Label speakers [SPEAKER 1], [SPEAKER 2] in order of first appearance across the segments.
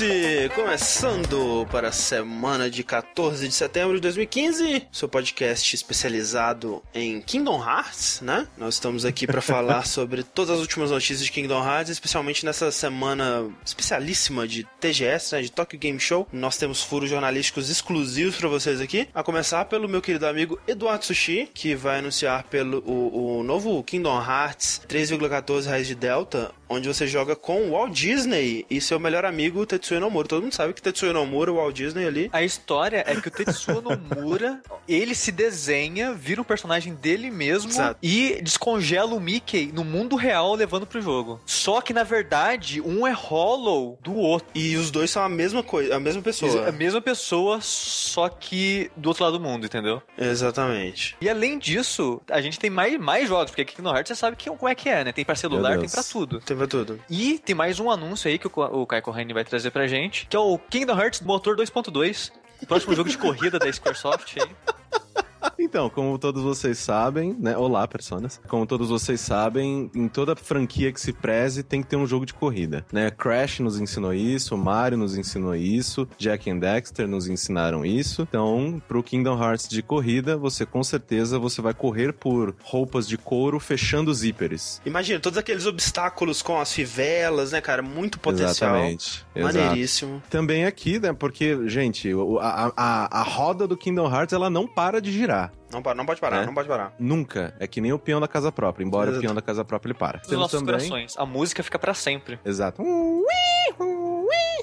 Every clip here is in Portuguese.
[SPEAKER 1] Vértice começando para a semana de 14 de setembro de 2015, seu podcast especializado em Kingdom Hearts, né? Nós estamos aqui para falar sobre todas as últimas notícias de Kingdom Hearts, especialmente nessa semana especialíssima de TGS, né, de Tokyo Game Show. Nós temos furos jornalísticos exclusivos para vocês aqui, a começar pelo meu querido amigo Eduardo Sushi, que vai anunciar pelo o, o novo Kingdom Hearts 3,14 Raiz de Delta, onde você joga com Walt Disney e seu melhor amigo Tetsuya Nomura. Todo mundo sabe que Tetsuya Nomura, o Walt Disney ali.
[SPEAKER 2] A história é que o Tetsuya Nomura, ele se desenha, vira um personagem dele mesmo
[SPEAKER 1] Exato.
[SPEAKER 2] e descongela o Mickey no mundo real levando pro jogo. Só que na verdade, um é Hollow do outro.
[SPEAKER 1] E os dois são a mesma coisa, a mesma pessoa.
[SPEAKER 2] A mesma pessoa, só que do outro lado do mundo, entendeu?
[SPEAKER 1] Exatamente.
[SPEAKER 2] E além disso, a gente tem mais, mais jogos, porque Kingdom Hearts você sabe que, como é que é, né? Tem pra celular, tem pra tudo.
[SPEAKER 1] Tem pra tudo.
[SPEAKER 2] E tem mais um anúncio aí que o, o Kai vai trazer pra gente, que é o Kingdom Hearts Motor 2.2. Próximo jogo de corrida da Squaresoft aí.
[SPEAKER 3] Então, como todos vocês sabem, né? Olá, personas. Como todos vocês sabem, em toda franquia que se preze tem que ter um jogo de corrida, né? Crash nos ensinou isso, Mario nos ensinou isso, Jack and Dexter nos ensinaram isso. Então, pro Kingdom Hearts de corrida, você com certeza você vai correr por roupas de couro fechando zíperes.
[SPEAKER 1] Imagina, todos aqueles obstáculos com as fivelas, né, cara? Muito potencial.
[SPEAKER 3] Exatamente. Exato.
[SPEAKER 1] Maneiríssimo.
[SPEAKER 3] Também aqui, né? Porque, gente, a, a, a roda do Kingdom Hearts ela não para de girar.
[SPEAKER 1] Não, não pode parar,
[SPEAKER 3] É.
[SPEAKER 1] não pode parar.
[SPEAKER 3] Nunca. É que nem o peão da casa própria, embora
[SPEAKER 1] Exato.
[SPEAKER 3] o peão da casa própria ele para.
[SPEAKER 2] Nos nossos corações. A música fica pra sempre.
[SPEAKER 3] Exato.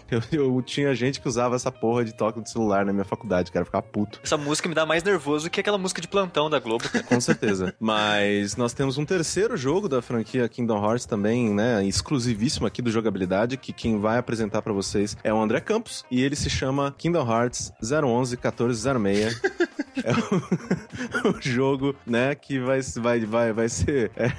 [SPEAKER 3] Eu, eu tinha gente que usava essa porra de toque do celular na minha faculdade, cara, ficar puto.
[SPEAKER 2] Essa música me dá mais nervoso que aquela música de plantão da Globo. cara.
[SPEAKER 3] Com certeza. Mas nós temos um terceiro jogo da franquia Kingdom Hearts também, né? Exclusivíssimo aqui do jogabilidade, que quem vai apresentar pra vocês é o André Campos e ele se chama Kingdom Hearts 011 1406. É o, o jogo, né, que vai, vai, vai, vai ser é,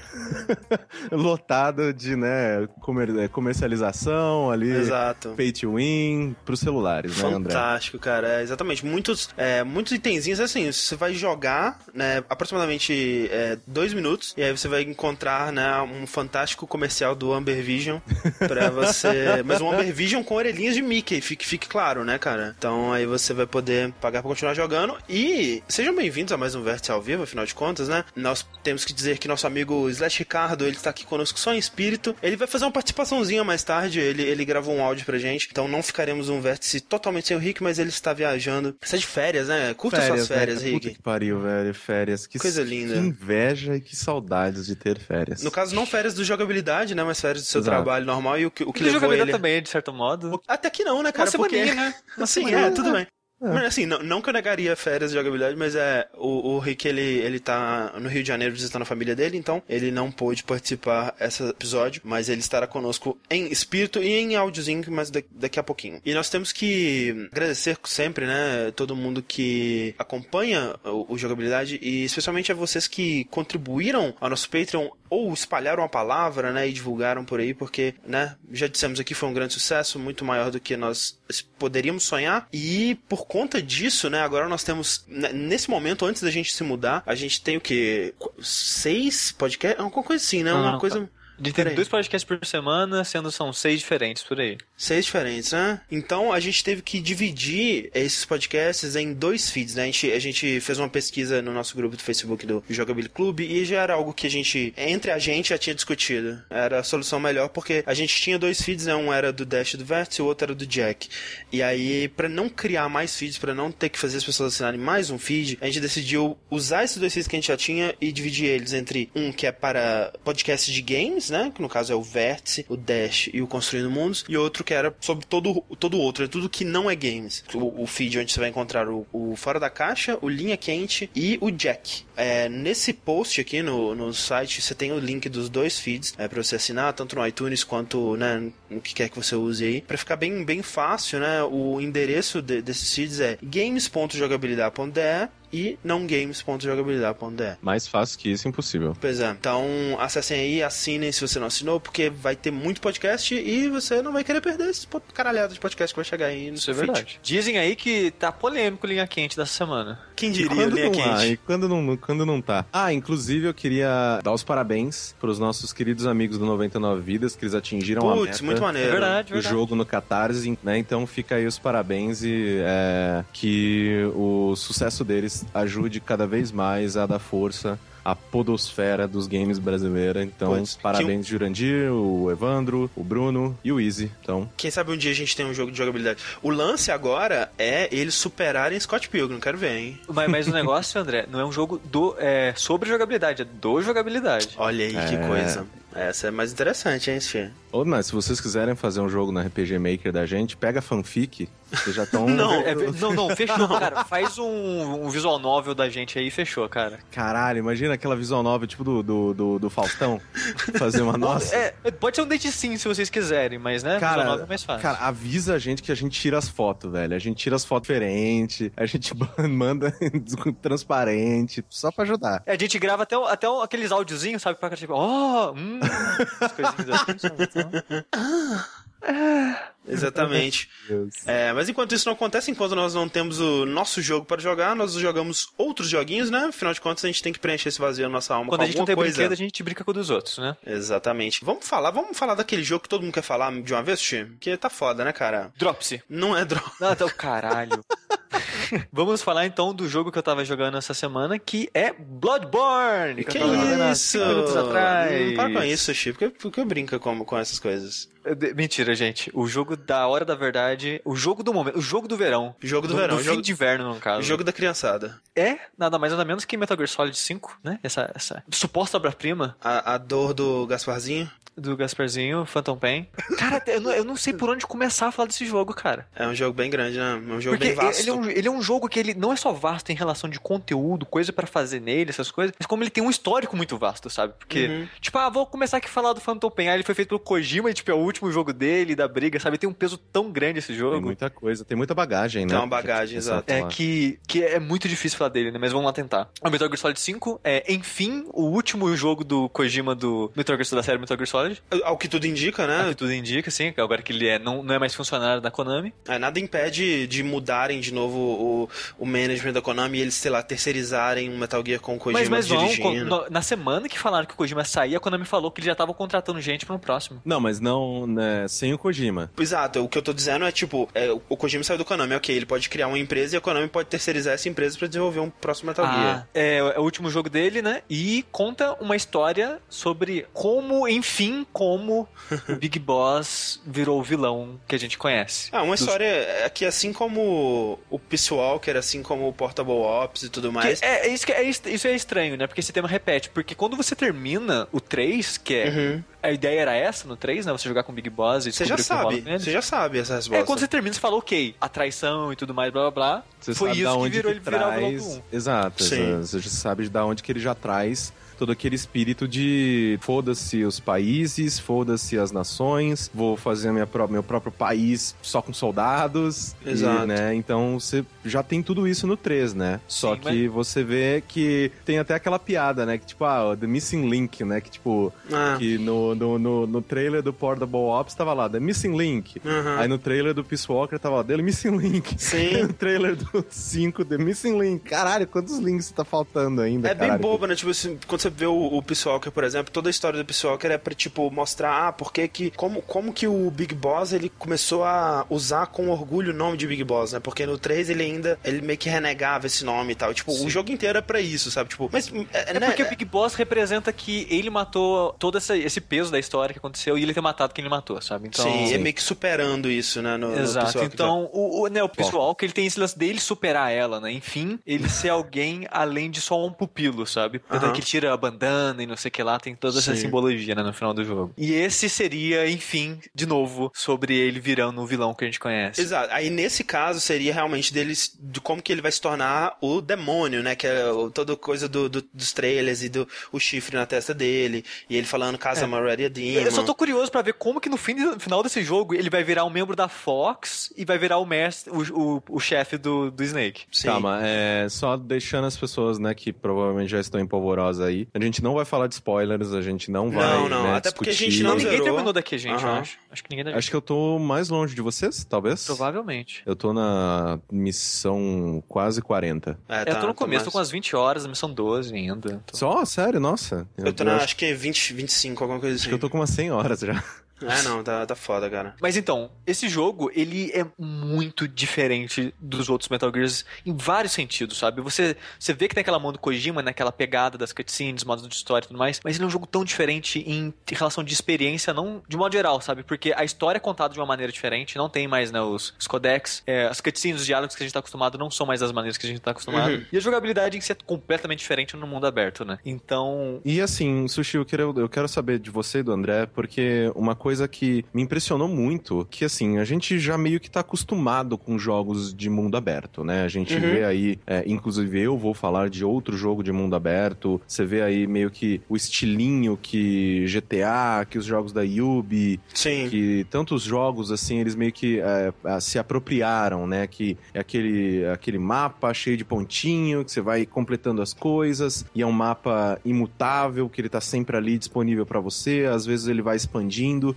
[SPEAKER 3] lotado de, né, comer- é, comercialização ali,
[SPEAKER 1] Exato.
[SPEAKER 3] pay to win pros celulares, né, André?
[SPEAKER 1] Fantástico, cara. É, exatamente. Muitos, é, muitos itenzinhos assim. Você vai jogar, né, aproximadamente é, dois minutos, e aí você vai encontrar, né, um fantástico comercial do Amber Vision pra você. Mas um Amber Vision com orelhinhas de Mickey, fique, fique claro, né, cara? Então aí você vai poder pagar pra continuar jogando. E sejam bem-vindos a mais um Vértice ao vivo, afinal de contas, né? Nós temos que dizer que nosso amigo Slash Ricardo, ele está aqui conosco só em espírito. Ele vai fazer uma participaçãozinha mais tarde, ele, ele gravou um áudio pra gente. Então não ficaremos um vértice totalmente sem o Rick, mas ele está viajando. Está de férias, né? Curta suas férias,
[SPEAKER 3] né? Puta
[SPEAKER 1] Rick.
[SPEAKER 3] que pariu, velho. Férias. Que,
[SPEAKER 1] Coisa linda.
[SPEAKER 3] Que inveja e que saudades de ter férias.
[SPEAKER 1] No caso, não férias do jogabilidade, né? Mas férias do seu
[SPEAKER 3] Exato.
[SPEAKER 1] trabalho normal e o que, o que
[SPEAKER 2] O
[SPEAKER 1] levou
[SPEAKER 2] jogabilidade
[SPEAKER 1] ele...
[SPEAKER 2] também, de certo modo.
[SPEAKER 1] Até que não, né, cara?
[SPEAKER 2] Uma
[SPEAKER 1] Porque...
[SPEAKER 2] semaninha, né? Uma
[SPEAKER 1] Assim,
[SPEAKER 2] semaninha.
[SPEAKER 1] é, tudo bem. Mas assim, não, não que eu negaria férias de jogabilidade, mas é. O, o Rick, ele, ele tá no Rio de Janeiro visitando a família dele, então ele não pôde participar esse episódio, mas ele estará conosco em espírito e em áudiozinho, mas da- daqui a pouquinho. E nós temos que agradecer sempre, né, todo mundo que acompanha o, o jogabilidade e especialmente a vocês que contribuíram ao nosso Patreon ou espalharam a palavra, né, e divulgaram por aí, porque, né, já dissemos aqui, foi um grande sucesso, muito maior do que nós poderíamos sonhar, e por conta disso, né, agora nós temos, né, nesse momento, antes da gente se mudar, a gente tem o quê? Qu- Seis podcasts? Alguma coisa assim, né,
[SPEAKER 2] Não,
[SPEAKER 1] uma
[SPEAKER 2] não,
[SPEAKER 1] coisa...
[SPEAKER 2] A gente tem
[SPEAKER 1] Peraí.
[SPEAKER 2] dois podcasts por semana, sendo são seis diferentes por aí.
[SPEAKER 1] Seis diferentes, né? Então a gente teve que dividir esses podcasts em dois feeds, né? A gente, a gente fez uma pesquisa no nosso grupo do Facebook do Jogability Club e já era algo que a gente, entre a gente, já tinha discutido. Era a solução melhor porque a gente tinha dois feeds, né? Um era do Dash do Vértice e o outro era do Jack. E aí, pra não criar mais feeds, pra não ter que fazer as pessoas assinarem mais um feed, a gente decidiu usar esses dois feeds que a gente já tinha e dividir eles entre um que é para podcasts de games, né? Que no caso é o Vértice, o Dash e o Construindo Mundos, e outro que era sobre todo todo outro, é tudo que não é games. O, o feed onde você vai encontrar o, o Fora da Caixa, o Linha Quente e o Jack. É, nesse post aqui no, no site você tem o link dos dois feeds é, para você assinar, tanto no iTunes quanto né, no que quer que você use aí. Pra ficar bem, bem fácil, né? O endereço de- desses feeds é games.jogabilidade.de e não games.jogabilidade.de.
[SPEAKER 3] Mais fácil que isso, impossível.
[SPEAKER 1] Pois é. Então, acessem aí, assinem se você não assinou, porque vai ter muito podcast e você não vai querer perder esse caralhado de podcast que vai chegar aí no
[SPEAKER 2] Isso é
[SPEAKER 1] seu feed.
[SPEAKER 2] verdade. Dizem aí que tá polêmico linha quente dessa semana.
[SPEAKER 1] Quem diria,
[SPEAKER 3] quando
[SPEAKER 1] linha
[SPEAKER 3] não há,
[SPEAKER 1] quente?
[SPEAKER 3] e quando não, quando não tá. Ah, inclusive eu queria dar os parabéns pros nossos queridos amigos do 99 Vidas, que eles atingiram a
[SPEAKER 1] Putz,
[SPEAKER 3] meta.
[SPEAKER 1] muito
[SPEAKER 2] É
[SPEAKER 1] maneiro.
[SPEAKER 2] verdade,
[SPEAKER 3] o
[SPEAKER 2] verdade.
[SPEAKER 3] jogo no Catarse, né? Então fica aí os parabéns e é, que o sucesso deles ajude cada vez mais a dar força à podosfera dos games brasileira. Então,
[SPEAKER 1] Putz, que
[SPEAKER 3] parabéns Jurandir, o Evandro, o Bruno e o Easy. Então,
[SPEAKER 1] Quem sabe um dia a gente tem um jogo de jogabilidade. O lance agora é eles superarem Scott Pilgrim, quero ver, hein?
[SPEAKER 2] Mas, mas o negócio, André, não é um jogo do, é, sobre jogabilidade, é do jogabilidade.
[SPEAKER 1] Olha aí que
[SPEAKER 3] É.
[SPEAKER 1] coisa. Essa é mais interessante, hein, Steve?
[SPEAKER 3] ou mas se vocês quiserem fazer um jogo na RPG Maker da gente, pega a fanfic, vocês já estão
[SPEAKER 1] Não.
[SPEAKER 2] É, ve- não, não, fechou, cara. Faz um, um visual novel da gente aí, fechou, cara.
[SPEAKER 3] Caralho, imagina aquela visual nova tipo do, do, do, do Faustão fazer uma nossa.
[SPEAKER 2] É, pode ser um date sim, se vocês quiserem, mas, né, visual novel
[SPEAKER 3] Cara,
[SPEAKER 2] é mais fácil.
[SPEAKER 3] cara, avisa a gente que a gente tira as fotos, velho. A gente tira as fotos diferentes, a gente manda transparente, só pra ajudar.
[SPEAKER 2] É, a gente grava até, até aqueles áudiozinhos, sabe? Pra tipo, oh, hum, as coisinhas assim, sabe? Então,
[SPEAKER 1] Exatamente. É, mas enquanto isso não acontece, enquanto nós não temos o nosso jogo para jogar, nós jogamos outros joguinhos, né? Afinal de contas, a gente tem que preencher esse vazio na nossa alma
[SPEAKER 2] Quando
[SPEAKER 1] com
[SPEAKER 2] a gente não tem
[SPEAKER 1] coisa.
[SPEAKER 2] brinquedo, a gente brinca com o dos outros, né?
[SPEAKER 1] Exatamente. Vamos falar, vamos falar daquele jogo que todo mundo quer falar de uma vez, Xi? Que tá foda, né, cara?
[SPEAKER 2] Dropsy.
[SPEAKER 1] Não é droga.
[SPEAKER 2] Não, até o caralho. Vamos falar então do jogo que eu tava jogando essa semana, que é Bloodborne.
[SPEAKER 1] Que
[SPEAKER 2] eu tava jogando há
[SPEAKER 1] isso?
[SPEAKER 2] minutos atrás.
[SPEAKER 1] Não para com isso, Xi. Por que, por que brinca com, com essas coisas?
[SPEAKER 2] Mentira, gente. O jogo da hora da verdade, o jogo do momento, o jogo do verão.
[SPEAKER 1] Jogo do verão,
[SPEAKER 2] Do
[SPEAKER 1] jogo-
[SPEAKER 2] fim de inverno, no caso.
[SPEAKER 1] Jogo da criançada.
[SPEAKER 2] É nada mais nada menos que Metal Gear Solid 5, né? Essa, essa suposta obra-prima
[SPEAKER 1] A, a dor do Gasparzinho
[SPEAKER 2] do Gasparzinho, Phantom Pain. Cara, eu não, eu não sei por onde começar a falar desse jogo, cara.
[SPEAKER 1] é um jogo bem grande, né? É um jogo
[SPEAKER 2] Porque
[SPEAKER 1] bem vasto.
[SPEAKER 2] ele é, um, ele é um jogo que ele não é só vasto em relação de conteúdo, coisa pra fazer nele, essas coisas, mas como ele tem um histórico muito vasto, sabe? Porque,
[SPEAKER 1] Uhum.
[SPEAKER 2] tipo, ah, vou começar aqui a falar do Phantom Pain, ah, ele foi feito pelo Kojima, e, tipo, é o último jogo dele, da briga, sabe? Tem um peso tão grande esse
[SPEAKER 3] Tem
[SPEAKER 2] jogo.
[SPEAKER 3] muita coisa, tem muita bagagem, né?
[SPEAKER 1] Tem uma bagagem, exato.
[SPEAKER 2] É que, que é muito difícil falar dele, né? Mas vamos lá tentar. O Metal Gear Solid 5 é, enfim, o último jogo do Kojima do Metal Gear da série Metal Gear Solid.
[SPEAKER 1] Ao que tudo indica,
[SPEAKER 2] É.
[SPEAKER 1] né?
[SPEAKER 2] Que tudo indica, sim, agora que ele é, não, não é mais funcionário da Konami.
[SPEAKER 1] É, nada impede de mudarem de novo o, o management da Konami e eles, sei lá, terceirizarem um Metal Gear com o Kojima
[SPEAKER 2] Mas, mas
[SPEAKER 1] dirigindo.
[SPEAKER 2] na semana que falaram que o Kojima saía, a Konami falou que eles já estavam contratando gente para um próximo.
[SPEAKER 3] Não, mas não né, sem o Kojima.
[SPEAKER 1] Exato, o que eu tô dizendo é tipo, é, o Kojima saiu do Konami, ok, ele pode criar uma empresa e a Konami pode terceirizar essa empresa pra desenvolver um próximo Metal Gear.
[SPEAKER 2] Ah, é, é o último jogo dele, né? E conta uma história sobre como, enfim, como o Big Boss virou o vilão que a gente conhece.
[SPEAKER 1] Ah, uma
[SPEAKER 2] Dos-
[SPEAKER 1] história é que assim como o Peace Walker, assim como o Portable Ops e tudo
[SPEAKER 2] Que
[SPEAKER 1] mais.
[SPEAKER 2] é, é isso, que é, isso é estranho, né? Porque esse tema repete. Porque quando você termina o 3, que é.
[SPEAKER 1] Uhum.
[SPEAKER 2] A ideia era essa no 3, né? Você jogar com o Big Boss e
[SPEAKER 1] Você já sabe, você já sabe essa resposta.
[SPEAKER 2] É, quando você termina, você fala, ok, a traição e tudo mais, blá blá blá.
[SPEAKER 3] Você
[SPEAKER 2] Foi
[SPEAKER 3] sabe
[SPEAKER 2] isso
[SPEAKER 3] da
[SPEAKER 2] que
[SPEAKER 3] onde
[SPEAKER 2] virou
[SPEAKER 3] que
[SPEAKER 2] ele virar o vilão
[SPEAKER 3] traz...
[SPEAKER 2] do 1.
[SPEAKER 3] Exato,
[SPEAKER 1] Sim.
[SPEAKER 3] você já sabe da onde que ele já traz todo aquele espírito de foda-se os países, foda-se as nações, vou fazer minha pró- meu próprio país só com soldados. e,
[SPEAKER 1] Exato.
[SPEAKER 3] né, então você já tem tudo isso no 3, né? Só
[SPEAKER 2] Sim,
[SPEAKER 3] que você vê que tem até aquela piada, né? Que tipo, ah, The Missing Link, né? Que tipo,
[SPEAKER 1] Ah.
[SPEAKER 3] que no, no, no, no trailer do Portable Ops tava lá, The Missing Link.
[SPEAKER 1] Uhum.
[SPEAKER 3] Aí no trailer do Peace Walker tava lá, The Missing Link.
[SPEAKER 1] Sim.
[SPEAKER 3] no trailer do 5, The Missing Link. Caralho, quantos links tá faltando ainda?
[SPEAKER 1] É bem
[SPEAKER 3] caralho?
[SPEAKER 1] boba, né? Tipo, assim, quando você vê o, o Peace Walker, por exemplo, toda a história do Peace Walker é pra, tipo, mostrar, ah, porque que, como, como que o Big Boss, ele começou a usar com orgulho o nome de Big Boss, né? Porque no 3 ele ainda, ele meio que renegava esse nome e tal. Tipo, o jogo inteiro é pra isso, sabe? Tipo, mas, é,
[SPEAKER 2] É
[SPEAKER 1] né?
[SPEAKER 2] porque o Big Boss representa que ele matou todo essa- esse peso da história que aconteceu e ele ter matado quem ele matou, sabe? Então,
[SPEAKER 1] Sim, é
[SPEAKER 3] Sim.
[SPEAKER 1] meio que superando isso, né? No, no
[SPEAKER 2] Exato.
[SPEAKER 1] Walker.
[SPEAKER 2] Então, o, o, né, o pessoal que ele tem esse lance dele superar ela, né? Enfim, ele ser alguém além de só um pupilo, sabe?
[SPEAKER 1] Aham.
[SPEAKER 2] que tira bandana e não sei o que lá, tem toda essa
[SPEAKER 1] Sim.
[SPEAKER 2] simbologia, né, no final do jogo. E esse seria, enfim, de novo, sobre ele virando o vilão que a gente conhece.
[SPEAKER 1] Exato. Aí nesse caso seria realmente deles de como que ele vai se tornar o demônio, né? Que é toda coisa do, do- dos trailers e do o chifre na testa dele. E ele falando Casa
[SPEAKER 2] É.
[SPEAKER 1] Maria Demon.
[SPEAKER 2] Eu só tô curioso pra ver como que no, fim, no final desse jogo ele vai virar um membro da Fox e vai virar o mestre, o, o, o chefe do, do Snake.
[SPEAKER 1] Sim.
[SPEAKER 3] Calma, é, só deixando as pessoas, né, que provavelmente já estão empolvorosas aí, A gente não vai falar de spoilers, a gente não vai.
[SPEAKER 1] Não, não,
[SPEAKER 3] né,
[SPEAKER 1] até porque a
[SPEAKER 3] discutir.
[SPEAKER 1] gente não
[SPEAKER 2] ninguém
[SPEAKER 1] zerou.
[SPEAKER 2] terminou daqui, gente, eu
[SPEAKER 1] Aham.
[SPEAKER 2] acho. Acho que ninguém deve.
[SPEAKER 3] Acho que eu tô mais longe de vocês, talvez.
[SPEAKER 2] Provavelmente.
[SPEAKER 3] Eu tô na missão quase 40.
[SPEAKER 1] É,
[SPEAKER 2] eu
[SPEAKER 1] tá,
[SPEAKER 2] tô no começo, tô
[SPEAKER 1] mais-
[SPEAKER 2] com as 20 horas, a missão 12 ainda. Tô-
[SPEAKER 3] Só? Sério? Nossa.
[SPEAKER 1] Eu tô na,
[SPEAKER 3] acho
[SPEAKER 1] acho que 20, 25, alguma coisa assim.
[SPEAKER 3] que eu tô com umas 100 horas já.
[SPEAKER 1] É, não, tá, tá foda, cara.
[SPEAKER 2] Mas então, esse jogo, ele é muito diferente dos outros Metal Gears em vários sentidos, sabe? Você, você vê que tem aquela mão do Kojima, naquela pegada das cutscenes, modos de história e tudo mais, mas ele é um jogo tão diferente em relação de experiência, não de modo geral, sabe? Porque a história é contada de uma maneira diferente, não tem mais, né, os, os codecs, é, as cutscenes, os diálogos que a gente tá acostumado não são mais das maneiras que a gente tá acostumado.
[SPEAKER 1] Uhum.
[SPEAKER 2] E a jogabilidade em si é completamente diferente no mundo aberto, né? Então,
[SPEAKER 3] E assim, Sushi, eu quero, eu quero saber de você e do André, porque uma coisa que me impressionou muito, que assim, a gente já meio que tá acostumado com jogos de mundo aberto, né? A gente
[SPEAKER 1] Uhum.
[SPEAKER 3] vê aí, é, inclusive eu vou falar de outro jogo de mundo aberto, você vê aí meio que o estilinho que GTA, que os jogos da Yubi,
[SPEAKER 1] Sim.
[SPEAKER 3] que tantos jogos assim eles meio que é, é, se apropriaram, né? Que é aquele, aquele mapa cheio de pontinho que você vai completando as coisas e é um mapa imutável que ele tá sempre ali disponível pra você. Às vezes ele vai expandindo,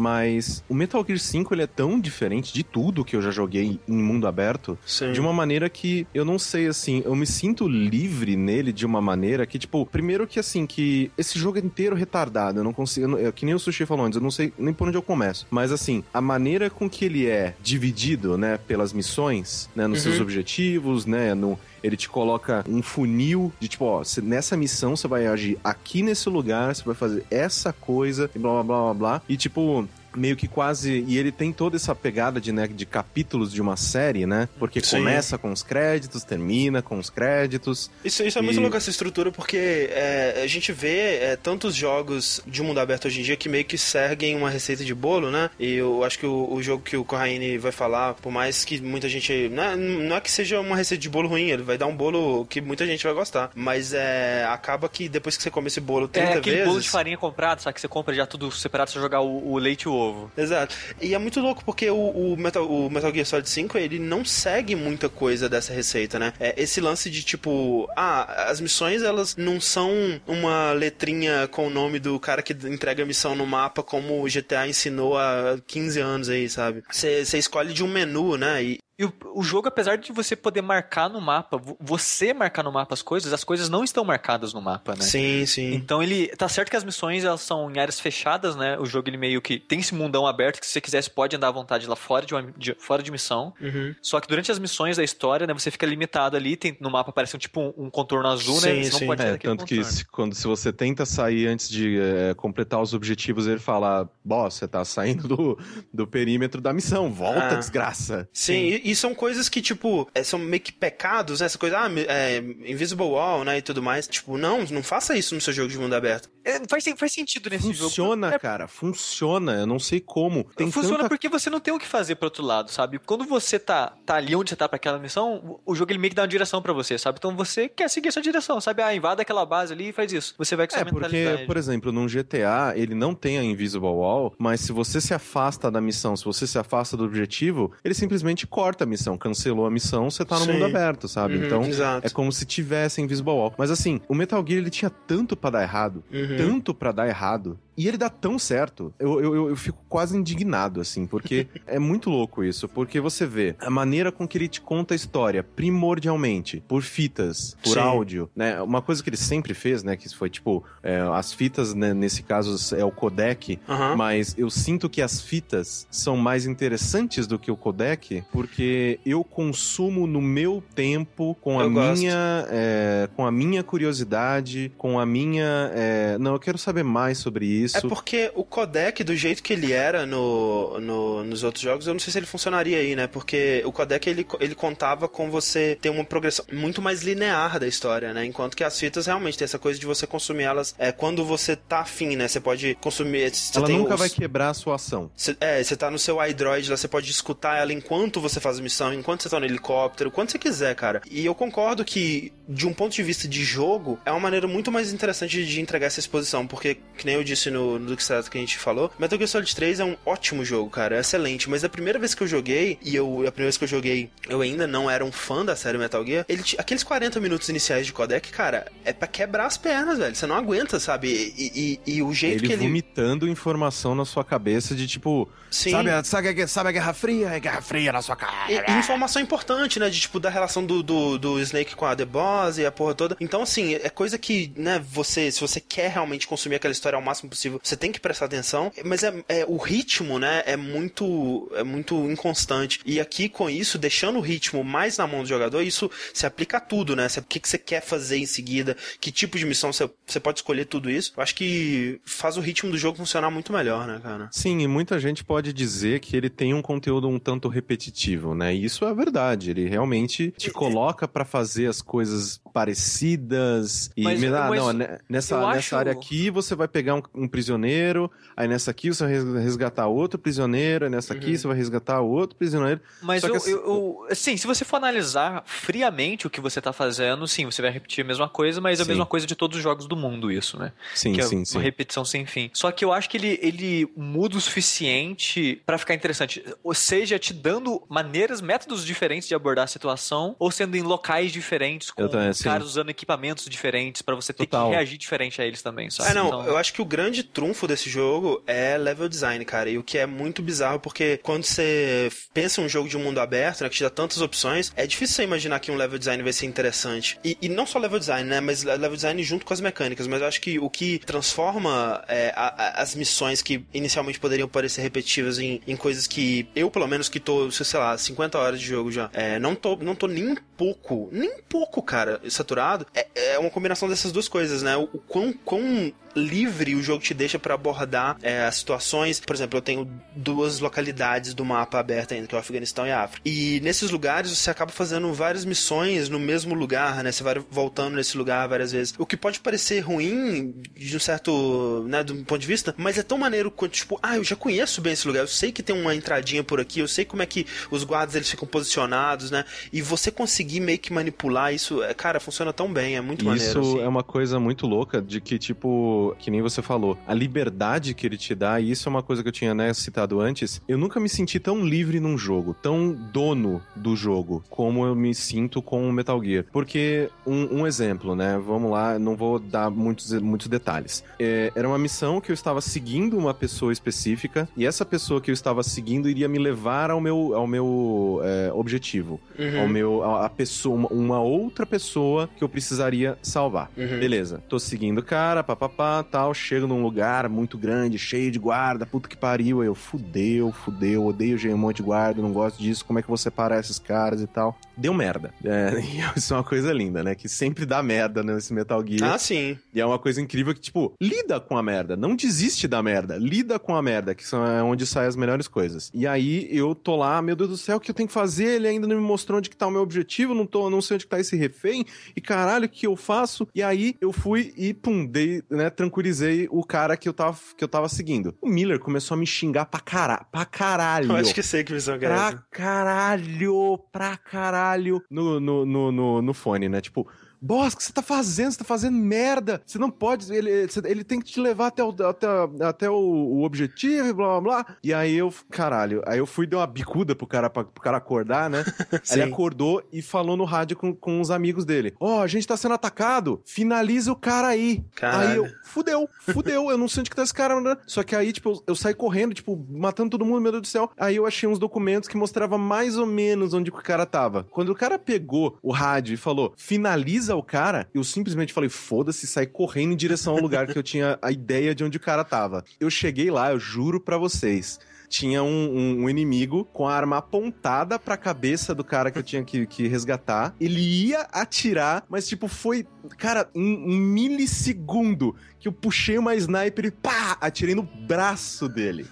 [SPEAKER 3] mas o Metal Gear 5 ele é tão diferente de tudo que eu já joguei em mundo aberto
[SPEAKER 1] Sim.
[SPEAKER 3] de uma maneira que eu não sei assim, eu me sinto livre nele de uma maneira que tipo, primeiro que assim que esse jogo é inteiro retardado, eu não consigo, eu é que nem o Sushi falou antes, eu não sei nem por onde eu começo, mas assim, a maneira com que ele é dividido, né, pelas missões, né, nos seus
[SPEAKER 1] Uhum.
[SPEAKER 3] objetivos, né, no ele te coloca um funil de tipo, ó, nessa missão você vai agir aqui nesse lugar, você vai fazer essa coisa e blá blá blá blá blá. E tipo, meio que quase. E ele tem toda essa pegada de, né, de capítulos de uma série, né? Porque
[SPEAKER 1] Sim.
[SPEAKER 3] começa com os créditos, termina com os créditos.
[SPEAKER 1] Isso, isso é muito
[SPEAKER 3] E-
[SPEAKER 1] louco essa estrutura, porque é, a gente vê é, tantos jogos de mundo aberto hoje em dia que meio que seguem uma receita de bolo, né? E eu acho que o, o jogo que o Corraine vai falar, por mais que muita gente. Não é, não é que seja uma receita de bolo ruim, ele vai dar um bolo que muita gente vai gostar. Mas é, acaba que depois que você come esse bolo 30
[SPEAKER 2] é aquele
[SPEAKER 1] vezes.
[SPEAKER 2] bolo de farinha comprado, sabe? Que você compra já tudo separado, você jogar o, o leite e o
[SPEAKER 1] Exato. E é muito louco porque o, o Metal, o Metal Gear Solid 5, ele não segue muita coisa dessa receita, né? É esse lance de tipo, ah, as missões elas não são uma letrinha com o nome do cara que entrega a missão no mapa como o GTA ensinou há 15 anos aí, sabe? Você escolhe de um menu, né? E,
[SPEAKER 2] E o, o jogo, apesar de você poder marcar no mapa, vo- você marcar no mapa as coisas, as coisas não estão marcadas no mapa, né?
[SPEAKER 1] Sim, sim.
[SPEAKER 2] Então ele. Tá certo que as missões elas são em áreas fechadas, né? O jogo ele meio que tem esse mundão aberto que se você quiser você pode andar à vontade lá fora de, uma- de- fora de missão.
[SPEAKER 1] Uhum.
[SPEAKER 2] Só que durante as missões da história, né, você fica limitado ali, tem, no mapa aparece um tipo um, um contorno azul,
[SPEAKER 1] Sim,
[SPEAKER 2] né? Você
[SPEAKER 1] sim.
[SPEAKER 2] não pode sair
[SPEAKER 3] É, tanto que
[SPEAKER 2] contorno.
[SPEAKER 3] se, quando, se você tenta sair antes de é, completar os objetivos, ele fala: Boss, você tá saindo do, do perímetro da missão, volta,
[SPEAKER 1] Ah.
[SPEAKER 3] desgraça.
[SPEAKER 1] Sim, E, e são coisas que, tipo, é, são meio que pecados, né? Essa coisa, ah, é, Invisible Wall, né? E tudo mais. Tipo, não, não faça isso no seu jogo de mundo aberto.
[SPEAKER 2] É, faz, faz sentido nesse jogo.
[SPEAKER 3] Funciona,
[SPEAKER 2] É,
[SPEAKER 3] cara, funciona. Eu não sei como. Tem
[SPEAKER 2] Funciona
[SPEAKER 3] tanta
[SPEAKER 2] porque você não tem o que fazer pro outro lado, sabe? Quando você tá, tá ali onde você tá pra aquela missão, o jogo ele meio que dá uma direção pra você, sabe? Então você quer seguir essa direção, sabe? Ah, invada aquela base ali e faz isso. Você vai com
[SPEAKER 3] É,
[SPEAKER 2] essa
[SPEAKER 3] porque, por exemplo, num GTA, ele não tem a Invisible Wall, mas se você se afasta da missão, se você se afasta do objetivo, ele simplesmente corta a missão, cancelou a missão, você tá no
[SPEAKER 1] Sim.
[SPEAKER 3] mundo aberto, sabe?
[SPEAKER 1] Uhum,
[SPEAKER 3] então,
[SPEAKER 1] exato.
[SPEAKER 3] é como se tivesse Invisible Wall. Mas assim, o Metal Gear, ele tinha tanto pra dar errado,
[SPEAKER 1] Uhum.
[SPEAKER 3] tanto pra dar errado, e ele dá tão certo. Eu, eu, eu- fico quase indignado, assim, porque é muito louco isso. Porque você vê a maneira com que ele te conta a história, primordialmente, por fitas, por
[SPEAKER 1] Sim.
[SPEAKER 3] áudio, né? Uma coisa que ele sempre fez, né? Que foi tipo, é, as fitas, né, nesse caso, é o codec.
[SPEAKER 1] Aham.
[SPEAKER 3] Mas eu sinto que as fitas são mais interessantes do que o codec, porque eu consumo no meu tempo, com a
[SPEAKER 1] Eu gosto.
[SPEAKER 3] minha, é, com a minha curiosidade, com a minha, é, não, eu quero saber mais sobre isso.
[SPEAKER 1] É porque o codec, do jeito que ele era no, no- nos outros jogos, eu não sei se ele funcionaria aí, né? Porque o codec, ele, ele contava com você ter uma progressão muito mais linear da história, né? Enquanto que as fitas realmente tem essa coisa de você consumir elas é, quando você tá afim, né? Você pode consumir... Você
[SPEAKER 3] Ela nunca
[SPEAKER 1] os-
[SPEAKER 3] vai quebrar a sua ação.
[SPEAKER 1] Cê- é, você tá no seu iDroid lá, você pode escutar ela enquanto você faz a missão, enquanto você tá no helicóptero, quando você quiser, cara. E eu concordo que, de um ponto de vista de jogo, é uma maneira muito mais interessante de entregar essa exposição, porque, que nem eu disse no, no, no que a gente falou. Metal Gear Solid 3 é um ótimo jogo, cara. É excelente. Mas a primeira vez que eu joguei, e eu, a primeira vez que eu joguei, eu ainda não era um fã da série Metal Gear, ele, aqueles 40 minutos iniciais de codec, cara, é pra quebrar as pernas, velho. Você não aguenta, sabe? E, e, e o jeito
[SPEAKER 3] ele
[SPEAKER 1] que ele.
[SPEAKER 3] vomitando informação na sua cabeça de tipo.
[SPEAKER 1] Sim.
[SPEAKER 3] Sabe, a- sabe, sabe a Guerra Fria? É Guerra Fria na sua cara.
[SPEAKER 1] E, e informação importante, né? De tipo, da relação do, do, do Snake com a The Boss e a porra toda. Então, assim, é coisa que, né, você, se você quer realmente consumir aquela história ao máximo possível, você tem que prestar atenção. Mas é, é o ritmo, né, é muito, é muito inconstante. E aqui, com isso, deixando o ritmo mais na mão do jogador, isso se aplica a tudo, né? O que, que você quer fazer em seguida, que tipo de missão você, você pode escolher tudo isso. Eu acho que faz o ritmo do jogo funcionar muito melhor, né, cara?
[SPEAKER 3] Sim, e muita gente pode dizer que ele tem um conteúdo um tanto repetitivo, né? E isso é verdade. Ele realmente te coloca pra fazer as coisas parecidas e
[SPEAKER 2] Mas-
[SPEAKER 3] me dá,
[SPEAKER 2] mas
[SPEAKER 3] não, né, nessa, nessa
[SPEAKER 2] acho-
[SPEAKER 3] área aqui você vai pegar um, um prisioneiro, aí nessa aqui você vai res- resgatar outro prisioneiro, aí nessa aqui
[SPEAKER 1] Uhum.
[SPEAKER 3] você vai resgatar outro prisioneiro.
[SPEAKER 2] Mas
[SPEAKER 3] Só que
[SPEAKER 2] eu,
[SPEAKER 3] assim-
[SPEAKER 2] eu, eu- assim, se você for analisar friamente o que você tá fazendo, sim, você vai repetir a mesma coisa, mas é a mesma coisa de todos os jogos do mundo, isso, né?
[SPEAKER 3] Sim,
[SPEAKER 2] que é
[SPEAKER 3] sim,
[SPEAKER 2] uma
[SPEAKER 3] sim.
[SPEAKER 2] repetição sem fim. Só que eu acho que ele, ele muda o suficiente pra ficar interessante. Ou seja, te dando maneiras, métodos diferentes de abordar a situação, ou sendo em locais diferentes, com
[SPEAKER 3] também,
[SPEAKER 2] caras usando equipamentos diferentes pra você ter
[SPEAKER 3] Total.
[SPEAKER 2] que reagir diferente a eles também, sabe?
[SPEAKER 1] É, não,
[SPEAKER 2] Então-
[SPEAKER 1] eu acho que o grande trunfo desse jogo é level design, cara. E o que é muito bizarro, porque quando você pensa em um jogo de um mundo aberto, né, que te dá tantas opções, é difícil você imaginar que um level design vai ser interessante. E, e não só level design, né, mas level design junto com as mecânicas. Mas eu acho que o que transforma é, a- a- as missões que inicialmente poderiam parecer repetitivas em, em coisas que eu, pelo menos, que tô, sei lá, 50 horas de jogo já, é, não, tô, não tô nem um pouco, nem um pouco, cara, saturado, é, é uma combinação dessas duas coisas, né? O, o quão, quão livre o jogo te deixa pra abordar é, as situações. Por exemplo, eu tenho duas localidades do mapa aberta ainda, que é o Afeganistão e a África. E nesses lugares você acaba fazendo várias missões no mesmo lugar, né? Você vai voltando nesse lugar várias vezes. O que pode parecer ruim de um certo, né, do ponto de vista, mas é tão maneiro quanto tipo, ah, eu já conheço bem esse lugar, eu sei que tem uma entradinha por aqui, eu sei como é que os guardas eles ficam posicionados, né? E você conseguir meio que manipular isso, é, cara, funciona tão bem, é muito maneiro.
[SPEAKER 3] Isso
[SPEAKER 1] assim.
[SPEAKER 3] é uma coisa muito louca de que, tipo, que nem você falou, a liberdade que ele te dá, e isso é uma coisa que eu tinha né, citado antes, eu nunca me senti tão livre num jogo, tão dono do jogo, como eu me sinto com o Metal Gear. Porque, um, um exemplo, né? Vamos lá, não vou dar muitos, muitos detalhes. É, era uma missão que eu estava seguindo uma pessoa específica, e essa pessoa que eu estava seguindo iria me levar ao meu, ao meu é, objetivo
[SPEAKER 1] Uhum.
[SPEAKER 3] ao meu a, a pessoa uma, uma outra pessoa que eu precisaria salvar.
[SPEAKER 1] Uhum.
[SPEAKER 3] Beleza, tô seguindo o cara, papapá, tal, chego num lugar muito grande, cheio de guarda, puta que pariu, aí eu fudeu, fudeu, odeio um monte de guarda, não gosto disso, como é que vou separar esses caras e tal. Deu merda. É, e isso é uma coisa linda, né? Que sempre dá merda nesse Metal Gear.
[SPEAKER 1] Ah, sim.
[SPEAKER 3] E é uma coisa incrível que, tipo, lida com a merda. Não desiste da merda. Lida com a merda, que são, é onde saem as melhores coisas. E aí eu tô lá, meu Deus do céu, o que eu tenho que fazer? Ele ainda não me mostrou onde que tá o meu objetivo, não, tô, não sei onde que tá esse refém. E caralho, o que eu faço? E aí eu fui e, pum, dei, né, tranquilizei o cara que eu tava, que eu tava seguindo. O Miller começou a me xingar pra, cara, pra caralho.
[SPEAKER 1] Eu acho que sei que visão que é
[SPEAKER 3] Pra caralho, pra caralho no, no, no, no, no fone, né? Tipo, Boss, o que você tá fazendo? Você tá fazendo merda. Você não pode. Ele, ele tem que te levar até o, até, até o, o objetivo e blá blá blá. E aí eu, caralho, aí eu fui dar uma bicuda pro cara, pra, pro cara acordar, né? Ele acordou e falou no rádio com, com os amigos dele: Ó, a gente tá sendo atacado, finaliza o cara aí.
[SPEAKER 1] Caralho.
[SPEAKER 3] Aí eu, fudeu, fudeu, eu não sei onde que tá esse cara, né? Só que aí, tipo, eu, eu saí correndo, tipo, matando todo mundo, meu Deus do céu. Aí eu achei uns documentos que mostrava mais ou menos onde que o cara tava. Quando o cara pegou o rádio e falou, finaliza o cara, eu simplesmente falei, foda-se, saí correndo em direção ao lugar que eu tinha a ideia de onde o cara tava. Eu cheguei lá, eu juro pra vocês tinha um, um- um inimigo com a arma apontada pra cabeça do cara que eu tinha que, que resgatar. Ele ia atirar, mas, tipo, foi, cara, um, um milissegundo que eu puxei uma sniper e pá, atirei no braço dele.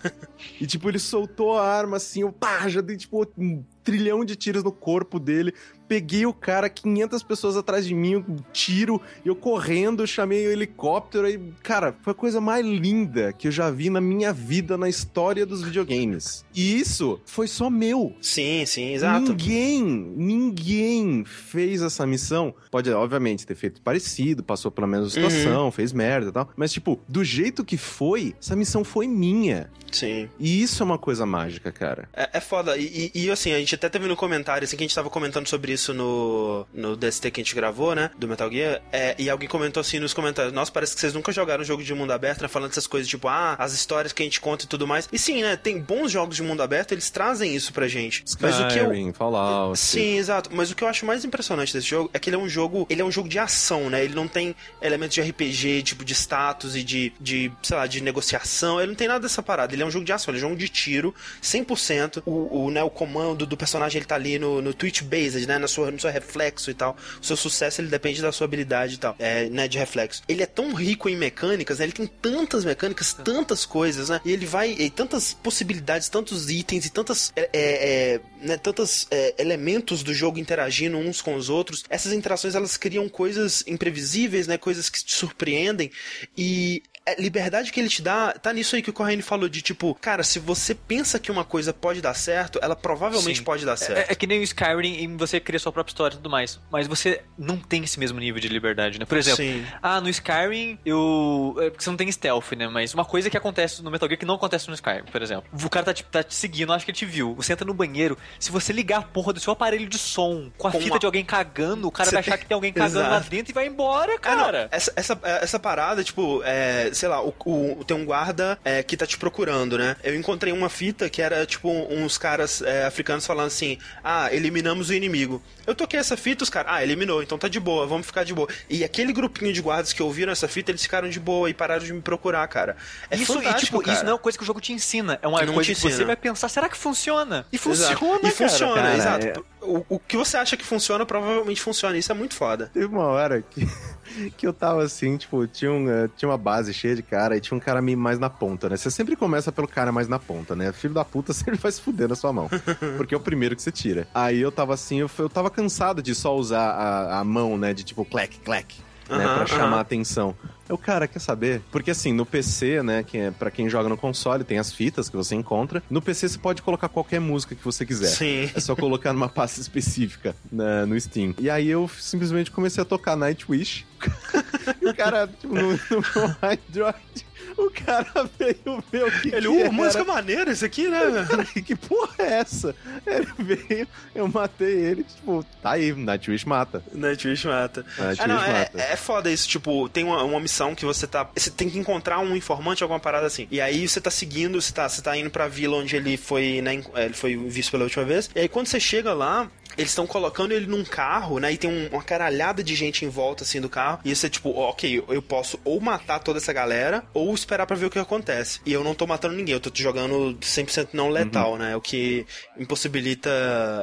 [SPEAKER 3] e, tipo, ele soltou a arma assim, eu pá, já dei, tipo, um trilhão de tiros no corpo dele. Peguei o cara, 500 pessoas atrás de mim, um tiro, e eu correndo, chamei o helicóptero e, cara, foi a coisa mais linda que eu já vi na minha vida, na história dos videogames. videogames. E isso foi só meu.
[SPEAKER 1] Sim, sim, exato.
[SPEAKER 3] Ninguém, ninguém fez essa missão. Pode, obviamente, ter feito parecido, passou pela mesma situação, uhum. fez merda e tal. Mas, tipo, do jeito que foi, essa missão foi minha.
[SPEAKER 1] Sim.
[SPEAKER 3] E isso é uma coisa mágica, cara.
[SPEAKER 1] É, é foda. E, e, e, assim, a gente até teve no comentário, assim, que a gente tava comentando sobre isso no, no DST que a gente gravou, né? Do Metal Gear. É, e alguém comentou assim nos comentários: Nossa, parece que vocês nunca jogaram um jogo de mundo aberto, né? Falando essas coisas, tipo, ah, as histórias que a gente conta e tudo mais. E sim, né? Tem bons jogos de mundo aberto, eles trazem isso pra gente.
[SPEAKER 3] Skyrim, Mas o que eu... Fallout.
[SPEAKER 1] Sim, exato. Mas o que eu acho mais impressionante desse jogo é que ele é um jogo. Ele é um jogo de ação, né? Ele não tem elementos de RPG, tipo, de status e de, de sei lá, de negociação. Ele não tem nada dessa parada. Ele é um jogo de ação, ele é um jogo de tiro, 100%. O, o, né, o comando do personagem ele tá ali no, no twitch based, né? Na sua, no seu reflexo e tal. O seu sucesso ele depende da sua habilidade e tal, é, né? De reflexo. Ele é tão rico em mecânicas, né? Ele tem tantas mecânicas, tantas coisas, né? E ele vai. E tantas possibilidades, tantos itens e tantas. É, é, é né, tantos é, elementos do jogo interagindo uns com os outros. Essas interações elas criam coisas imprevisíveis, né? Coisas que te surpreendem. E liberdade que ele te dá, tá nisso aí que o Corraine falou de tipo, cara, se você pensa que uma coisa pode dar certo, ela provavelmente Sim. pode dar certo.
[SPEAKER 2] É, é, que nem o Skyrim e você cria sua própria história e tudo mais. Mas você não tem esse mesmo nível de liberdade, né? Por exemplo, Sim. ah, no Skyrim eu. É, você não tem stealth, né? Mas uma coisa que acontece no Metal Gear que não acontece no Skyrim, por exemplo. O cara tá te, tá te seguindo, acho que ele te viu. Você entra no banheiro, se você ligar a porra do seu aparelho de som com a com fita uma... de alguém cagando, o cara você vai achar que tem alguém cagando Exato. lá dentro e vai embora, cara.
[SPEAKER 1] Ah, essa, essa, essa parada, tipo, é, sei lá, o, o, tem um guarda é, que tá te procurando, né? Eu encontrei uma fita que era, tipo, uns caras é, africanos falando assim: ah, eliminamos o inimigo. Eu toquei essa fita, os caras, ah, eliminou, então tá de boa, vamos ficar de boa. E aquele grupinho de guardas que ouviram essa fita, eles ficaram de boa e pararam de me procurar, cara. É
[SPEAKER 2] isso, e, tipo,
[SPEAKER 1] cara.
[SPEAKER 2] isso não é uma coisa que o jogo te ensina. É uma não coisa que você vai pensar, será que funciona? E funciona,
[SPEAKER 1] exato. E funciona,
[SPEAKER 3] cara,
[SPEAKER 1] exato. É... O, o que você acha que funciona, provavelmente funciona. Isso é muito foda.
[SPEAKER 3] Teve uma hora que que eu tava assim, tipo, tinha, um, uh, tinha uma base cheia de cara e tinha um cara mais na ponta, né? Você sempre começa pelo cara mais na ponta, né? Filho da puta sempre vai se fuder na sua mão. Porque é o primeiro que você tira. Aí eu tava assim, eu, eu tava cansado de só usar a, a mão, né? De tipo, clack, clack. Né, pra chamar a atenção. Eu, cara, quer saber? Porque assim, no PC, né, que é para quem joga no console, tem as fitas que você encontra. No PC você pode colocar qualquer música que você quiser.
[SPEAKER 1] Sim.
[SPEAKER 3] É só colocar numa pasta específica né, no Steam. E aí eu simplesmente comecei a tocar Nightwish. e o cara, tipo, no, no Android o cara veio ver o que
[SPEAKER 1] Ele,
[SPEAKER 3] que
[SPEAKER 1] uh, música maneira esse aqui, né?
[SPEAKER 3] Cara, que porra é essa? Ele veio, eu matei ele, tipo, tá aí, Nightwish mata.
[SPEAKER 1] Nightwish mata.
[SPEAKER 3] Nightwish ah, não,
[SPEAKER 1] é,
[SPEAKER 3] mata.
[SPEAKER 1] É, é foda isso, tipo, tem uma, uma missão que você tá... Você tem que encontrar um informante, alguma parada assim. E aí você tá seguindo, você tá, você tá indo pra vila onde ele foi, né, ele foi visto pela última vez. E aí quando você chega lá, eles estão colocando ele num carro, né? E tem um, uma caralhada de gente em volta, assim, do carro. E você, é tipo, ok, eu posso ou matar toda essa galera, ou esperar para ver o que acontece. E eu não tô matando ninguém, eu tô jogando 100% não letal, uhum. né? O que impossibilita.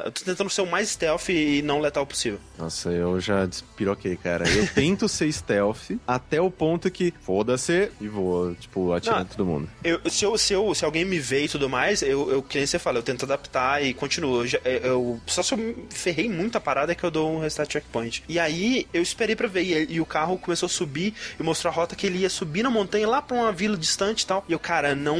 [SPEAKER 1] Eu tô tentando ser o mais stealth e não letal possível.
[SPEAKER 3] Nossa, eu já despiroquei, cara. Eu tento ser stealth até o ponto que foda-se e vou, tipo, atirando não, todo mundo.
[SPEAKER 1] Eu, se, eu, se, eu, se alguém me vê e tudo mais, eu, eu que nem você fala, eu tento adaptar e continuo. Eu, eu, só se eu ferrei muito a parada que eu dou um restart checkpoint. E aí eu esperei para ver e, e, o carro começou a subir e mostrou a rota que ele ia subir na montanha lá para uma vila distante e tal. E eu, cara, não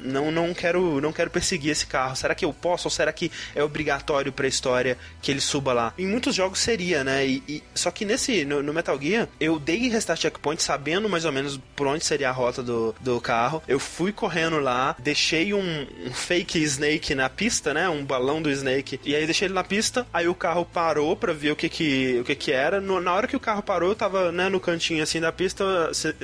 [SPEAKER 1] não não quero não quero perseguir esse carro. Será que eu posso ou será que é obrigatório para a história que ele suba lá? Em muitos jogos seria, né? E, e só que nesse no, no, Metal Gear, eu dei restart checkpoint sabendo mais ou menos por onde seria a rota do, do carro. Eu fui correndo lá, deixei um, um fake Snake na pista, né? Um balão do Snake. E aí deixei ele na pista Aí o carro parou pra ver o que que, o que, que era. No, na hora que o carro parou, eu tava né, no cantinho assim da pista,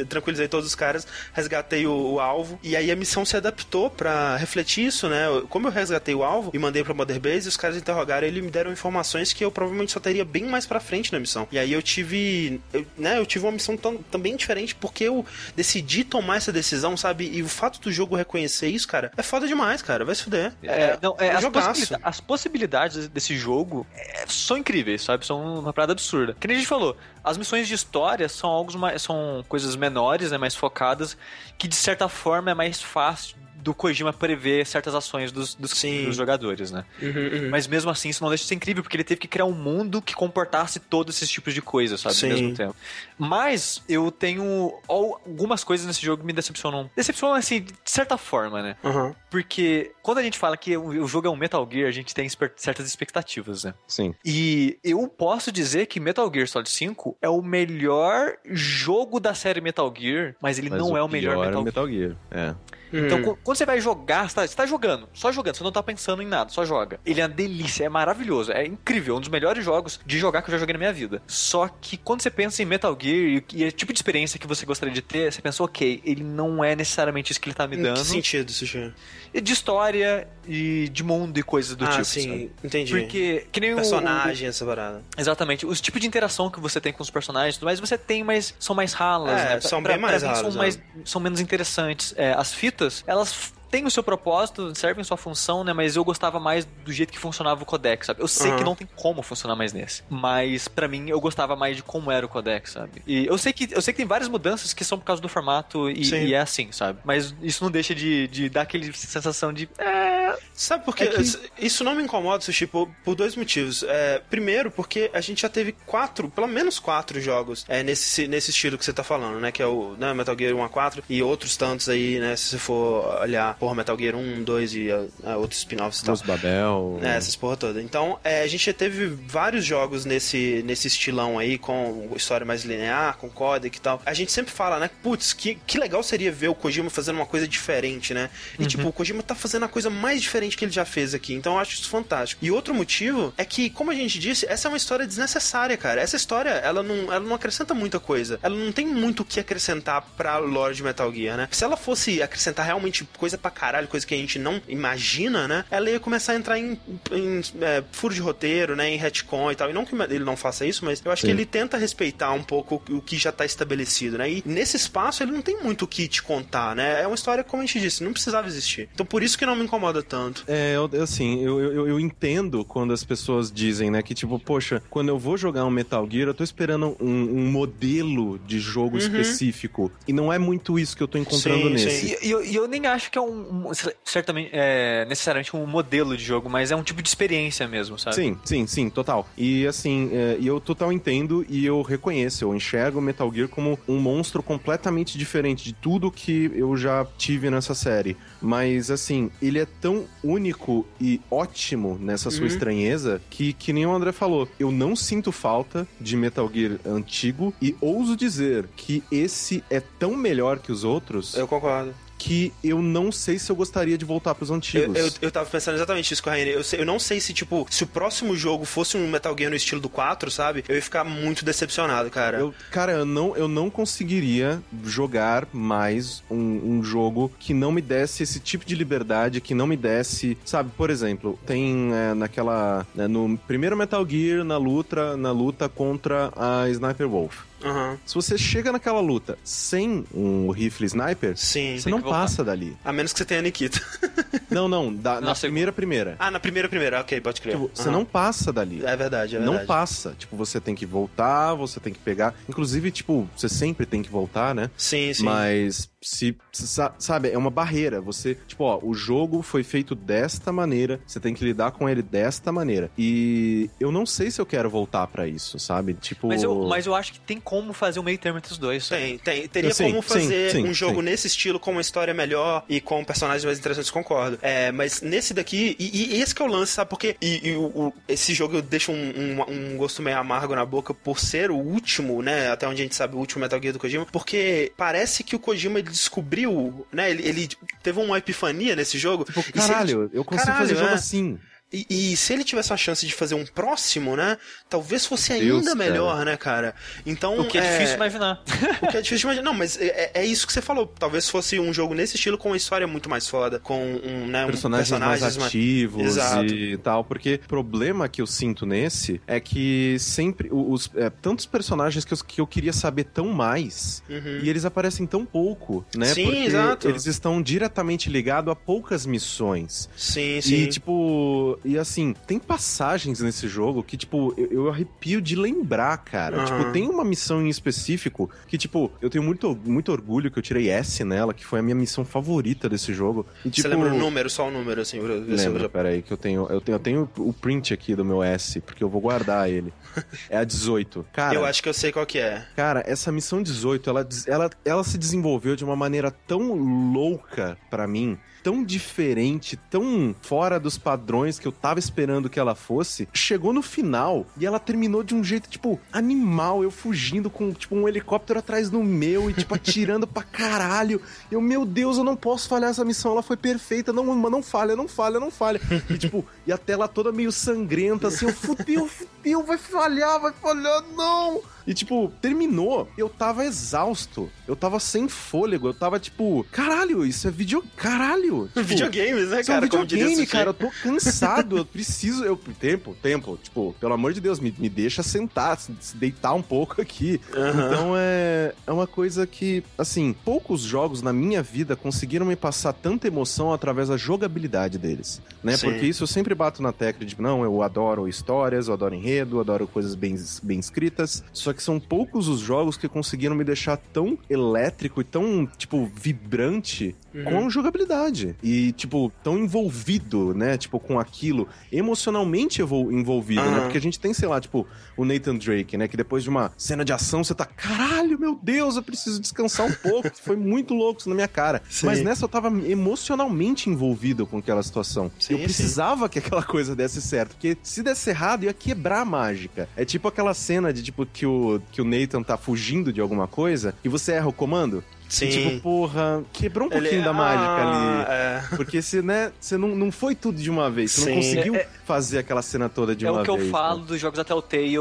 [SPEAKER 1] tranquilizei todos os caras, resgatei o, o, alvo. E aí a missão se adaptou para refletir isso, né? Como eu resgatei o alvo e mandei pra Mother Base, os caras interrogaram ele e me deram informações que eu provavelmente só teria bem mais pra frente na missão. E aí eu tive, eu, né, eu tive uma missão também diferente porque eu decidi tomar essa decisão, sabe? E o fato do jogo reconhecer isso, cara, é foda demais, cara. Vai se fuder.
[SPEAKER 2] É, é não, é, as, possibilidades, as possibilidades desse jogo jogo é, são incríveis, sabe? São uma parada absurda. Que nem a gente falou, as missões de história são algo mais, são coisas menores, né, mais focadas, que de certa forma é mais fácil do Kojima prever certas ações dos, dos, dos jogadores, né?
[SPEAKER 1] Uhum, uhum.
[SPEAKER 2] Mas mesmo assim, isso não deixa de ser incrível, porque ele teve que criar um mundo que comportasse todos esses tipos de coisas, sabe?
[SPEAKER 1] Sim.
[SPEAKER 2] Ao mesmo tempo. Mas eu tenho. Algumas coisas nesse jogo me decepcionam. Decepcionam, assim, de certa forma, né?
[SPEAKER 1] Uhum.
[SPEAKER 2] Porque quando a gente fala que o jogo é um Metal Gear, a gente tem certas expectativas, né?
[SPEAKER 3] Sim.
[SPEAKER 2] E eu posso dizer que Metal Gear Solid 5 é o melhor jogo da série Metal Gear, mas ele
[SPEAKER 3] Mas
[SPEAKER 2] não
[SPEAKER 3] o
[SPEAKER 2] é o melhor
[SPEAKER 3] pior
[SPEAKER 2] Metal,
[SPEAKER 3] é Metal Gear. É.
[SPEAKER 2] Então,
[SPEAKER 1] Hum.
[SPEAKER 2] qu- quando você vai jogar, você tá, você tá jogando, só jogando, você não tá pensando em nada, só joga. Ele é uma delícia, é maravilhoso, é incrível, um dos melhores jogos de jogar que eu já joguei na minha vida. Só que quando você pensa em Metal Gear e, e é o tipo de experiência que você gostaria de ter, você pensa, ok, ele não é necessariamente isso que ele tá me
[SPEAKER 1] Em
[SPEAKER 2] dando.
[SPEAKER 1] que sentido, Sushi?
[SPEAKER 2] E de história e de mundo e coisas do
[SPEAKER 1] ah,
[SPEAKER 2] tipo.
[SPEAKER 1] sim,
[SPEAKER 2] sabe?
[SPEAKER 1] entendi.
[SPEAKER 2] Porque, que nem o-
[SPEAKER 1] Personagem, essa parada.
[SPEAKER 2] o. Exatamente. Os tipos de interação que você tem com os personagens, e tudo mais você tem, mas são mais ralas,
[SPEAKER 1] É,
[SPEAKER 2] né?
[SPEAKER 1] são
[SPEAKER 2] Pra-
[SPEAKER 1] bem
[SPEAKER 2] pra
[SPEAKER 1] mais
[SPEAKER 2] mim,
[SPEAKER 1] ralas,
[SPEAKER 2] São, mais, são menos interessantes. É, as fitas, elas têm o seu propósito, servem sua função, né? Mas eu gostava mais do jeito que funcionava o codec, sabe? Eu sei
[SPEAKER 1] Aham.
[SPEAKER 2] que não tem como funcionar mais nesse. Mas, pra mim, eu gostava mais de como era o codec, sabe? E eu sei que, eu sei que tem várias mudanças que são por causa do formato e, e é assim, sabe? Mas isso não deixa de, de dar aquele sensação de. É,
[SPEAKER 1] Sabe por quê?
[SPEAKER 2] É que-
[SPEAKER 1] Isso- Isso não me incomoda, Sushi, por, por dois motivos. É, primeiro, porque a gente já teve quatro, pelo menos quatro jogos é, nesse, nesse estilo que você tá falando, né? Que é o né, Metal Gear 1 a 4 e outros tantos aí, né? Se você for olhar por Metal Gear 1, 2 e ah, outros spin-offs e tal.
[SPEAKER 3] Os Babel.
[SPEAKER 1] É, essas porra toda. Então, é, a gente já teve vários jogos nesse, nesse estilão aí, com história mais linear, com codec e tal. A gente sempre fala, né? Putz, que, que legal seria ver o Kojima fazendo uma coisa diferente, né? E, tipo, o Kojima tá fazendo a coisa mais diferente que ele já fez aqui. Então, eu acho isso fantástico. E outro motivo é que, como a gente disse, essa é uma história desnecessária, cara. Essa história, ela não, ela não acrescenta muita coisa. Ela não tem muito o que acrescentar pra lore de Metal Gear, né? Se ela fosse acrescentar realmente coisa pra caralho, coisa que a gente não imagina, né? Ela ia começar a entrar em, em é, furo de roteiro, né? Em retcon e tal. E não que ele não faça isso, mas eu acho que
[SPEAKER 3] Sim.
[SPEAKER 1] ele tenta respeitar um pouco o que já tá estabelecido, né? E nesse espaço ele não tem muito o que te contar, né? É uma história, como a gente disse, não precisava existir. Então por isso que não me incomoda tanto.
[SPEAKER 3] É, eu- assim, eu, eu, eu entendo quando as pessoas dizem, né, que tipo, poxa, quando eu vou jogar um Metal Gear, eu tô esperando um, um modelo de jogo específico. E não é muito isso que eu tô encontrando
[SPEAKER 1] Sim,
[SPEAKER 3] nesse.
[SPEAKER 1] sim.
[SPEAKER 2] E, eu, e eu nem acho que é um, um- certamente é, necessariamente um modelo de jogo, mas é um tipo de experiência mesmo, sabe?
[SPEAKER 3] Sim, sim, sim, total. E assim, é, eu total entendo e eu reconheço, eu enxergo o Metal Gear como um monstro completamente diferente de tudo que eu já tive nessa série. Mas assim, ele é tão único e ótimo nessa sua
[SPEAKER 1] Uhum.
[SPEAKER 3] estranheza que, que nem o André falou, eu não sinto falta de Metal Gear antigo e ouso dizer que esse é tão melhor que os outros
[SPEAKER 1] Eu concordo.
[SPEAKER 3] Que eu não sei se eu gostaria de voltar pros
[SPEAKER 1] Eu,
[SPEAKER 3] antigos.
[SPEAKER 1] eu, eu tava pensando exatamente isso com a Raine. Eu, eu não sei se, tipo, se o próximo jogo fosse um Metal Gear no estilo do 4, sabe? Eu ia ficar muito decepcionado, cara.
[SPEAKER 3] Eu, cara, eu não, eu não conseguiria jogar mais um, um jogo que não me desse esse tipo de liberdade, que não me desse, sabe? Por exemplo, tem é, naquela né, no primeiro Metal Gear na luta na luta contra a Sniper Wolf.
[SPEAKER 1] Aham.
[SPEAKER 3] Se você chega naquela luta sem um rifle sniper,
[SPEAKER 1] Sim.
[SPEAKER 3] você não passa dali.
[SPEAKER 1] A menos que você tenha a Nikita.
[SPEAKER 3] Não, não, da, na
[SPEAKER 2] Na
[SPEAKER 3] primeira primeira.
[SPEAKER 1] ah, na primeira, primeira. Ok, pode crer.
[SPEAKER 3] Tipo, você
[SPEAKER 1] Aham.
[SPEAKER 3] não passa dali.
[SPEAKER 1] É verdade, é
[SPEAKER 3] não
[SPEAKER 1] verdade.
[SPEAKER 3] passa. Tipo, você tem que voltar, você tem que pegar. Inclusive, tipo, você sempre tem que voltar, né?
[SPEAKER 1] Sim, sim.
[SPEAKER 3] Mas se, se sa- sabe, é uma barreira. Você, tipo, ó, o jogo foi feito desta maneira, você tem que lidar com ele desta maneira. E eu não sei se eu quero voltar pra isso, sabe? Tipo,
[SPEAKER 2] Mas, eu, mas eu acho que tem como fazer um meio termo entre os dois. sabe?
[SPEAKER 1] Tem, tem. Teria
[SPEAKER 3] Sim,
[SPEAKER 1] como
[SPEAKER 3] sim,
[SPEAKER 1] fazer
[SPEAKER 3] sim,
[SPEAKER 1] um jogo
[SPEAKER 3] sim.
[SPEAKER 1] nesse estilo com uma história melhor e com personagens mais interessantes, concordo. É, mas nesse daqui, e, e esse que é o lance, sabe? Porque e, e o- o- esse jogo deixa um, um, um gosto meio amargo na boca por ser o último, né? Até onde a gente sabe, o último Metal Gear do Kojima, porque parece que o Kojima ele descobriu, né? Ele, ele teve uma epifania nesse jogo.
[SPEAKER 3] Tipo,
[SPEAKER 1] se ele-
[SPEAKER 3] caralho, eu consigo
[SPEAKER 1] Caralho,
[SPEAKER 3] fazer jogo
[SPEAKER 1] é.
[SPEAKER 3] assim.
[SPEAKER 1] E, e se ele tivesse a chance de fazer um próximo, né? Talvez fosse ainda
[SPEAKER 3] Deus, cara.
[SPEAKER 1] melhor, né, cara? Então.
[SPEAKER 2] O que é, difícil imaginar.
[SPEAKER 1] O que é difícil imaginar. Não, mas é, é isso que você falou. Talvez fosse um jogo nesse estilo com uma história muito mais foda. Com um, né, um
[SPEAKER 3] Personagens, mais ativos
[SPEAKER 1] Exato.
[SPEAKER 3] e tal. Porque o problema que eu sinto nesse é que sempre. Os, é, tantos personagens que eu, que eu queria saber tão mais.
[SPEAKER 1] Uhum.
[SPEAKER 3] E eles aparecem tão pouco, né?
[SPEAKER 1] Sim,
[SPEAKER 3] Porque
[SPEAKER 1] exato.
[SPEAKER 3] eles estão diretamente ligados a poucas missões.
[SPEAKER 1] Sim, sim.
[SPEAKER 3] E, tipo, jogo. E assim, tem passagens nesse jogo que, tipo, eu, eu arrepio de lembrar, cara.
[SPEAKER 1] Uhum.
[SPEAKER 3] Tipo, tem uma missão em específico que, tipo, eu tenho muito, muito orgulho que eu tirei S nela, que foi a minha missão favorita desse jogo. E, tipo,
[SPEAKER 1] Você lembra o número, só o número, assim? pra ver
[SPEAKER 3] Lembro,
[SPEAKER 1] já-
[SPEAKER 3] peraí, que eu tenho, eu tenho. Eu tenho o print aqui do meu S, porque eu vou guardar ele. É a 18. Cara,
[SPEAKER 1] Eu acho que eu sei qual que é.
[SPEAKER 3] Cara, essa missão 18, ela, ela, ela se desenvolveu de uma maneira tão louca pra mim, tão diferente, tão fora dos padrões que eu tava esperando que ela fosse. Chegou no final e ela terminou de um jeito, tipo, animal, eu fugindo com, tipo, um helicóptero atrás do meu e, tipo, atirando pra caralho. Eu, meu Deus, eu não posso falhar essa missão, ela foi perfeita, não, não falha, não falha, não falha. E, tipo, e a tela toda meio sangrenta, assim, eu fudeu, fudeu, vai falhar, vai falhar, não! E, tipo, terminou, eu tava exausto. Eu tava sem fôlego. Eu tava, tipo, caralho, isso é vídeo. Caralho! Tipo,
[SPEAKER 1] Videogames, né,
[SPEAKER 3] isso é
[SPEAKER 1] cara?
[SPEAKER 3] um
[SPEAKER 1] diria
[SPEAKER 3] videogame, cara. Eu tô cansado. eu preciso. Eu, tempo, tempo. Tipo, pelo amor de Deus, me, me deixa sentar, se, se deitar um pouco aqui.
[SPEAKER 1] Aham.
[SPEAKER 3] Então é, é uma coisa que, assim, poucos jogos na minha vida conseguiram me passar tanta emoção através da jogabilidade deles, né?
[SPEAKER 1] Sim.
[SPEAKER 3] Porque isso eu sempre bato na tecla de, não, eu adoro histórias, eu adoro enredo, eu adoro coisas bem, bem escritas, só que são poucos os jogos que conseguiram me deixar tão elétrico e tão, tipo, vibrante com a jogabilidade. E, tipo, tão envolvido, né? Tipo, com aquilo. Emocionalmente envolvido, né?
[SPEAKER 1] Aham.
[SPEAKER 3] Porque a gente tem, sei lá, tipo, o Nathan Drake, né? Que depois de uma cena de ação você tá, caralho, meu Deus, eu preciso descansar um pouco. Foi muito louco isso na minha cara.
[SPEAKER 1] Sim.
[SPEAKER 3] Mas nessa eu tava emocionalmente envolvido com aquela situação.
[SPEAKER 1] Sim,
[SPEAKER 3] eu precisava que aquela coisa desse certo. Porque se desse errado, ia quebrar a mágica. É tipo aquela cena de, tipo, que o, que o Nathan tá fugindo de alguma coisa e você erra o comando.
[SPEAKER 1] Sim.
[SPEAKER 3] E, tipo, porra, quebrou um
[SPEAKER 1] Ele-
[SPEAKER 3] pouquinho da mágica
[SPEAKER 1] Ah,
[SPEAKER 3] ali.
[SPEAKER 1] é.
[SPEAKER 3] Porque você, né, você não, não foi tudo de uma vez. Você
[SPEAKER 1] Sim.
[SPEAKER 3] não conseguiu
[SPEAKER 2] É-
[SPEAKER 3] fazer aquela cena toda de
[SPEAKER 2] é
[SPEAKER 3] uma
[SPEAKER 2] o que
[SPEAKER 3] vez.
[SPEAKER 2] eu falo
[SPEAKER 3] né?
[SPEAKER 2] dos jogos da Telltale,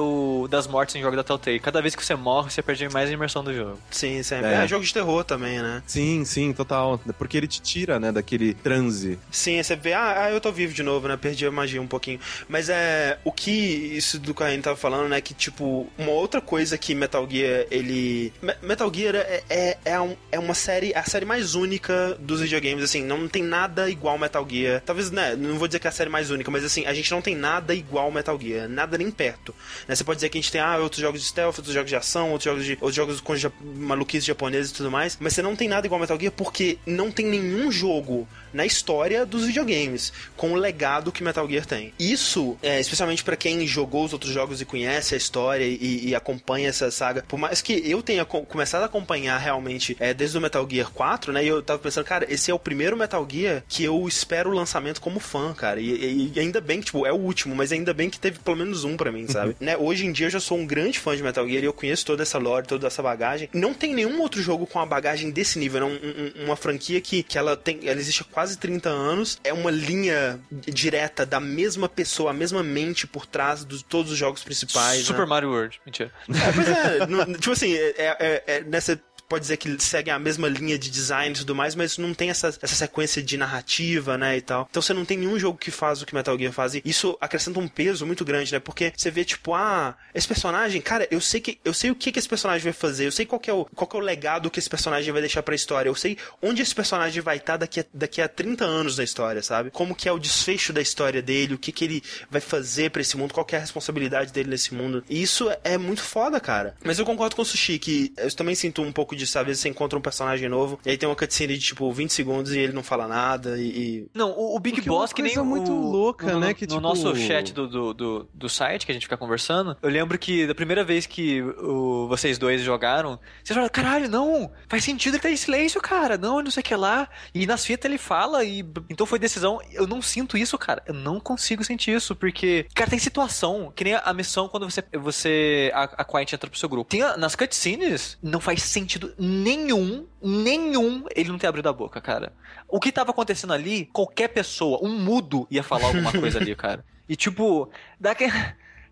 [SPEAKER 2] das mortes em jogos da Telltale. Cada vez que você morre, você perde mais a imersão do jogo.
[SPEAKER 1] Sim, sempre.
[SPEAKER 3] É.
[SPEAKER 1] É. jogo de terror também, né?
[SPEAKER 3] Sim, sim, total. Porque ele te tira, né, daquele transe.
[SPEAKER 1] Sim, você vê, ah, ah, eu tô vivo de novo, né? Perdi a magia um pouquinho. Mas é. O que isso do gente tava falando, né? Que, tipo, uma outra coisa que Metal Gear, ele. Me- Metal Gear é, é, é, um- é uma série, a série mais única dos videogames, assim, não tem nada igual Metal Gear. Talvez, né? Não vou dizer que é a série mais única, mas assim, a gente não tem nada igual Metal Gear, nada nem perto. Né? Você pode dizer que a gente tem, ah, outros jogos de stealth, outros jogos de ação, outros jogos de. outros jogos com ja maluquices japoneses e tudo mais, mas você não tem nada igual Metal Gear porque não tem nenhum jogo na história dos videogames com o legado que Metal Gear tem. Isso, é, especialmente pra quem jogou os outros jogos e conhece a história e, e acompanha essa saga, por mais que eu tenha co- começado a acompanhar realmente é, desde o Metal Gear 4, né? E eu tava pensando, cara, esse é o primeiro Metal Gear que eu espero o lançamento como fã, cara. E, e- ainda bem que, tipo, é o último, mas ainda bem que teve pelo menos um pra mim, sabe? né? Hoje em dia eu já sou um grande fã de Metal Gear e eu conheço toda essa lore, toda essa bagagem. Não tem nenhum outro jogo com a bagagem desse nível, né? Um- um- uma franquia que, que ela tem, ela existe há quase 30 anos, é uma linha direta da mesma pessoa, a mesma mente por trás de todos os jogos principais.
[SPEAKER 2] Super
[SPEAKER 1] né?
[SPEAKER 2] Mario World. Mentira.
[SPEAKER 1] É, pois é, no- tipo assim, é, é, é, nessa pode dizer que seguem a mesma linha de design e tudo mais, mas não tem essa, essa sequência de narrativa, né, e tal. Então você não tem nenhum jogo que faz o que Metal Gear faz. E isso acrescenta um peso muito grande, né? Porque você vê, tipo, ah, esse personagem, cara, eu sei que eu sei o que, que esse personagem vai fazer, eu sei qual é o, qual é o legado que esse personagem vai deixar pra história, eu sei onde esse personagem vai estar daqui a, daqui a 30 anos na história, sabe? Como que é o desfecho da história dele, o que que ele vai fazer pra esse mundo, qual é a responsabilidade dele nesse mundo. E isso é muito foda, cara. Mas eu concordo com o Sushi, que eu também sinto um pouco disso, às vezes você encontra um personagem novo, e aí tem uma cutscene de tipo 20 segundos e ele não fala nada, e. e-
[SPEAKER 2] Não, o, o Big
[SPEAKER 3] é
[SPEAKER 2] Boss, que nem
[SPEAKER 3] coisa
[SPEAKER 2] o,
[SPEAKER 3] muito louca,
[SPEAKER 2] no,
[SPEAKER 3] né,
[SPEAKER 2] No,
[SPEAKER 3] que,
[SPEAKER 2] no
[SPEAKER 3] tipo-
[SPEAKER 2] nosso chat do, do, do, do site, que a gente fica conversando, eu lembro que da primeira vez que o, vocês dois jogaram, vocês falaram, caralho, não, faz sentido ele tá em silêncio, cara, não, não sei o que lá. E nas fitas ele fala, e então foi decisão. Eu não sinto isso, cara. Eu não consigo sentir isso, porque, cara, tem situação, que nem a, a missão quando você, você a, a Quiet entra pro seu grupo. Tem a- nas cutscenes, não faz sentido nenhum, nenhum ele não ter abrido a boca, cara. O que tava acontecendo ali, qualquer pessoa, um mudo ia falar alguma coisa ali, cara. E tipo, daqui...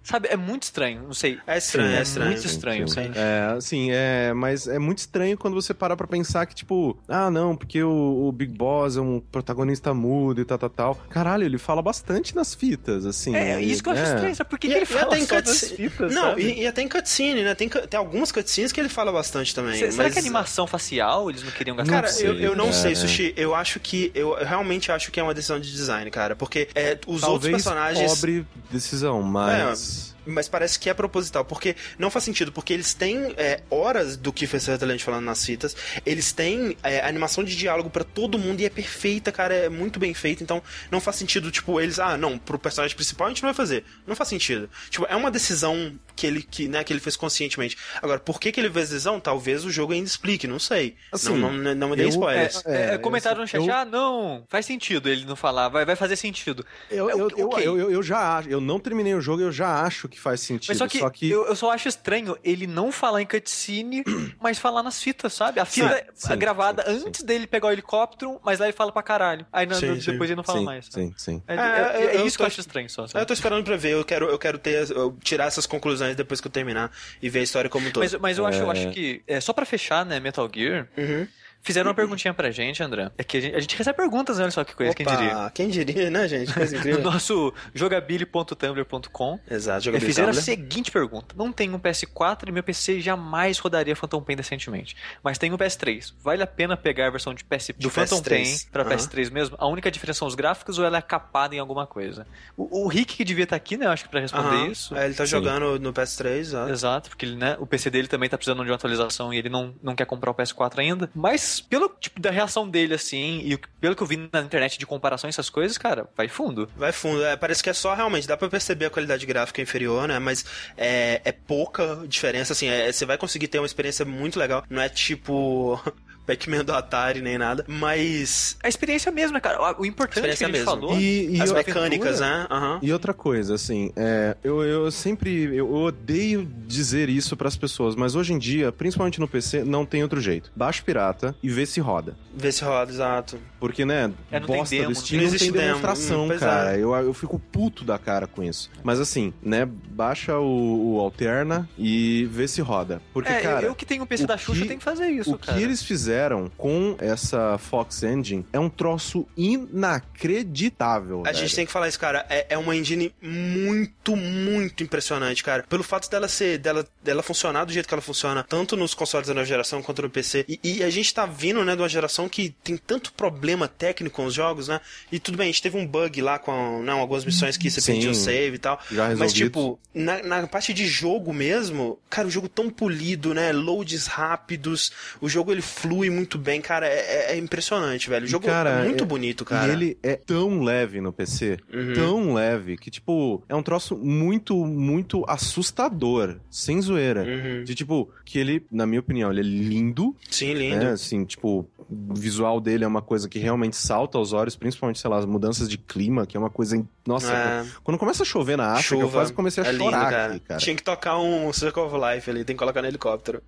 [SPEAKER 2] Sabe, é muito estranho, não sei.
[SPEAKER 1] É estranho,
[SPEAKER 3] Sim,
[SPEAKER 1] é
[SPEAKER 2] é
[SPEAKER 1] estranho.
[SPEAKER 2] muito estranho.
[SPEAKER 1] sim.
[SPEAKER 3] É, assim, é, mas é muito estranho quando você para pra pensar que, tipo, ah, não, porque o, o Big Boss é um protagonista mudo e tal, tal, tal. Caralho, ele fala bastante nas fitas, assim.
[SPEAKER 2] É, isso que eu acho
[SPEAKER 3] né?
[SPEAKER 2] estranho, sabe? Por que,
[SPEAKER 1] E-
[SPEAKER 2] que ele
[SPEAKER 1] e
[SPEAKER 2] fala só nas fitas,
[SPEAKER 1] Não,
[SPEAKER 2] sabe?
[SPEAKER 1] e, e até em cutscene, né? Tem, tem algumas cutscenes que ele fala bastante também.
[SPEAKER 2] Se- Será
[SPEAKER 1] mas-
[SPEAKER 2] que é animação facial eles não queriam gastar?
[SPEAKER 1] Cara,
[SPEAKER 3] sei,
[SPEAKER 1] eu, eu não
[SPEAKER 3] é,
[SPEAKER 1] sei,
[SPEAKER 3] é.
[SPEAKER 1] Sushi. Eu acho que. Eu realmente acho que é uma decisão de design, cara. Porque é, os outros
[SPEAKER 3] Talvez
[SPEAKER 1] personagens.
[SPEAKER 3] pobre decisão, mas...
[SPEAKER 1] Mas parece que é proposital, porque não faz sentido, porque eles têm é, horas do Kiefer Sutherland falando nas fitas, eles têm é, animação de diálogo pra todo mundo e é perfeita, cara, é muito bem feita, então não faz sentido, tipo, eles, ah, não, pro personagem principal a gente não vai fazer. Não faz sentido. Tipo, é uma decisão que ele, que, né, que ele fez conscientemente. Agora, por que, que ele fez decisão? Talvez o jogo ainda explique, não sei.
[SPEAKER 3] Assim,
[SPEAKER 1] não, não, não me dê
[SPEAKER 3] eu-
[SPEAKER 2] É,
[SPEAKER 1] spoilers.
[SPEAKER 2] é,
[SPEAKER 3] É,
[SPEAKER 2] comentaram no chat,
[SPEAKER 3] eu-
[SPEAKER 2] ah, não, faz sentido ele não falar, vai, vai fazer sentido.
[SPEAKER 3] Eu,
[SPEAKER 2] É,
[SPEAKER 3] eu,
[SPEAKER 2] ok.
[SPEAKER 3] eu, eu, eu já acho, eu não terminei o jogo, eu já acho que faz sentido.
[SPEAKER 2] Mas só que, Eu, eu só acho estranho ele não falar em cutscene, mas falar nas fitas, sabe? A fita
[SPEAKER 3] sim,
[SPEAKER 2] é gravada
[SPEAKER 3] sim, sim.
[SPEAKER 2] antes dele pegar o helicóptero, mas lá ele fala pra caralho. Aí
[SPEAKER 1] Sim, sim.
[SPEAKER 2] depois ele não fala
[SPEAKER 3] sim,
[SPEAKER 2] mais. sabe?
[SPEAKER 3] sim, sim.
[SPEAKER 2] É,
[SPEAKER 1] É,
[SPEAKER 2] é- é isso que
[SPEAKER 1] tô-
[SPEAKER 2] eu acho estranho só. sabe?
[SPEAKER 1] Eu tô esperando pra ver, eu quero, eu quero ter, eu tirar essas conclusões depois que eu terminar e ver a história como um todo.
[SPEAKER 2] Mas, mas eu, acho, eu acho que, é, só pra fechar, né, Metal Gear,
[SPEAKER 1] Uhum.
[SPEAKER 2] Fizeram uma perguntinha pra gente, André. É que a gente, a gente recebe perguntas, né? Olha só que coisa, quem
[SPEAKER 1] Opa,
[SPEAKER 2] diria.
[SPEAKER 1] Quem diria, né, gente? Coisa
[SPEAKER 2] No
[SPEAKER 1] incrível.
[SPEAKER 2] nosso jogabili.tumblr.com
[SPEAKER 1] Exato, jogabilidade.
[SPEAKER 2] fizeram a seguinte pergunta: Não tenho um PS4 e meu PC jamais rodaria Phantom Pain decentemente, mas tenho um PS3. Vale a pena pegar a versão de PS, do
[SPEAKER 1] De
[SPEAKER 2] Phantom
[SPEAKER 1] PS3?
[SPEAKER 2] Pain pra
[SPEAKER 1] Aham.
[SPEAKER 2] PS3 mesmo? A única diferença são os gráficos ou ela é capada em alguma coisa? O, o Rick que devia estar aqui, né? eu Acho que pra responder
[SPEAKER 1] Aham.
[SPEAKER 2] isso.
[SPEAKER 1] É, ele tá
[SPEAKER 3] Sim.
[SPEAKER 1] jogando no PS3, exato.
[SPEAKER 2] Exato, porque ele, né, o PC dele também tá precisando de uma atualização e ele não, não quer comprar o PS4 ainda. Mas, pelo tipo da reação dele, assim, e pelo que eu vi na internet de comparação essas coisas, cara, vai fundo.
[SPEAKER 1] Vai fundo, é, parece que é só realmente, dá pra perceber a qualidade gráfica inferior, né? Mas é, é pouca diferença, assim, é- você vai conseguir ter uma experiência muito legal. Não é tipo Pac-Man do Atari nem nada, mas.
[SPEAKER 2] A experiência mesmo, né, cara? O importante que a
[SPEAKER 1] Experiência
[SPEAKER 2] gente
[SPEAKER 1] mesmo.
[SPEAKER 2] falou.
[SPEAKER 3] E, e
[SPEAKER 1] as
[SPEAKER 3] eu-
[SPEAKER 1] mecânicas, né? Aham.
[SPEAKER 3] E outra coisa, assim, é, eu, eu sempre eu odeio dizer isso pras pessoas, mas hoje em dia, principalmente no PC, não tem outro jeito. Baixa o pirata e vê se roda.
[SPEAKER 1] Vê se roda, exato.
[SPEAKER 3] Porque, né,
[SPEAKER 2] É, não tem
[SPEAKER 3] bosta
[SPEAKER 2] demo,
[SPEAKER 3] do Steam
[SPEAKER 1] não
[SPEAKER 3] não,
[SPEAKER 1] existe
[SPEAKER 3] tem
[SPEAKER 1] demo.
[SPEAKER 3] demonstração,
[SPEAKER 1] Hum, pois
[SPEAKER 3] cara.
[SPEAKER 1] é.
[SPEAKER 3] Eu, eu fico puto da cara com isso. Mas assim, né, baixa o, o Alterna e vê se roda. Porque,
[SPEAKER 2] é, eu-
[SPEAKER 3] cara...
[SPEAKER 2] eu, que tenho o PC
[SPEAKER 3] o
[SPEAKER 2] da Xuxa
[SPEAKER 3] que-
[SPEAKER 2] tem que fazer isso,
[SPEAKER 3] O que
[SPEAKER 2] cara.
[SPEAKER 3] eles fizeram com essa Fox Engine é um troço inacreditável.
[SPEAKER 1] A gente tem que falar isso, cara. É, é uma engine muito, muito impressionante, cara. Pelo fato dela ser, dela, dela funcionar do jeito que ela funciona, tanto nos consoles da nova geração quanto no PC. E, e a gente tá vindo, né, de uma geração que tem tanto problema técnico com os jogos, né? E tudo bem, a gente teve um bug lá com né, algumas missões que você
[SPEAKER 3] Sim.
[SPEAKER 1] perdia o save e tal. Mas, tipo, na, na parte de jogo mesmo, cara, o jogo tão polido, né? Loads rápidos, o jogo ele flui muito bem, cara. É, é- é impressionante, velho. O jogo
[SPEAKER 3] cara,
[SPEAKER 1] é muito
[SPEAKER 3] é-
[SPEAKER 1] bonito, cara.
[SPEAKER 3] E ele é tão leve no PC,
[SPEAKER 1] Uhum.
[SPEAKER 3] tão leve, que, tipo, é um troço muito, muito assustador, sem zoeira.
[SPEAKER 1] Uhum.
[SPEAKER 3] De, tipo, que ele, na minha opinião, ele é lindo,
[SPEAKER 1] Sim, lindo.
[SPEAKER 3] né? Assim, tipo, visual dele é uma coisa que realmente salta aos olhos, principalmente, sei lá, as mudanças de clima, que é uma coisa... in- Nossa,
[SPEAKER 1] É.
[SPEAKER 3] quando começa a chover na África, eu quase comecei a
[SPEAKER 1] é lindo,
[SPEAKER 3] chorar
[SPEAKER 1] cara.
[SPEAKER 3] aqui, cara.
[SPEAKER 1] Tinha que tocar um Circle of Life ali, tem que colocar no helicóptero.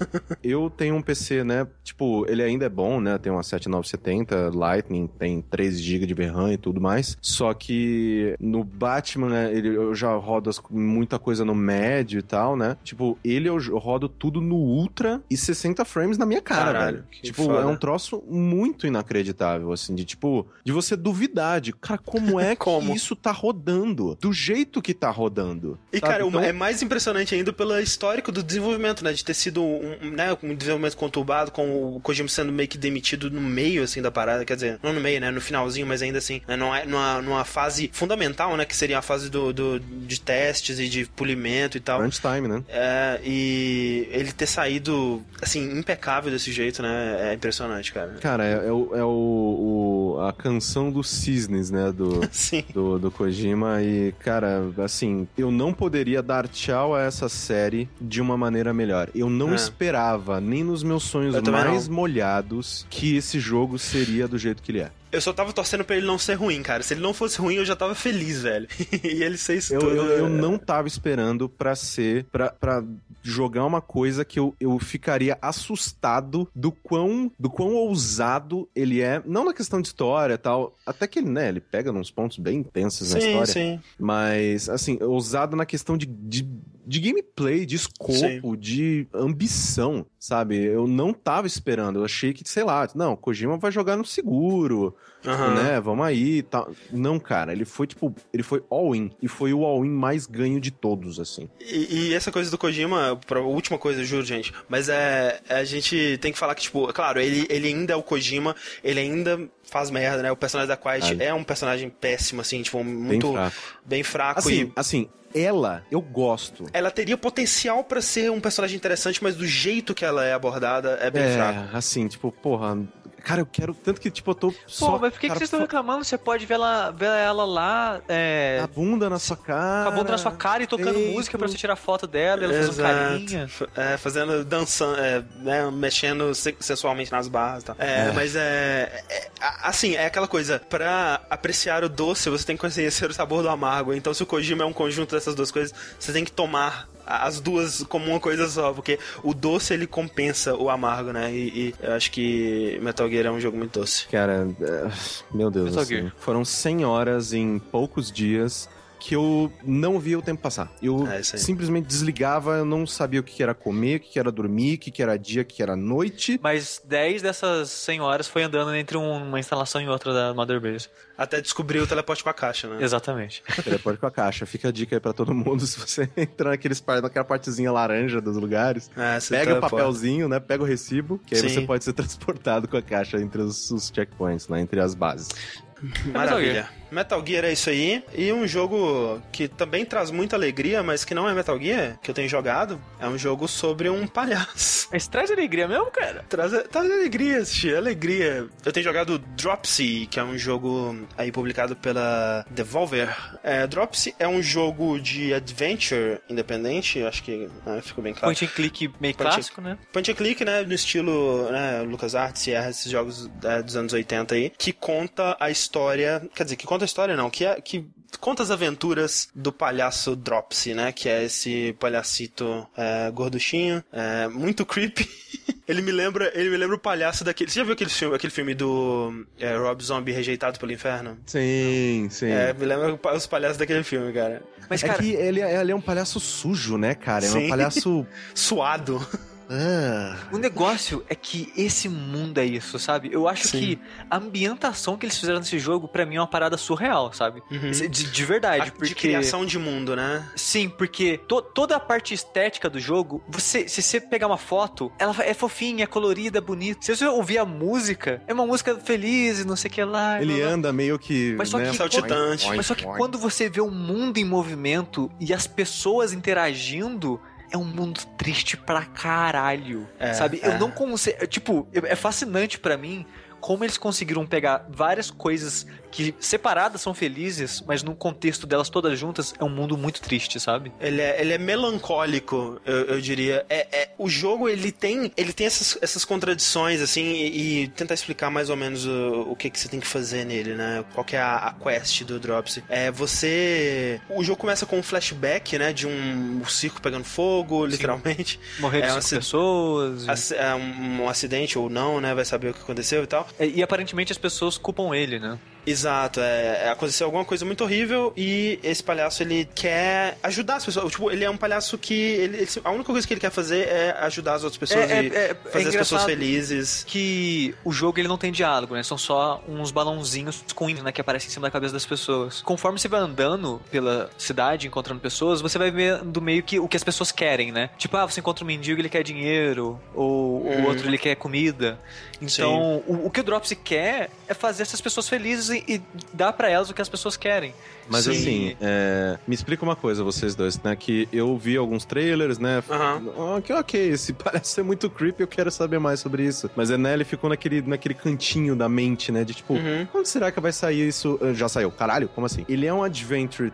[SPEAKER 3] Eu tenho um PC, né? Tipo, ele ainda é bom, né? Tem uma 7970 Lightning, tem 3 GB de VRAM e tudo mais. Só que no Batman, né, ele, eu já rodo as- muita coisa no médio e tal, né? Tipo, ele eu, rodo tudo no Ultra e 60 frames na minha cara,
[SPEAKER 1] Caralho,
[SPEAKER 3] velho.
[SPEAKER 1] que
[SPEAKER 3] Tipo,
[SPEAKER 1] foda.
[SPEAKER 3] é um troço muito inacreditável, assim, de tipo, de você duvidar de, cara, como é
[SPEAKER 1] Como?
[SPEAKER 3] que isso tá rodando? Do jeito que tá rodando.
[SPEAKER 1] E,
[SPEAKER 3] sabe?
[SPEAKER 1] cara,
[SPEAKER 3] Então-
[SPEAKER 1] é mais impressionante ainda pelo histórico do desenvolvimento, né? De ter sido um, um, né, um desenvolvimento conturbado, com o Kojima sendo meio que demitido no meio, assim, da parada. Quer dizer, não no meio, né? No finalzinho, mas ainda assim, né, numa, numa, numa fase fundamental, né? Que seria a fase do, do- de testes e de polimento e tal.
[SPEAKER 3] Crunch time, né?
[SPEAKER 1] É, e ele ter saído, assim, impecável desse jeito, né? É impressionante, cara.
[SPEAKER 3] Cara, é, é o, é o- o- a canção dos cisnes, né? Do, do, do Kojima. E, cara, assim, eu não poderia dar tchau a essa série de uma maneira melhor. Eu não
[SPEAKER 1] É.
[SPEAKER 3] esperava, nem nos meus sonhos mais molhados, que esse jogo seria do jeito que ele é.
[SPEAKER 1] Eu só tava torcendo pra ele não ser ruim, cara. Se ele não fosse ruim, eu já tava feliz, velho. e ele ser isso
[SPEAKER 3] Eu,
[SPEAKER 1] tudo.
[SPEAKER 3] eu, eu
[SPEAKER 1] é-
[SPEAKER 3] não tava esperando pra ser. Pra, pra jogar uma coisa que eu, eu ficaria assustado do quão, do quão ousado ele é. Não na questão de história e tal. Até que, né, ele pega uns pontos bem intensos na
[SPEAKER 1] Sim,
[SPEAKER 3] história.
[SPEAKER 1] sim.
[SPEAKER 3] Mas, assim, ousado na questão de, de, de gameplay, de escopo, de ambição, sabe? Eu não tava esperando. Eu achei que, sei lá, não, Kojima vai jogar no seguro,
[SPEAKER 1] Aham.
[SPEAKER 3] né? Vamos aí e tal. Não, cara, ele foi, tipo, ele foi all-in. E foi o all-in mais ganho de todos, assim.
[SPEAKER 1] E, e essa coisa do Kojima, pra última coisa, juro, gente, mas é. A gente tem que falar que, tipo, claro, ele, ele ainda é o Kojima, ele ainda faz merda, né? O personagem da Quiet
[SPEAKER 3] Ah.
[SPEAKER 1] é um personagem péssimo, assim, tipo, muito.
[SPEAKER 3] Bem fraco.
[SPEAKER 1] bem fraco
[SPEAKER 3] Assim,
[SPEAKER 1] e.
[SPEAKER 3] assim, ela, eu gosto.
[SPEAKER 1] Ela teria potencial pra ser um personagem interessante, mas do jeito que ela é abordada é bem
[SPEAKER 3] é,
[SPEAKER 1] fraco.
[SPEAKER 3] assim, tipo, porra. Cara, eu quero. Tanto que, tipo, eu tô.
[SPEAKER 2] Pô,
[SPEAKER 3] só,
[SPEAKER 2] mas por que, que
[SPEAKER 3] cara,
[SPEAKER 2] vocês estão reclamando? Você pode ver ela, ver ela lá, é,
[SPEAKER 3] A bunda na sua cara.
[SPEAKER 2] com a bunda na sua cara e tocando
[SPEAKER 3] peito.
[SPEAKER 2] música pra você tirar foto dela, e ela fazendo carinha.
[SPEAKER 1] F- É, fazendo, dançando, é, né, mexendo se- sensualmente nas barras e tal. É,
[SPEAKER 3] É.
[SPEAKER 1] mas é, é, Assim, é aquela coisa, pra apreciar o doce, você tem que conhecer o sabor do amargo. Então, se o Kojima é um conjunto dessas duas coisas, você tem que tomar as duas como uma coisa só, porque o doce ele compensa o amargo, né? E, e eu acho que Metal Gear é um jogo muito doce.
[SPEAKER 3] Cara, é, meu Deus,
[SPEAKER 2] Metal
[SPEAKER 3] assim,
[SPEAKER 2] Gear.
[SPEAKER 3] foram 100 horas em poucos dias que eu não via o tempo passar. Eu
[SPEAKER 1] É
[SPEAKER 3] simplesmente desligava, eu não sabia o que era comer, o que era dormir, o que era dia, o que era noite.
[SPEAKER 2] Mas 10 dessas 100 horas foi andando entre um- uma instalação e outra da Mother Base.
[SPEAKER 1] Até descobrir o teleporte com a caixa, né?
[SPEAKER 2] Exatamente.
[SPEAKER 3] Teleporte com a caixa. Fica a dica aí pra todo mundo, se você entrar naqueles naquela partezinha laranja dos lugares.
[SPEAKER 1] É,
[SPEAKER 3] Pega o papelzinho, né? Pega o recibo, que aí
[SPEAKER 1] Sim.
[SPEAKER 3] você pode ser transportado com a caixa entre os, os checkpoints, né? Entre as bases.
[SPEAKER 1] Maravilha. Metal Gear é isso aí. E um jogo que também traz muita alegria, mas que não é Metal Gear, que eu tenho jogado, é um jogo sobre um palhaço.
[SPEAKER 2] Mas traz alegria mesmo, cara?
[SPEAKER 1] Traz, traz alegria, assistir, alegria. Eu tenho jogado Dropsy, que é um jogo aí publicado pela Devolver. É, Dropsy é um jogo de adventure independente, acho que né, ficou bem claro.
[SPEAKER 2] Point and click meio
[SPEAKER 1] Point and-
[SPEAKER 2] clássico, né?
[SPEAKER 1] Point and click, né, no estilo né, LucasArts, Sierra, esses jogos é, dos anos 80 aí, que conta a história, quer dizer, que conta a história não, que é, que conta as aventuras do palhaço Dropsy, né, que é esse palhacito é, gorduchinho, é, muito creepy. Ele me lembra, ele me lembra o palhaço daquele. Você já viu aquele filme, aquele filme do é, Rob Zombie Rejeitado pelo Inferno?
[SPEAKER 3] Sim, sim.
[SPEAKER 1] É, me lembra os palhaços daquele filme, cara.
[SPEAKER 2] Mas,
[SPEAKER 3] é
[SPEAKER 2] cara,
[SPEAKER 3] que ele, é- ele é um palhaço sujo, né, cara? É
[SPEAKER 1] Sim.
[SPEAKER 3] um palhaço.
[SPEAKER 1] Suado.
[SPEAKER 3] Ah.
[SPEAKER 2] O negócio é que esse mundo é isso, sabe? Eu acho
[SPEAKER 1] Sim.
[SPEAKER 2] que a ambientação que eles fizeram nesse jogo, pra mim, é uma parada surreal, sabe?
[SPEAKER 1] Uhum.
[SPEAKER 2] De, de verdade,
[SPEAKER 1] A-
[SPEAKER 2] porque...
[SPEAKER 1] De criação de mundo, né?
[SPEAKER 2] Sim, porque to- toda a parte estética do jogo, você, se você pegar uma foto, ela é fofinha, é colorida, é bonita. Se você ouvir a música, é uma música feliz e não sei o que lá.
[SPEAKER 3] Ele
[SPEAKER 2] blá, blá.
[SPEAKER 3] anda meio que.
[SPEAKER 2] Mas só
[SPEAKER 3] né,
[SPEAKER 2] que-
[SPEAKER 1] Saltitante.
[SPEAKER 2] Mas só que quando você vê o mundo em movimento e as pessoas interagindo, é um mundo triste pra caralho.
[SPEAKER 1] É,
[SPEAKER 2] sabe?
[SPEAKER 1] é.
[SPEAKER 2] Eu não consigo. Tipo, é fascinante pra mim como eles conseguiram pegar várias coisas que separadas são felizes, mas no contexto delas todas juntas é um mundo muito triste, sabe?
[SPEAKER 1] Ele é, ele é melancólico, eu, eu diria. É, é- o jogo, ele tem, ele tem essas, essas contradições, assim, e, e tentar explicar mais ou menos o, o que, que você tem que fazer nele, né? Qual que é a, a quest do Dropsy. É, você... O jogo começa com um flashback, né? De um, um circo pegando fogo, literalmente.
[SPEAKER 2] Morreram
[SPEAKER 1] É,
[SPEAKER 2] cinco
[SPEAKER 1] você-
[SPEAKER 2] pessoas. e-
[SPEAKER 1] Ac- é um, um acidente ou não, né? Vai saber o que aconteceu e tal.
[SPEAKER 2] É, E, aparentemente as pessoas culpam ele, né?
[SPEAKER 1] Exato, é, é, aconteceu alguma coisa muito horrível e esse palhaço ele quer ajudar as pessoas. Tipo, ele é um palhaço que ele, a única coisa que ele quer fazer é ajudar as outras pessoas
[SPEAKER 2] É-
[SPEAKER 1] e
[SPEAKER 2] é- é-
[SPEAKER 1] fazer
[SPEAKER 2] é
[SPEAKER 1] as pessoas felizes.
[SPEAKER 2] que o jogo ele não tem diálogo, né? São só uns balãozinhos com ímã, né, que aparecem em cima da cabeça das pessoas. Conforme você vai andando pela cidade, encontrando pessoas, você vai vendo meio que o que as pessoas querem, né? Tipo, ah, você encontra um mendigo, ele quer dinheiro, ou o
[SPEAKER 1] Hum.
[SPEAKER 2] outro ele quer comida. Então, o, o que o Dropsy quer é fazer essas pessoas felizes e, e dar pra elas o que as pessoas querem.
[SPEAKER 3] Mas
[SPEAKER 1] Sim.
[SPEAKER 3] assim, é, me explica uma coisa, vocês dois, né? Que eu vi alguns trailers, né?
[SPEAKER 1] Aham.
[SPEAKER 3] Ok, ok, esse parece ser muito creepy, eu quero saber mais sobre isso. Mas é, né, ele ficou naquele, naquele cantinho da mente, né? De tipo,
[SPEAKER 1] Uhum.
[SPEAKER 3] quando será que vai sair isso? Ah, Já saiu. Caralho, como assim? Ele é um adventure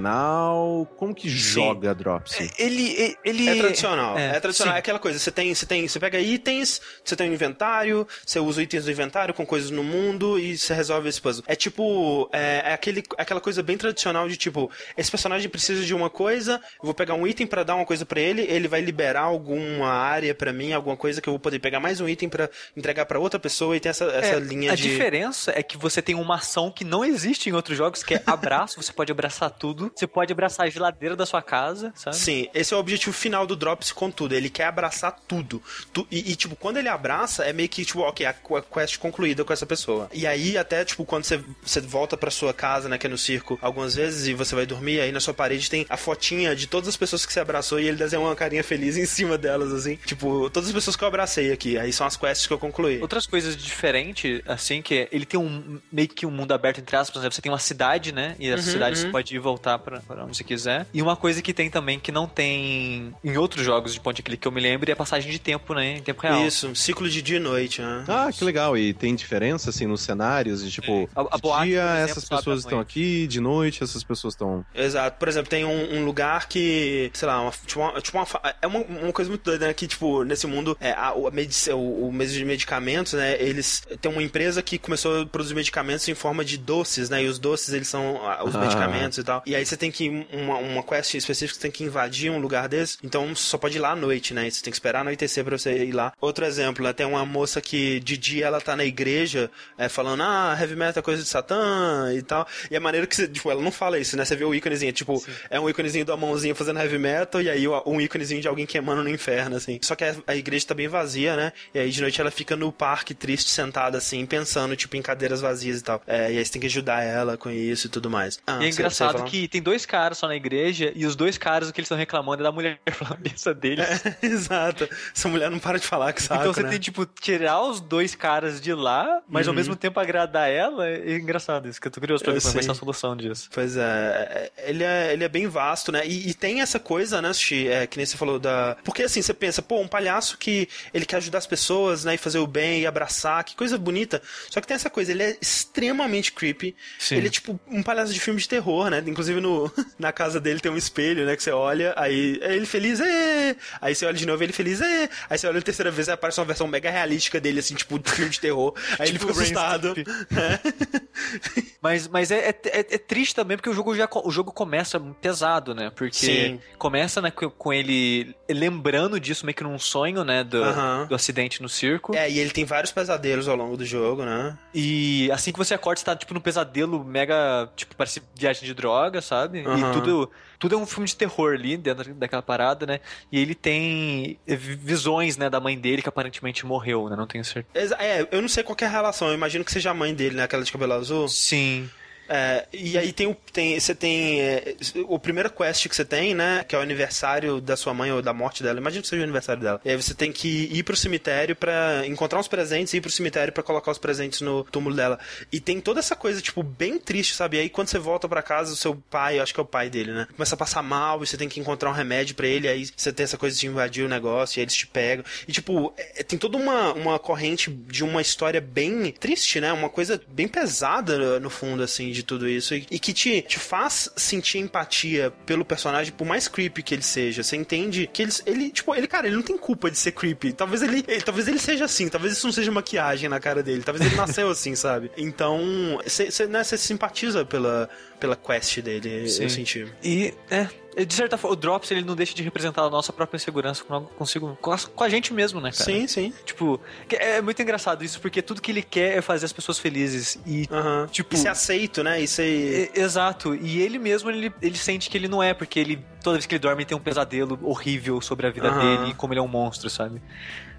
[SPEAKER 3] tradicional? Como que joga Dropsy?
[SPEAKER 2] Ele. ele
[SPEAKER 1] É tradicional, é,
[SPEAKER 2] é,
[SPEAKER 1] tradicional.
[SPEAKER 2] sim.
[SPEAKER 1] É aquela coisa, você tem, você tem, você pega itens, você tem um inventário, você usa itens do inventário com coisas no mundo e você resolve esse puzzle. É tipo, é, é aquele, aquela coisa bem tradicional de tipo, esse personagem precisa de uma coisa, eu vou pegar um item para dar uma coisa para ele, ele vai liberar alguma área para mim, alguma coisa que eu vou poder pegar mais um item para entregar para outra pessoa e tem essa, essa
[SPEAKER 2] É,
[SPEAKER 1] linha
[SPEAKER 2] a
[SPEAKER 1] de.
[SPEAKER 2] diferença é que você tem uma ação que não existe em outros jogos, que é abraço. você pode abraçar tudo. Você pode abraçar a geladeira da sua casa, sabe?
[SPEAKER 1] Sim, esse é o objetivo final do Drops com tudo. Ele quer abraçar tudo. Tu- e, e, tipo, quando ele abraça, é meio que, tipo, ok, a qu- a quest concluída com essa pessoa. E aí, até, tipo, quando você, você volta pra sua casa, né, que é no circo, algumas vezes, e você vai dormir, aí na sua parede tem a fotinha de todas as pessoas que você abraçou e ele desenha uma carinha feliz em cima delas, assim. Tipo, todas as pessoas que eu abracei aqui. Aí são as quests que eu concluí.
[SPEAKER 2] Outras coisas diferentes, assim, que ele tem um meio que um mundo aberto entre aspas, né? Você tem uma cidade, né? E essa
[SPEAKER 1] Uhum,
[SPEAKER 2] cidade
[SPEAKER 1] uhum.
[SPEAKER 2] você pode ir e voltar pra, pra onde você quiser. E uma coisa que tem também que não tem em outros jogos de and click que eu me lembro é a passagem de tempo, né? Em tempo real.
[SPEAKER 1] Isso, ciclo de dia e noite, né?
[SPEAKER 3] Ah, que legal. E tem diferença, assim, nos cenários? De, tipo,
[SPEAKER 2] A- a
[SPEAKER 3] de
[SPEAKER 2] boate,
[SPEAKER 3] dia
[SPEAKER 2] exemplo,
[SPEAKER 3] essas pessoas estão
[SPEAKER 2] noite.
[SPEAKER 3] aqui, de noite essas pessoas estão...
[SPEAKER 1] Exato. Por exemplo, tem um, um lugar que, sei lá, uma, tipo, uma, tipo uma é uma, uma coisa muito doida, né? Que, tipo, nesse mundo, é, a, o, a o, o mês de medicamentos, né? Eles tem uma empresa que começou a produzir medicamentos em forma de doces, né? E os doces, eles são os
[SPEAKER 3] Ah.
[SPEAKER 1] medicamentos e tal. E aí você tem que, uma, uma quest específica, você tem que invadir um lugar desse. Então você só pode ir lá à noite, né? E você tem que esperar anoitecer pra você ir lá. Outro exemplo, né? Tem uma moça que de dia ela tá na igreja é, falando, ah, heavy metal é coisa de Satã e tal. E é maneiro que você, tipo, ela não fala isso, né? Você vê o íconezinho, tipo, é um íconezinho da mãozinha fazendo heavy metal e aí um íconezinho de alguém queimando no inferno, assim. Só que a, igreja tá bem vazia, né? E aí de noite ela fica no parque triste, sentada assim, pensando, tipo, em cadeiras vazias e tal. É, e aí você tem que ajudar ela com isso e tudo mais. Ah,
[SPEAKER 2] E é
[SPEAKER 1] você- você ia
[SPEAKER 2] engraçado que tem dois caras só na igreja e os dois caras o que eles estão reclamando é da mulher cabeça deles.
[SPEAKER 1] Exato. Essa mulher não para de falar que saco,
[SPEAKER 2] então você
[SPEAKER 1] né?
[SPEAKER 2] tem, tipo, tirar os dois caras de lá, mas ao mesmo tempo agradar ela. É engraçado isso, que eu tô curioso pra ver como vai
[SPEAKER 1] sei.
[SPEAKER 2] ser a solução disso.
[SPEAKER 1] Pois é, é, ele é, ele é bem vasto, né? E, e tem essa coisa, né, Sushi, é, que nem você falou da... Porque assim, você pensa, pô, um palhaço que ele quer ajudar as pessoas, né, e fazer o bem, e abraçar, que coisa bonita. Só que tem essa coisa, ele é extremamente creepy.
[SPEAKER 2] Sim.
[SPEAKER 1] Ele é tipo um palhaço de filme de terror, né? Inclusive no, na casa dele tem um espelho, né, que você olha, aí é ele feliz, é! Aí você olha de novo, ele feliz, é! Aí você olha a terceira vez, aí aparece uma versão mega realística dele, assim, tipo, de filme de terror. Aí ele
[SPEAKER 2] Tipo
[SPEAKER 1] fica assustado.
[SPEAKER 2] Brain Mas, mas é, é, é- é triste também porque o jogo já o jogo começa pesado, né? Porque
[SPEAKER 1] Sim.
[SPEAKER 2] começa né, com ele lembrando disso meio que num sonho, né? Do,
[SPEAKER 1] Aham.
[SPEAKER 2] do acidente no circo.
[SPEAKER 1] É, e ele tem vários pesadelos ao longo do jogo, né?
[SPEAKER 2] E assim que você acorda, você tá tipo num pesadelo mega, tipo, parece viagem de droga, sabe?
[SPEAKER 1] Aham.
[SPEAKER 2] E tudo, tudo é um filme de terror ali dentro daquela parada, né? E ele tem vi- visões, né, da mãe dele que aparentemente morreu, né? Não tenho certeza.
[SPEAKER 1] É, eu não sei qual é a relação, eu imagino que seja a mãe dele, né? Aquela de cabelo azul.
[SPEAKER 2] Sim.
[SPEAKER 1] É, e aí tem o, tem, você tem é, o primeiro quest que você tem, né? Que é o aniversário da sua mãe ou da morte dela. Imagina que seja o aniversário dela. E aí você tem que ir pro cemitério pra encontrar uns presentes e ir pro cemitério pra colocar os presentes no túmulo dela. E tem toda essa coisa, tipo, bem triste, sabe? E aí quando você volta pra casa, o seu pai, acho que é o pai dele, né? Começa a passar mal e você tem que encontrar um remédio pra ele. Aí você tem essa coisa de invadir o negócio e aí eles te pegam. E tipo, é- tem toda uma, uma corrente de uma história bem triste, né? Uma coisa bem pesada no fundo, assim, de tudo isso. E, que te, te faz sentir empatia pelo personagem, por mais creepy que ele seja. Você entende que ele, ele, tipo, ele, cara, ele não tem culpa de ser creepy. Talvez ele, ele- talvez ele seja assim, talvez isso não seja maquiagem na cara dele. Talvez ele nasceu assim, sabe? Então, você né, simpatiza pela, pela quest dele,
[SPEAKER 2] Sim.
[SPEAKER 1] eu senti.
[SPEAKER 2] E, é, de certa forma, o Drops ele não deixa de representar a nossa própria insegurança com, consigo, com, a, com a gente mesmo, né, cara?
[SPEAKER 1] Sim, sim.
[SPEAKER 2] Tipo, é muito engraçado isso, porque tudo que ele quer é fazer as pessoas felizes. E, tipo.
[SPEAKER 1] E ser aceito, né? E ser.
[SPEAKER 2] é- exato. E ele mesmo, ele, ele sente que ele não é, porque ele, toda vez que ele dorme, ele tem um pesadelo horrível sobre a vida dele e como ele é um monstro, sabe?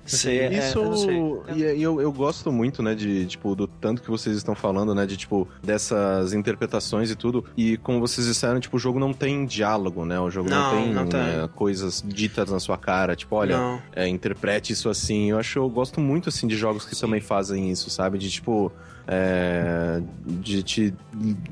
[SPEAKER 1] Sim.
[SPEAKER 2] sei, é-
[SPEAKER 3] Isso,
[SPEAKER 2] eu não sei.
[SPEAKER 3] e eu, eu gosto muito, né, de, tipo, do tanto que vocês estão falando, né, de, tipo, dessas interpretações e tudo. E como vocês disseram, tipo, o jogo não tem diálogo, né, o jogo não,
[SPEAKER 1] Não,
[SPEAKER 3] tem,
[SPEAKER 1] não tem.
[SPEAKER 3] né, coisas ditas na sua cara, tipo, olha, é, interprete isso assim. Eu acho, eu gosto muito, assim, de jogos que também fazem isso, sabe, de, tipo... é, de, te,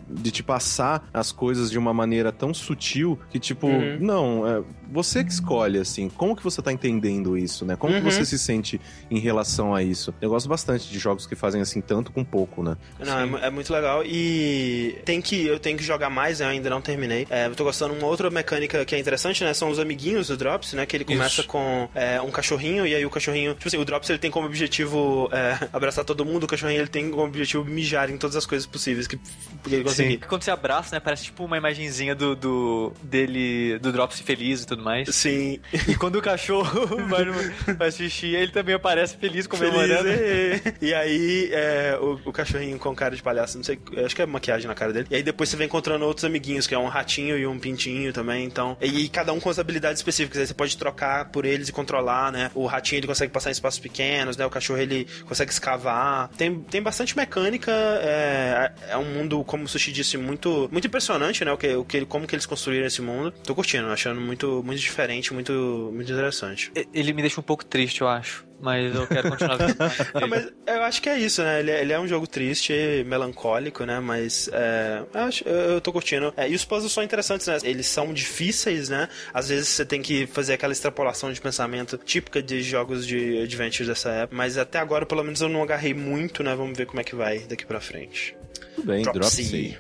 [SPEAKER 3] de te passar as coisas de uma maneira tão sutil que, tipo,
[SPEAKER 1] Uhum.
[SPEAKER 3] não, é, você que escolhe, assim, como que você tá entendendo isso, né? Como
[SPEAKER 1] Uhum.
[SPEAKER 3] que você se sente em relação a isso? Eu gosto bastante de jogos que fazem assim tanto com pouco, né?
[SPEAKER 1] Não, é, é muito legal e tem que eu tenho que jogar mais, né? eu ainda não terminei. É, eu tô gostando uma outra mecânica que é interessante, né? São os amiguinhos do Drops, né? Que ele começa
[SPEAKER 2] Isso.
[SPEAKER 1] com é, um cachorrinho e aí o cachorrinho, tipo assim, o Drops ele tem como objetivo é, abraçar todo mundo, o cachorrinho ele tem como objetivo mijar em todas as coisas possíveis que, que ele conseguir.
[SPEAKER 2] Quando você abraça, né, parece tipo uma imagenzinha do, do dele, do Drops feliz e tudo mais.
[SPEAKER 1] Sim.
[SPEAKER 2] E quando o cachorro vai no, faz xixi, ele também aparece feliz comemorando.
[SPEAKER 1] Feliz, é. E aí, é, o, o cachorrinho com cara de palhaço, não sei, acho que é maquiagem na cara dele. E aí depois você vai encontrando outros amiguinhos, que é um ratinho e um pintinho também, então. E, e cada um com as habilidades específicas. Aí você pode trocar por eles e controlar, né? O ratinho ele consegue passar em espaços pequenos, né? O cachorro ele consegue escavar. Tem, tem bastante mecânica. É, é um mundo, como o Sushi disse, muito, muito impressionante, né? O que, o que, como que eles construíram esse mundo. Tô curtindo, achando muito, muito diferente, muito, muito interessante.
[SPEAKER 2] Ele me deixa um pouco triste, eu acho. Mas eu quero continuar vendo. dele.
[SPEAKER 1] mas eu acho que é isso, né? Ele é, ele é um jogo triste, melancólico, né? Mas é, eu, acho, eu tô curtindo. É, e os puzzles são interessantes, né? Eles são difíceis, né? Às vezes você tem que fazer aquela extrapolação de pensamento típica de jogos de adventure dessa época. Mas até agora, pelo menos, eu não agarrei muito, né? Vamos ver como é que vai daqui pra frente.
[SPEAKER 3] Tudo bem,
[SPEAKER 1] Drop
[SPEAKER 3] drop
[SPEAKER 1] C.
[SPEAKER 3] C.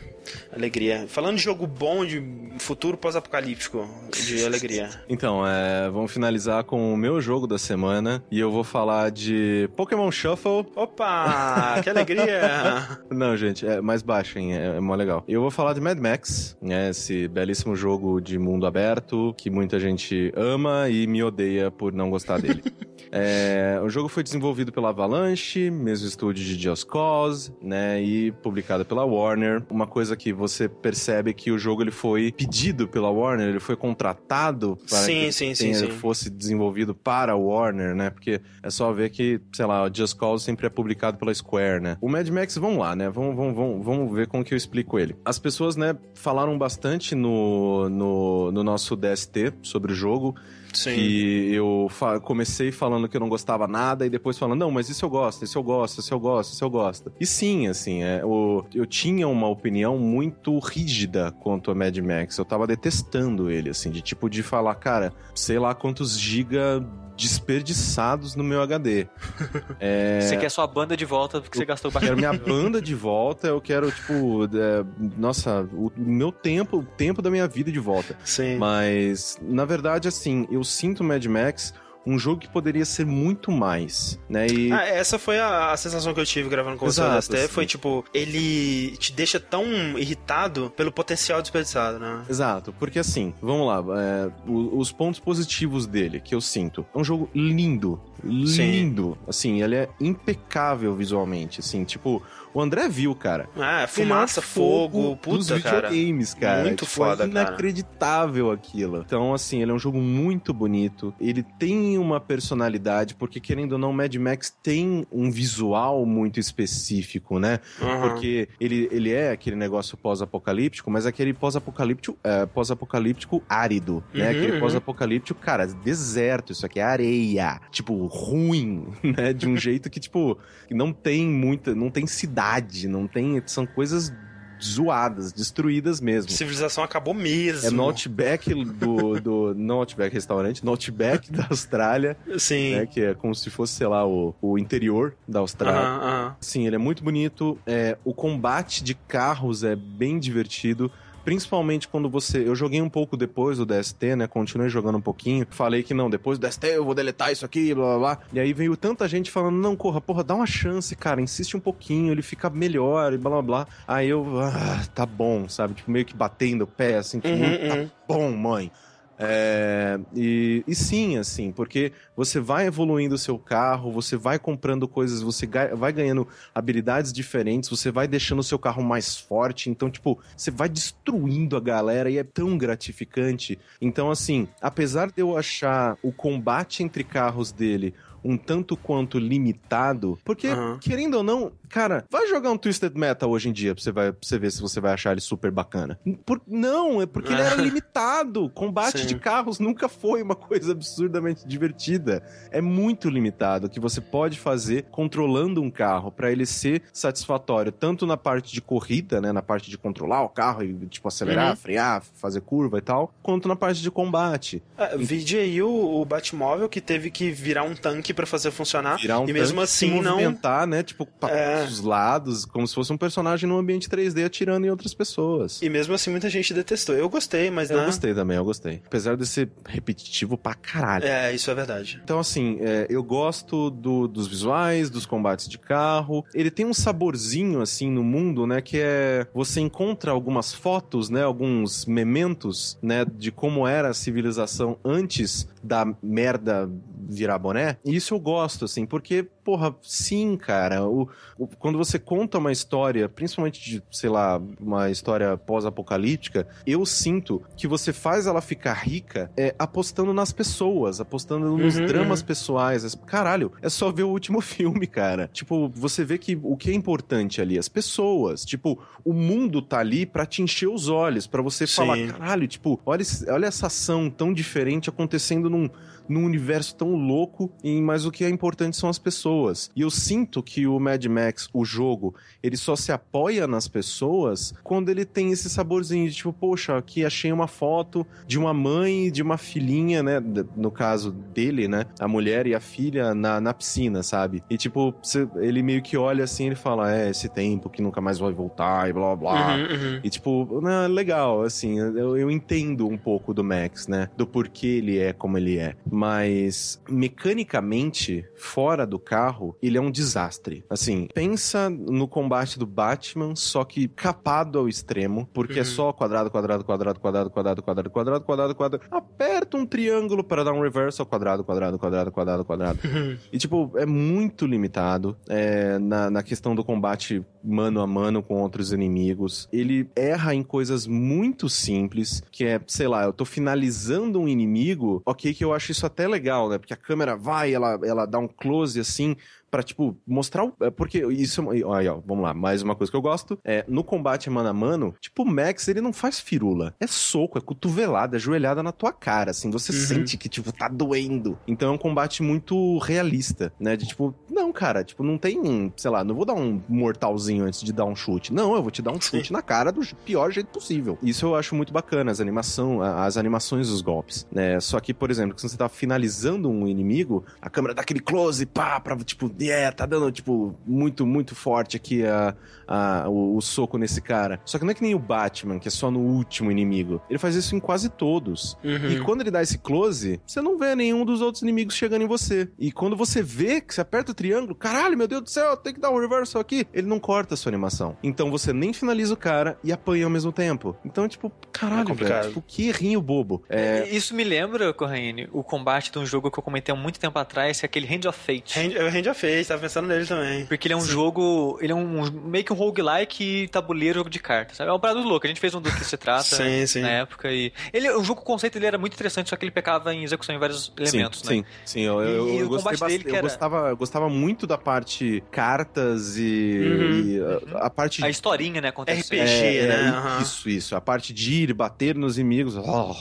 [SPEAKER 1] Alegria. Falando de jogo bom, de futuro pós-apocalíptico, de alegria.
[SPEAKER 3] Então, é, vamos finalizar com o meu jogo da semana e eu vou falar de Pokémon Shuffle.
[SPEAKER 1] Opa! Que alegria!
[SPEAKER 3] Não, gente, é mais baixo, hein? É, é mó legal. Eu vou falar de Mad Max, né? Esse belíssimo jogo de mundo aberto que muita gente ama e me odeia por não gostar dele. É, o jogo foi desenvolvido pela Avalanche, mesmo estúdio de Just Cause, né? E publicado pela Warner. Uma coisa que você percebe que o jogo ele foi pedido pela Warner, ele foi contratado para
[SPEAKER 1] Sim,
[SPEAKER 3] que
[SPEAKER 1] sim,
[SPEAKER 3] tenha-
[SPEAKER 1] sim.
[SPEAKER 3] fosse desenvolvido para a Warner, né? Porque é só ver que, sei lá, o Just Cause sempre é publicado pela Square, né? O Mad Max, vamos lá, né? Vamos, vamos, vamos, vamos ver como que eu explico ele. As pessoas, né, falaram bastante no, no, no nosso DST sobre o jogo.
[SPEAKER 1] Sim.
[SPEAKER 3] Que eu fa- comecei falando que eu não gostava nada e depois falando, não, mas isso eu gosto, isso eu gosto, isso eu gosto, isso eu gosto. E sim, assim, é, o- eu tinha uma opinião muito rígida quanto a Mad Max. Eu tava detestando ele, assim, de tipo de falar, cara, sei lá quantos giga desperdiçados no meu HD. É,
[SPEAKER 2] Você quer sua banda de volta porque você gastou
[SPEAKER 3] Quero
[SPEAKER 2] bastante.
[SPEAKER 3] minha banda de volta, eu quero, tipo, é, nossa, o meu tempo, o tempo da minha vida de volta.
[SPEAKER 1] Sim.
[SPEAKER 3] Mas, na verdade, assim, eu sinto Mad Max um jogo que poderia ser muito mais, né? E
[SPEAKER 1] Ah, essa foi a, a sensação que eu tive gravando com você
[SPEAKER 3] Exato, assim.
[SPEAKER 1] Foi tipo, ele te deixa tão irritado pelo potencial desperdiçado, né?
[SPEAKER 3] Exato, porque assim, vamos lá, é, os pontos positivos dele que eu sinto. É um jogo lindo,
[SPEAKER 1] Sim.
[SPEAKER 3] lindo. Assim, ele é impecável visualmente, assim, tipo, o André viu, cara.
[SPEAKER 1] Ah,
[SPEAKER 3] é um
[SPEAKER 1] fumaça, fogo,
[SPEAKER 3] dos
[SPEAKER 1] puta, cara.
[SPEAKER 3] videogames, cara.
[SPEAKER 1] Muito
[SPEAKER 3] Tipo,
[SPEAKER 1] foda,
[SPEAKER 3] é
[SPEAKER 1] cara.
[SPEAKER 3] inacreditável aquilo. Então, assim, ele é um jogo muito bonito. Ele tem uma personalidade, porque querendo ou não, Mad Max tem um visual muito específico, né?
[SPEAKER 1] Uhum.
[SPEAKER 3] Porque ele, ele é aquele negócio pós-apocalíptico, mas aquele pós-apocalíptico é, pós-apocalíptico árido, né?
[SPEAKER 1] Uhum,
[SPEAKER 3] Aquele
[SPEAKER 1] uhum.
[SPEAKER 3] pós-apocalíptico, cara, deserto, isso aqui é areia. Tipo, ruim, né? De um jeito que, tipo, não tem muita, não tem cidade, não tem, são coisas zoadas, destruídas mesmo.
[SPEAKER 1] Civilização acabou mesmo.
[SPEAKER 3] É no Outback do, do. Outback restaurante, no Outback da Austrália,
[SPEAKER 1] Sim.
[SPEAKER 3] né? Que é como se fosse, sei lá, o, o interior da Austrália.
[SPEAKER 1] Aham, aham.
[SPEAKER 3] Sim, ele é muito bonito. É, o combate de carros é bem divertido. Principalmente quando você. Eu joguei um pouco depois do DST, né? Continuei jogando um pouquinho. Falei que não, depois do DST eu vou deletar isso aqui, blá blá blá. E aí veio tanta gente falando: não, corra, porra, dá uma chance, cara. Insiste um pouquinho, ele fica melhor e blá blá blá. Aí eu, ah, tá bom, sabe? Tipo, meio que batendo o pé, assim, tipo,
[SPEAKER 1] Uhum,
[SPEAKER 3] tá
[SPEAKER 1] uhum.
[SPEAKER 3] bom, mãe. É, e, e sim, assim, porque você vai evoluindo o seu carro, você vai comprando coisas, você vai ganhando habilidades diferentes, você vai deixando o seu carro mais forte, então, tipo, você vai destruindo a galera e é tão gratificante. Então, assim, apesar de eu achar o combate entre carros dele um tanto quanto limitado, porque,
[SPEAKER 1] Aham.
[SPEAKER 3] querendo ou não, Cara, vai jogar um Twisted Metal hoje em dia pra você, vai, pra você ver se você vai achar ele super bacana. Por, não, é porque ele era limitado. Combate
[SPEAKER 1] Sim.
[SPEAKER 3] de carros nunca foi uma coisa absurdamente divertida. É muito limitado o que você pode fazer controlando um carro pra ele ser satisfatório, tanto na parte de corrida, né, na parte de controlar o carro e tipo acelerar,
[SPEAKER 1] Uhum.
[SPEAKER 3] frear, fazer curva e tal, quanto na parte de combate.
[SPEAKER 1] Ah, vide aí o, o Batmóvel que teve que virar um tanque pra fazer funcionar.
[SPEAKER 3] Virar um
[SPEAKER 1] e mesmo
[SPEAKER 3] tanque, se
[SPEAKER 1] assim não.
[SPEAKER 3] movimentar, né, tipo, para
[SPEAKER 1] É.
[SPEAKER 3] os lados, como se fosse um personagem num ambiente 3D atirando em outras pessoas.
[SPEAKER 1] E mesmo assim muita gente detestou. Eu gostei, mas
[SPEAKER 3] Eu
[SPEAKER 1] né?
[SPEAKER 3] gostei também, eu gostei. Apesar de ser repetitivo pra caralho.
[SPEAKER 1] É, isso é verdade.
[SPEAKER 3] Então, assim, é, eu gosto do- dos visuais, dos combates de carro. Ele tem um saborzinho, assim, no mundo, né? Que é. Você encontra algumas fotos, né? Alguns mementos, né? De como era a civilização antes da merda virar boné. E isso eu gosto, assim, porque, porra, sim, cara. o- o- quando você conta uma história, principalmente de, sei lá, uma história pós-apocalíptica, eu sinto que você faz ela ficar rica é, apostando nas pessoas, apostando nos
[SPEAKER 1] Uhum,
[SPEAKER 3] dramas
[SPEAKER 1] uhum.
[SPEAKER 3] pessoais. Es- Caralho, é só ver o último filme, cara. Tipo, você vê que o que é importante ali, as pessoas. Tipo, o mundo tá ali pra te encher os olhos, pra você
[SPEAKER 1] Sim.
[SPEAKER 3] falar, caralho, tipo, olha, olha essa ação tão diferente acontecendo num, num universo tão louco, e, mas o que é importante são as pessoas. E eu sinto que o Mad Max, o jogo, ele só se apoia nas pessoas quando ele tem esse saborzinho de tipo, poxa, aqui achei uma foto de uma mãe e de uma filhinha, né? No caso dele, né? A mulher e a filha na, na piscina, sabe? E tipo, ele meio que olha assim ele fala: É, esse tempo que nunca mais vai voltar e blá blá.
[SPEAKER 1] Uhum, uhum.
[SPEAKER 3] E tipo, né, legal, assim, eu, eu entendo um pouco do Max, né? Do porquê ele é como ele é. Mas mecanicamente, fora do carro, ele é um desastre. Assim, pensa no combate do Batman, só que capado ao extremo, porque é
[SPEAKER 1] Uhum.
[SPEAKER 3] só quadrado, quadrado, quadrado, quadrado, quadrado, quadrado, quadrado, quadrado, quadrado. Aperta um triângulo para dar um reverse ao quadrado, quadrado, quadrado, quadrado, quadrado.
[SPEAKER 1] Uhum.
[SPEAKER 3] E, tipo, é muito limitado é, na, na questão do combate mano a mano com outros inimigos. Ele erra em coisas muito simples, que é, sei lá, eu tô finalizando um inimigo, ok, que eu acho isso até legal, né? Porque a câmera vai, ela, ela dá um close assim. Pra, tipo, mostrar o. é, Porque isso. é- Olha, ó, vamos lá. Mais uma coisa que eu gosto. É, no combate mano a mano, tipo, o Max, ele não faz firula. É soco, é cotovelada, é joelhada na tua cara, assim. Você
[SPEAKER 1] Uhum.
[SPEAKER 3] sente que, tipo, tá doendo. Então é um combate muito realista, né? De tipo, não, cara, tipo, não tem, sei lá, não vou dar um mortalzinho antes de dar um chute. Não, eu vou te dar um chute na cara do pior jeito possível. Isso eu acho muito bacana, as animação, as animações dos golpes, né? Só que, por exemplo, quando você tá finalizando um inimigo, a câmera dá aquele close, pá, pra, tipo, yeah, tá dando, tipo, muito, muito forte aqui a, a- o, o soco nesse cara. Só que não é que nem o Batman, que é só no último inimigo. Ele faz isso em quase todos.
[SPEAKER 1] Uhum.
[SPEAKER 3] E quando ele dá esse close, você não vê nenhum dos outros inimigos chegando em você. E quando você vê que você aperta o triângulo, caralho, meu Deus do céu, tem que dar um reversal aqui, ele não corta a sua animação. Então você nem finaliza o cara e apanha ao mesmo tempo. Então, tipo, caralho,
[SPEAKER 1] É
[SPEAKER 3] velho, tipo, que errinho bobo. É,
[SPEAKER 2] Isso me lembra, Corraine, o combate de um jogo que eu comentei há muito tempo atrás, que é aquele Hand of Fate.
[SPEAKER 1] Hand, eu Hand of Fate, tava pensando nele também.
[SPEAKER 2] Porque ele é um jogo. Ele é um meio que um roguelike e tabuleiro jogo de cartas. sabe? É um parado louco. A gente fez um do que se trata
[SPEAKER 1] Sim, sim.
[SPEAKER 2] na época. E. Ele, o jogo o conceito dele era muito interessante, só que ele pecava em execução em vários elementos,
[SPEAKER 3] sim,
[SPEAKER 2] né?
[SPEAKER 3] Sim, sim, eu, eu,
[SPEAKER 2] E
[SPEAKER 3] eu
[SPEAKER 2] o
[SPEAKER 3] gostei bastante. Eu
[SPEAKER 2] era-
[SPEAKER 3] gostava, eu gostava muito da parte cartas e,
[SPEAKER 1] Uhum.
[SPEAKER 3] e a, a parte
[SPEAKER 2] A historinha, né, acontecendo.
[SPEAKER 1] RPG.
[SPEAKER 3] É,
[SPEAKER 1] né?
[SPEAKER 3] é. Isso, isso. A parte de ir, bater nos inimigos. Oh.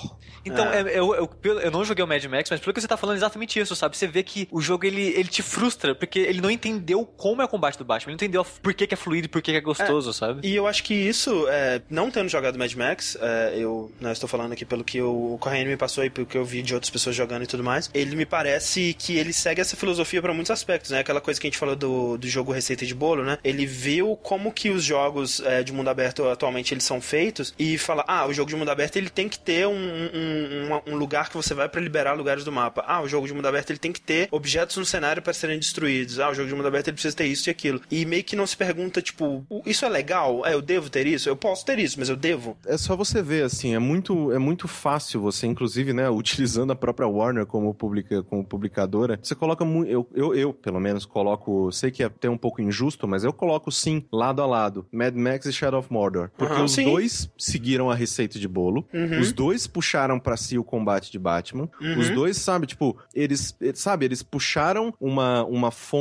[SPEAKER 2] Então,
[SPEAKER 1] É.
[SPEAKER 2] é, eu, eu, eu não joguei o Mad Max, mas pelo que você tá falando, é exatamente isso, sabe? Você vê que o jogo, ele, ele te frustra, porque ele não entendeu como é o combate do Batman, ele não entendeu por que, que é fluido e por que, que é gostoso, sabe?
[SPEAKER 1] E eu acho que isso, é, não tendo jogado Mad Max, é, eu né, estou falando aqui pelo que o Corraine me passou e pelo que eu vi de outras pessoas jogando e tudo mais, ele me parece que ele segue essa filosofia para muitos aspectos, né? Aquela coisa que a gente falou do, do jogo Receita de Bolo, né? Ele viu como que os jogos é, de mundo aberto atualmente eles são feitos e fala, ah, o jogo de mundo aberto ele tem que ter um, um, uma- um lugar que você vai para liberar lugares do mapa. Ah, o jogo de mundo aberto ele tem que ter objetos no cenário para serem destruídos. Ah, o jogo de mundo aberto ele precisa ter isso e aquilo. E meio que não se pergunta, tipo, isso é legal? É, eu devo ter isso? Eu posso ter isso, mas eu devo?
[SPEAKER 3] É só você ver, assim, é muito, é muito fácil você, inclusive, né, utilizando a própria Warner como, publica, como publicadora, você coloca muito, eu, eu, eu, pelo menos, coloco, sei que é até um pouco injusto, mas eu coloco sim, lado a lado, Mad Max e Shadow of Mordor, porque
[SPEAKER 1] Aham,
[SPEAKER 3] os
[SPEAKER 1] sim.
[SPEAKER 3] dois seguiram a receita de bolo,
[SPEAKER 1] Uhum.
[SPEAKER 3] os dois puxaram pra si o combate de Batman,
[SPEAKER 1] Uhum.
[SPEAKER 3] os dois, sabe, tipo, eles, eles- sabe, eles puxaram uma, uma fonte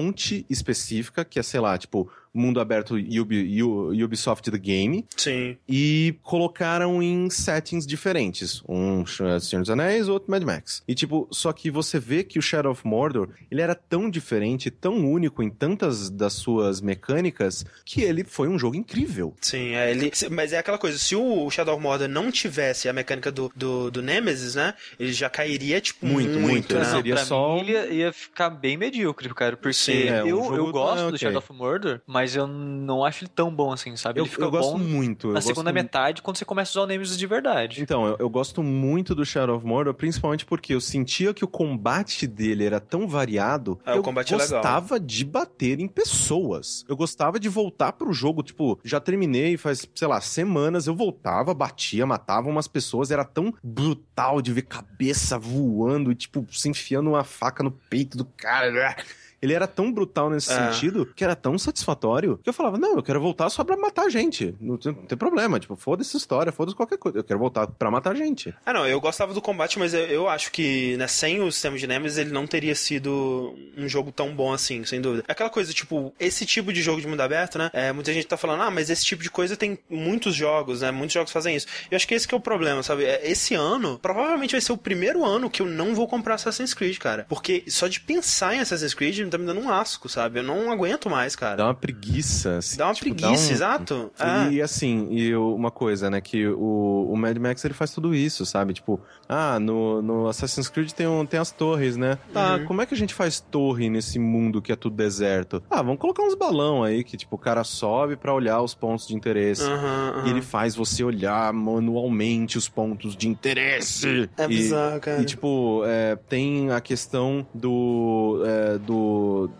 [SPEAKER 3] específica, que é, sei lá, tipo, mundo aberto Ubi, Ubisoft The Game
[SPEAKER 1] Sim.
[SPEAKER 3] e colocaram em settings diferentes. Um Senhor dos Anéis, outro Mad Max. E tipo, só que você vê que o Shadow of Mordor, ele era tão diferente, tão único em tantas das suas mecânicas, que ele foi um jogo incrível.
[SPEAKER 1] Sim, é, ele, mas é aquela coisa, se o Shadow of Mordor não tivesse a mecânica do, do, do Nemesis, né, ele já cairia, tipo,
[SPEAKER 3] Muito,
[SPEAKER 1] muito,
[SPEAKER 3] muito,
[SPEAKER 1] né?
[SPEAKER 3] ele seria
[SPEAKER 2] pra
[SPEAKER 3] só
[SPEAKER 2] mim,
[SPEAKER 3] um-
[SPEAKER 2] ele ia, ia ficar bem medíocre, cara. Porque
[SPEAKER 1] Sim,
[SPEAKER 3] é, um
[SPEAKER 2] eu,
[SPEAKER 3] jogo
[SPEAKER 2] eu gosto
[SPEAKER 3] tá
[SPEAKER 2] do
[SPEAKER 3] ok.
[SPEAKER 2] Shadow of Mordor, mas eu não acho ele tão bom assim, sabe?
[SPEAKER 3] Eu,
[SPEAKER 2] ele fica
[SPEAKER 3] eu gosto
[SPEAKER 2] bom
[SPEAKER 3] muito. eu
[SPEAKER 2] na
[SPEAKER 3] gosto
[SPEAKER 2] segunda metade, quando você começa a usar o Nemesis de verdade.
[SPEAKER 3] Então, eu, eu gosto muito do Shadow of Mordor, principalmente porque eu sentia que o combate dele era tão variado
[SPEAKER 1] É,
[SPEAKER 3] eu
[SPEAKER 1] combate é legal.
[SPEAKER 3] gostava de bater em pessoas. Eu gostava de voltar pro jogo, tipo, já terminei faz, sei lá, semanas, eu voltava, batia, matava umas pessoas, era tão brutal de ver cabeça voando e, tipo, se enfiando uma faca no peito do cara. Ele era tão brutal nesse
[SPEAKER 1] É.
[SPEAKER 3] sentido que era tão satisfatório que eu falava: não, eu quero voltar só pra matar gente. Não tem, não tem problema. Tipo, foda-se história, foda-se qualquer coisa. Eu quero voltar pra matar gente.
[SPEAKER 1] Ah, não, eu gostava do combate, mas eu, eu acho que, né, sem o sistema de Nemesis, ele não teria sido um jogo tão bom assim, sem dúvida. É aquela coisa, tipo, esse tipo de jogo de mundo aberto, né, é, muita gente tá falando, ah, mas esse tipo de coisa tem muitos jogos, né, muitos jogos fazem isso. Eu acho que esse que é o problema, sabe? É, Esse ano, provavelmente vai ser o primeiro ano que eu não vou comprar Assassin's Creed, cara. Porque só de pensar em Assassin's Creed tá me dando um asco, sabe? Eu não aguento mais, cara.
[SPEAKER 3] Dá uma preguiça. assim,
[SPEAKER 1] Dá uma
[SPEAKER 3] tipo,
[SPEAKER 1] preguiça,
[SPEAKER 3] um-
[SPEAKER 1] exato.
[SPEAKER 3] E assim, e eu- uma coisa, né, que o, o Mad Max ele faz tudo isso, sabe? Tipo, ah, no, no Assassin's Creed tem, um, tem as torres, né? Tá,
[SPEAKER 1] Uhum.
[SPEAKER 3] como é que a gente faz torre nesse mundo que é tudo deserto? Ah, vamos colocar uns balão aí que, tipo, o cara sobe pra olhar os pontos de interesse.
[SPEAKER 1] Aham, aham.
[SPEAKER 3] E ele faz você olhar manualmente os pontos de interesse.
[SPEAKER 1] É
[SPEAKER 3] E-
[SPEAKER 1] bizarro, cara.
[SPEAKER 3] E, tipo, é, tem a questão do, é, do,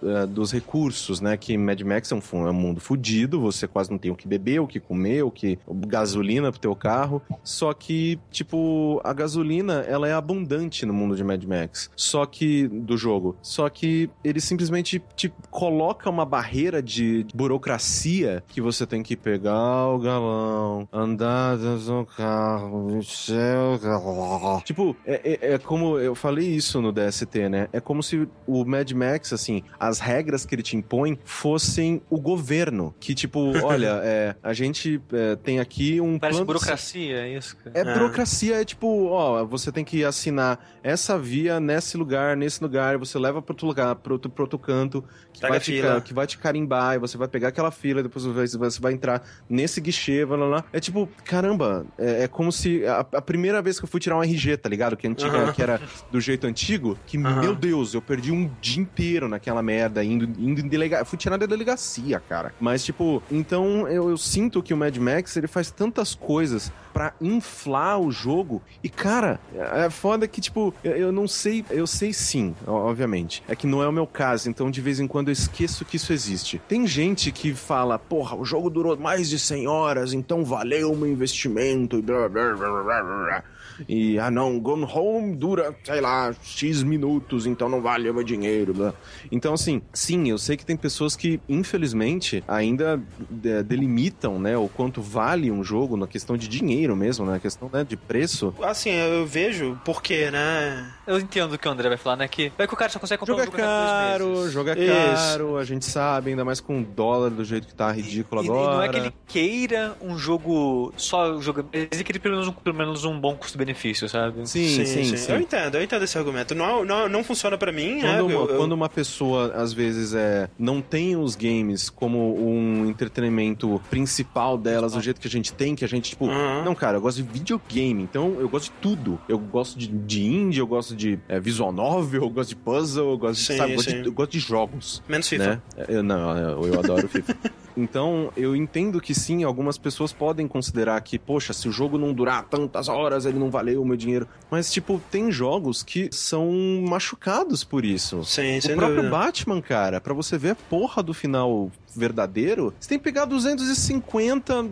[SPEAKER 3] é, dos recursos, né? Que Mad Max é um, é um mundo fudido, você quase não tem o que beber, o que comer, o que gasolina pro teu carro. Só que, tipo, a gasolina, ela é abundante no mundo de Mad Max. Só que, do jogo. Só que ele simplesmente te coloca uma barreira de burocracia que você tem que pegar o galão, andar no carro, encher o galão. Tipo, é, é- é como eu falei isso no DST, né? É como se o Mad Max, assim, as regras que ele te impõe fossem o governo. Que, tipo, olha, é, a gente é, tem aqui um
[SPEAKER 2] Parece
[SPEAKER 3] plano.
[SPEAKER 2] burocracia, é isso, cara.
[SPEAKER 3] É
[SPEAKER 1] É.
[SPEAKER 3] burocracia, é tipo, ó, você tem que assinar essa via nesse lugar, nesse lugar, você leva para outro lugar, para outro, pra outro canto, que
[SPEAKER 1] Pega
[SPEAKER 3] vai, te, que vai te carimbar, e você vai pegar aquela fila, depois você vai, você vai entrar nesse guichê, blá, blá, blá. É tipo, caramba, é, é como se a, a primeira vez que eu fui tirar um RG, tá ligado? Que, antiga,
[SPEAKER 1] Aham.
[SPEAKER 3] que era do jeito antigo, que,
[SPEAKER 1] Aham.
[SPEAKER 3] meu Deus, eu perdi um dia inteiro naquela merda, indo, indo em delegacia. Fui tirar da delegacia, cara. Mas, tipo, então eu, eu sinto que o Mad Max, ele faz tantas coisas pra inflar o jogo. E, cara, é foda que, tipo, eu, eu não sei. Eu sei sim, obviamente. É que não é o meu caso, então de vez em quando eu esqueço que isso existe. Tem gente que fala, porra, o jogo durou mais de 100 horas, então valeu o meu investimento blá blá blá blá blá. E, ah não, Gone Home dura, sei lá, X minutos, então não vale o meu dinheiro. Blá. Então, assim, sim, eu sei que tem pessoas que, infelizmente, ainda é, delimitam, né, o quanto vale um jogo na questão de dinheiro mesmo, na questão né, de preço.
[SPEAKER 1] Assim, eu vejo porque, né?
[SPEAKER 2] Eu entendo o que o André vai falar, né? Que vai que o cara só consegue comprar
[SPEAKER 3] Jogo é
[SPEAKER 2] um jogo dois
[SPEAKER 3] caro, jogo é caro, a gente sabe, ainda mais com o dólar do jeito que tá ridículo
[SPEAKER 2] E, e
[SPEAKER 3] agora.
[SPEAKER 2] não é que ele queira um jogo só jogo. Ele queria pelo menos um, pelo menos um bom custo-benefício, sabe?
[SPEAKER 3] Sim, sim, sim.
[SPEAKER 1] Eu entendo, eu entendo esse argumento. Não, não, não funciona pra mim, né?
[SPEAKER 3] Quando, uma,
[SPEAKER 1] Eu- eu-
[SPEAKER 3] quando uma pessoa, às vezes, é, não tem os games como um entretenimento principal delas, do jeito que a gente tem, que a gente, tipo,
[SPEAKER 1] Uhum.
[SPEAKER 3] não, cara, eu gosto de videogame, então eu gosto de tudo. Eu gosto de, de indie, eu gosto de é, visual novel, eu gosto de puzzle, eu gosto de,
[SPEAKER 1] Sim,
[SPEAKER 3] sabe, eu gosto
[SPEAKER 1] sim.
[SPEAKER 3] de, eu gosto de jogos.
[SPEAKER 1] Menos FIFA.
[SPEAKER 3] Né? Eu, não, eu, eu adoro FIFA. Então, eu entendo que sim, algumas pessoas podem considerar que, poxa, se o jogo não durar tantas horas, ele não valeu o meu dinheiro. Mas, tipo, tem jogos que são machucados por isso.
[SPEAKER 1] Sim,
[SPEAKER 3] O próprio
[SPEAKER 1] dúvida.
[SPEAKER 3] Batman, cara, pra você ver a porra do final verdadeiro, você tem que pegar 250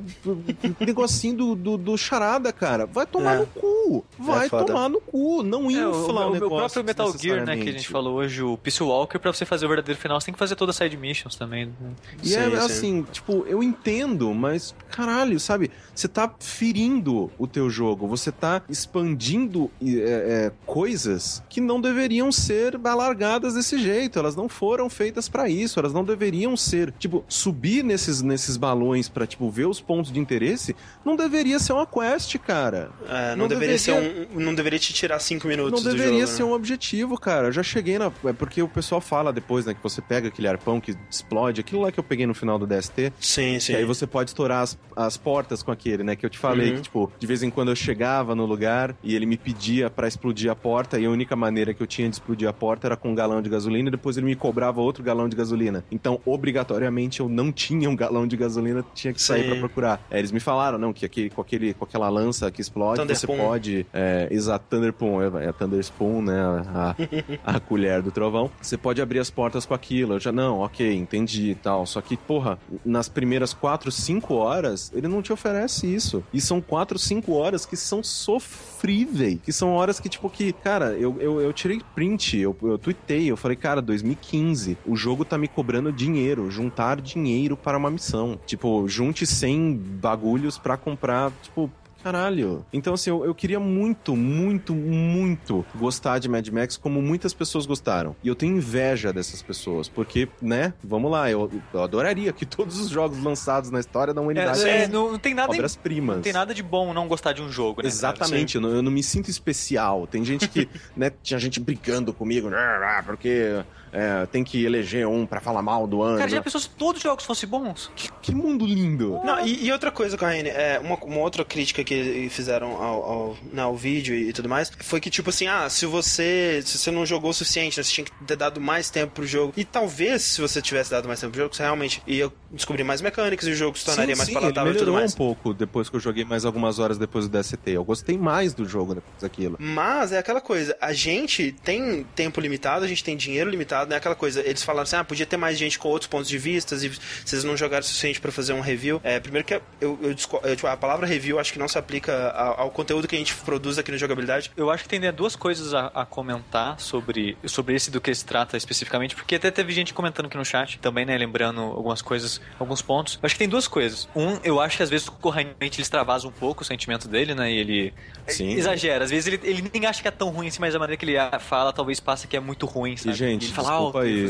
[SPEAKER 3] negocinho do, do, do charada, cara. Vai tomar
[SPEAKER 1] É.
[SPEAKER 3] no cu. Vai
[SPEAKER 1] É
[SPEAKER 3] tomar no cu. Não
[SPEAKER 2] É, o,
[SPEAKER 3] infla o,
[SPEAKER 2] o, o
[SPEAKER 3] negócio
[SPEAKER 2] próprio Metal Gear, né, que a gente falou hoje, o Peace Walker, pra você fazer o verdadeiro final, você tem que fazer todas as side missions também. né?
[SPEAKER 3] E
[SPEAKER 1] Sim,
[SPEAKER 3] é
[SPEAKER 1] sim.
[SPEAKER 3] assim, tipo, eu entendo, mas caralho, sabe? Você tá ferindo o teu jogo, você tá expandindo é, é, coisas que não deveriam ser alargadas desse jeito. Elas não foram feitas pra isso, elas não deveriam ser tipo, subir nesses, nesses balões pra, tipo, ver os pontos de interesse, não deveria ser uma quest, cara.
[SPEAKER 1] É, não, não deveria, deveria, ser um. Não deveria te tirar cinco minutos.
[SPEAKER 3] Não deveria
[SPEAKER 1] jogo,
[SPEAKER 3] ser
[SPEAKER 1] né?
[SPEAKER 3] um objetivo, cara. Eu já cheguei na. É porque o pessoal fala depois, né, que você pega aquele arpão que explode, aquilo lá que eu peguei no final do DST.
[SPEAKER 1] Sim, sim.
[SPEAKER 3] E aí você pode estourar as, as portas com aquele, né? Que eu te falei uhum. que, tipo, de vez em quando eu chegava no lugar e ele me pedia para explodir a porta, e a única maneira que eu tinha de explodir a porta era com um galão de gasolina, e depois ele me cobrava outro galão de gasolina. Então, obrigatoriamente, eu não tinha um galão de gasolina, tinha que sair para procurar. Aí eles me falaram, não, que aqui, com, aquele, com aquela lança que explode, Thunder você Spoon. pode. É, exato, é, é Thunder Spoon, né? A, a, a colher do trovão. Você pode abrir as portas com aquilo. Eu já, não, ok, entendi e tal. Só que, porra, nas primeiras 4, 5 horas, ele não te oferece isso. E são 4, 5 horas que são sofríveis. Que são horas que, tipo, que, cara, eu, eu, eu tirei print, eu, eu tuitei, eu falei, cara, 2015, o jogo tá me cobrando dinheiro, juntar dinheiro para uma missão. Tipo, junte 100 bagulhos para comprar, tipo, Caralho. Então, assim, eu, eu queria muito, muito, muito gostar de Mad Max como muitas pessoas gostaram. E eu tenho inveja dessas pessoas, porque, né, vamos lá, eu, eu adoraria que todos os jogos lançados na história da humanidade
[SPEAKER 2] é, é, não, não, tem nada
[SPEAKER 3] obras primas.
[SPEAKER 2] Não tem nada de bom não gostar de um jogo, né?
[SPEAKER 3] Exatamente, eu não, eu não, me sinto especial. Tem gente que, né, tinha gente brincando comigo, porque é, tem que eleger um para falar mal do ano.
[SPEAKER 2] Cara, já pensou se todos os jogos fossem bons?
[SPEAKER 3] Que, que mundo lindo!
[SPEAKER 1] Não, e, e, outra coisa, Corrine, é, uma, uma, outra crítica que fizeram ao, ao, né, ao vídeo e, tudo mais, foi que, tipo assim, ah, se você, se você não jogou o suficiente, né, você tinha que ter dado mais tempo pro jogo. E talvez, se você tivesse dado mais tempo pro jogo, você realmente ia descobrir mais mecânicas e o jogo se tornaria sim, mais sim, palatável e tudo mais.
[SPEAKER 3] um pouco depois que eu joguei mais algumas horas depois do DST. Eu gostei mais do jogo depois daquilo.
[SPEAKER 1] Mas é aquela coisa, a gente tem tempo limitado, a gente tem dinheiro limitado, né? Aquela coisa, eles falaram assim, ah, podia ter mais gente com outros pontos de vista e vocês não jogaram o suficiente para fazer um review. É, primeiro que eu, eu, eu tipo, a palavra review acho que não se aplica ao, ao, conteúdo que a gente produz aqui no Jogabilidade.
[SPEAKER 2] Eu acho que tem né, duas coisas a, a, comentar sobre, sobre esse do que se trata especificamente, porque até teve gente comentando aqui no chat também, né, lembrando algumas coisas, alguns pontos. Eu acho que tem duas coisas. Um, eu acho que às vezes correntemente ele extravasa um pouco o sentimento dele, né, e ele Sim. exagera. Às vezes ele, ele nem acha que é tão ruim assim, mas a maneira que ele fala talvez passe que é muito ruim, sabe?
[SPEAKER 3] E, gente, fala alto, aí.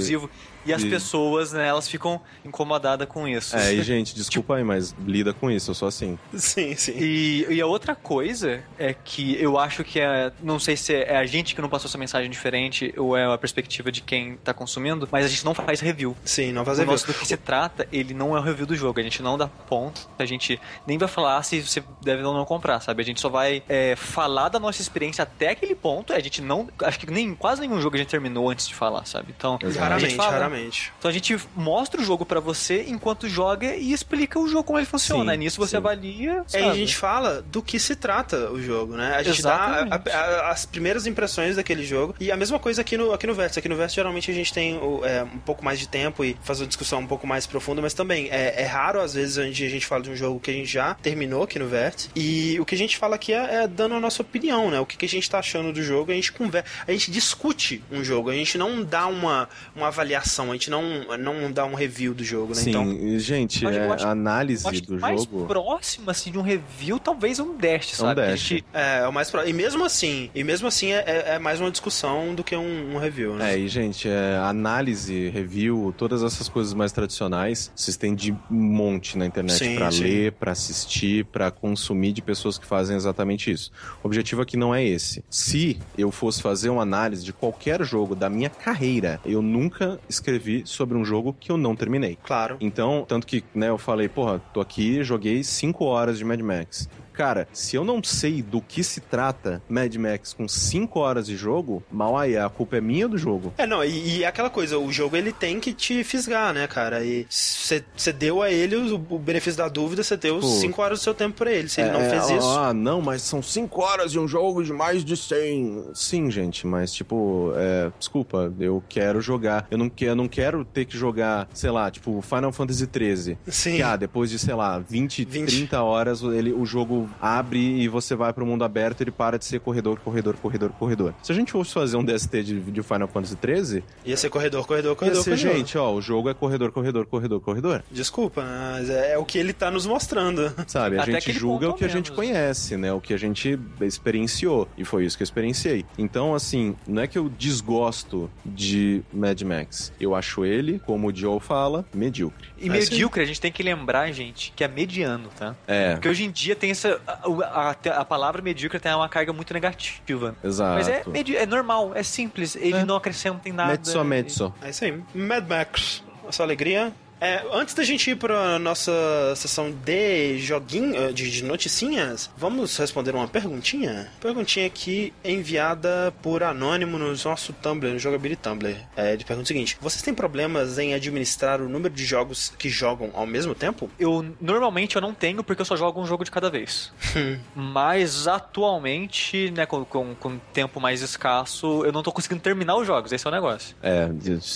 [SPEAKER 2] E as e... pessoas, né, elas ficam incomodadas com isso.
[SPEAKER 3] É, e gente, desculpa aí, mas lida com isso, eu sou assim.
[SPEAKER 1] Sim, sim.
[SPEAKER 2] E, e a outra coisa é que eu acho que é. Não sei se é a gente que não passou essa mensagem diferente ou é a perspectiva de quem tá consumindo, mas a gente não faz review.
[SPEAKER 1] Sim, não faz
[SPEAKER 2] o
[SPEAKER 1] review.
[SPEAKER 2] Nosso, do que se trata, ele não é o review do jogo. A gente não dá ponto, a gente nem vai falar se você deve ou não comprar, sabe? A gente só vai é, falar da nossa experiência até aquele ponto. A gente não. Acho que nem quase nenhum jogo a gente terminou antes de falar, sabe? Então.
[SPEAKER 1] Raramente,
[SPEAKER 2] fala,
[SPEAKER 1] raramente.
[SPEAKER 2] Então a gente mostra o jogo para você enquanto joga e explica o jogo como ele funciona. Sim, Nisso você sim. avalia.
[SPEAKER 1] Sabe? Aí a gente fala do que se trata o jogo, né? A gente Exatamente. dá a, a, as primeiras impressões daquele jogo. E a mesma coisa aqui no, aqui no Verso. Aqui no Verso, geralmente, a gente tem é, um pouco mais de tempo e faz uma discussão um pouco mais profunda, mas também é, é raro, às vezes, onde a gente fala de um jogo que a gente já terminou aqui no Vértice. E o que a gente fala aqui é, é dando a nossa opinião, né? O que, que, a gente tá achando do jogo. A gente conversa, a gente discute um jogo. A gente não dá uma, uma avaliação, a gente não, não dá um review do jogo, né?
[SPEAKER 3] Sim, então, gente, é, a análise
[SPEAKER 2] acho
[SPEAKER 3] do
[SPEAKER 2] mais
[SPEAKER 3] jogo.
[SPEAKER 2] mais próximo, assim, de um review, talvez um dash, sabe?
[SPEAKER 3] Um dash.
[SPEAKER 2] Gente...
[SPEAKER 1] É, é o mais próximo. E mesmo assim, e mesmo assim é, é, é mais uma discussão do que um, um review, né?
[SPEAKER 3] É, e gente, é, análise, review, todas essas coisas mais tradicionais, vocês têm de monte na internet para ler, para assistir, para consumir de pessoas que fazem exatamente isso. O objetivo aqui não é esse. Se eu fosse fazer uma análise de qualquer jogo da minha carreira, eu nunca escrevi sobre um jogo que eu não terminei.
[SPEAKER 1] Claro.
[SPEAKER 3] Então, tanto que, né, eu falei, porra, tô aqui, joguei 5 horas de Mad Max. Cara, se eu não sei do que se trata Mad Max com 5 horas de jogo, mal aí, a culpa é minha do jogo.
[SPEAKER 1] É, não, e, e é aquela coisa, o jogo ele tem que te fisgar, né, cara? E você deu a ele o, o, benefício da dúvida, você deu 5 tipo, horas do seu tempo pra ele. Se ele é, não fez
[SPEAKER 3] é,
[SPEAKER 1] isso.
[SPEAKER 3] Ah, não, mas são 5 horas de um jogo de mais de 100. Sim, gente, mas tipo, é, desculpa, eu quero jogar. Eu não, que, eu não quero ter que jogar, sei lá, tipo, Final Fantasy 13.
[SPEAKER 1] Sim.
[SPEAKER 3] Que, ah, depois de, sei lá, 20, 20. 30 horas, ele, o jogo abre e você vai pro mundo aberto, ele para de ser corredor, corredor, corredor, corredor. Se a gente fosse fazer um DST de, de Final Fantasy 13,
[SPEAKER 1] Ia ser corredor, corredor, corredor,
[SPEAKER 3] ia ser,
[SPEAKER 1] corredor.
[SPEAKER 3] gente, ó, o jogo é corredor, corredor, corredor, corredor.
[SPEAKER 1] Desculpa, mas é, é o que ele tá nos mostrando.
[SPEAKER 3] Sabe, a
[SPEAKER 2] Até
[SPEAKER 3] gente julga o que a gente conhece, né? O que a gente experienciou. E foi isso que eu experienciei. Então, assim, não é que eu desgosto de Mad Max. Eu acho ele, como o Joe fala, medíocre.
[SPEAKER 2] E
[SPEAKER 1] É,
[SPEAKER 2] medíocre, a gente tem que lembrar, gente, que é mediano, tá?
[SPEAKER 3] É,
[SPEAKER 2] Porque hoje em dia tem essa. A, a- a palavra medíocre tem uma carga muito negativa.
[SPEAKER 3] exato.
[SPEAKER 2] Mas é, medi- é normal, é simples. Ele
[SPEAKER 3] É.
[SPEAKER 2] não acrescenta em nada.
[SPEAKER 3] Mezzo a mezzo.
[SPEAKER 1] É isso aí. Mad Max. Essa alegria. É, antes da gente ir pra nossa sessão de joguinho, de, de noticinhas, vamos responder uma perguntinha? Perguntinha aqui enviada por Anônimo no nosso Tumblr, no Jogability Tumblr. É, ele pergunta o seguinte: Vocês têm problemas em administrar o número de jogos que jogam ao mesmo tempo?
[SPEAKER 2] Eu normalmente eu não tenho porque eu só jogo um jogo de cada vez. Mas atualmente, né, com, com, com tempo mais escasso, eu não tô conseguindo terminar os jogos. Esse é o negócio.
[SPEAKER 3] É,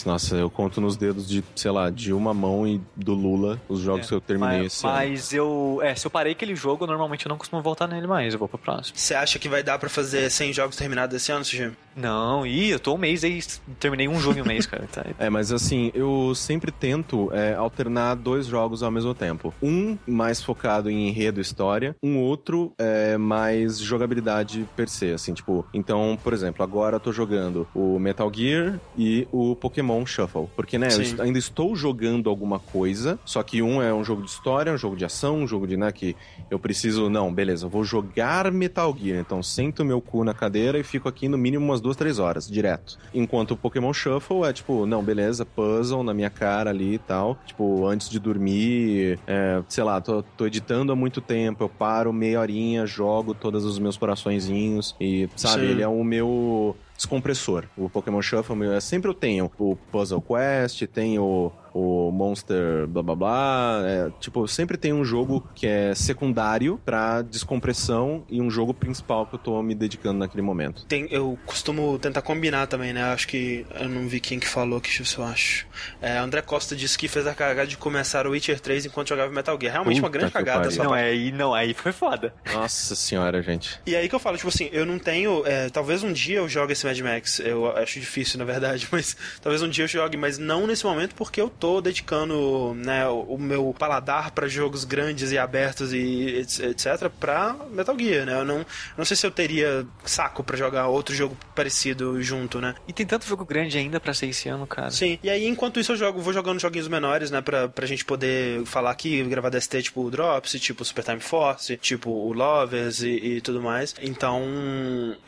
[SPEAKER 3] nossa, eu conto nos dedos de, sei lá, de uma mão e do Lula os jogos
[SPEAKER 2] É,
[SPEAKER 3] que eu terminei
[SPEAKER 2] mas,
[SPEAKER 3] esse ano.
[SPEAKER 2] mas eu. É, se eu parei aquele jogo, normalmente eu não costumo voltar nele mais. Eu vou pro próximo.
[SPEAKER 1] Você acha que vai dar pra fazer 100 jogos terminados esse ano, Sushi?
[SPEAKER 2] Não, ih, eu tô um mês aí, terminei um jogo em um mês, cara. Tá,
[SPEAKER 3] É, mas assim, eu sempre tento é, alternar dois jogos ao mesmo tempo. Um mais focado em enredo e história, um outro é, mais jogabilidade per se, assim, tipo... Então, por exemplo, agora eu tô jogando o Metal Gear e o Pokémon Shuffle. Porque, né, eu
[SPEAKER 1] Sim.
[SPEAKER 3] ainda estou jogando alguma coisa, só que um é um jogo de história, um jogo de ação, um jogo de, né, que eu preciso... Não, beleza, eu vou jogar Metal Gear, então sento meu cu na cadeira e fico aqui no mínimo umas duas, três horas, direto. Enquanto o Pokémon Shuffle é tipo, não, beleza, puzzle na minha cara ali e tal. Tipo, antes de dormir, é, sei lá, tô, tô editando há muito tempo, eu paro meia horinha, jogo todos os meus coraçõezinhos e, sabe,
[SPEAKER 1] Sim.
[SPEAKER 3] ele é o meu descompressor. O Pokémon Shuffle meu, é sempre eu tenho o Puzzle Quest, tenho o Monster blá blá blá. É, tipo, sempre tem um jogo que é secundário pra descompressão e um jogo principal que eu tô me dedicando naquele momento.
[SPEAKER 1] Tem, eu costumo tentar combinar também, né? Acho que eu não vi quem que falou, que isso eu acho. É, André Costa disse que fez a cagada de começar o Witcher 3 enquanto jogava Metal Gear. Realmente uma
[SPEAKER 3] Puta
[SPEAKER 1] grande
[SPEAKER 3] que
[SPEAKER 1] cagada
[SPEAKER 2] Não,
[SPEAKER 1] parte.
[SPEAKER 2] aí não, aí foi foda.
[SPEAKER 3] Nossa senhora, gente.
[SPEAKER 1] E aí que eu falo, tipo assim, eu não tenho. é, talvez um dia eu jogue esse Mad Max. Eu acho difícil, na verdade, mas talvez um dia eu jogue, mas não nesse momento porque eu tô dedicando né, o, meu paladar pra jogos grandes e abertos e et- etc. pra Metal Gear, né? Eu não, não sei se eu teria saco pra jogar outro jogo parecido junto, né?
[SPEAKER 2] E tem tanto jogo grande ainda pra ser esse ano, cara.
[SPEAKER 1] Sim, e aí enquanto isso eu jogo, vou jogando joguinhos menores, né, pra, pra gente poder falar aqui, gravar DST tipo o Drops, tipo o Super Time Force, tipo o Lovers e, e tudo mais. Então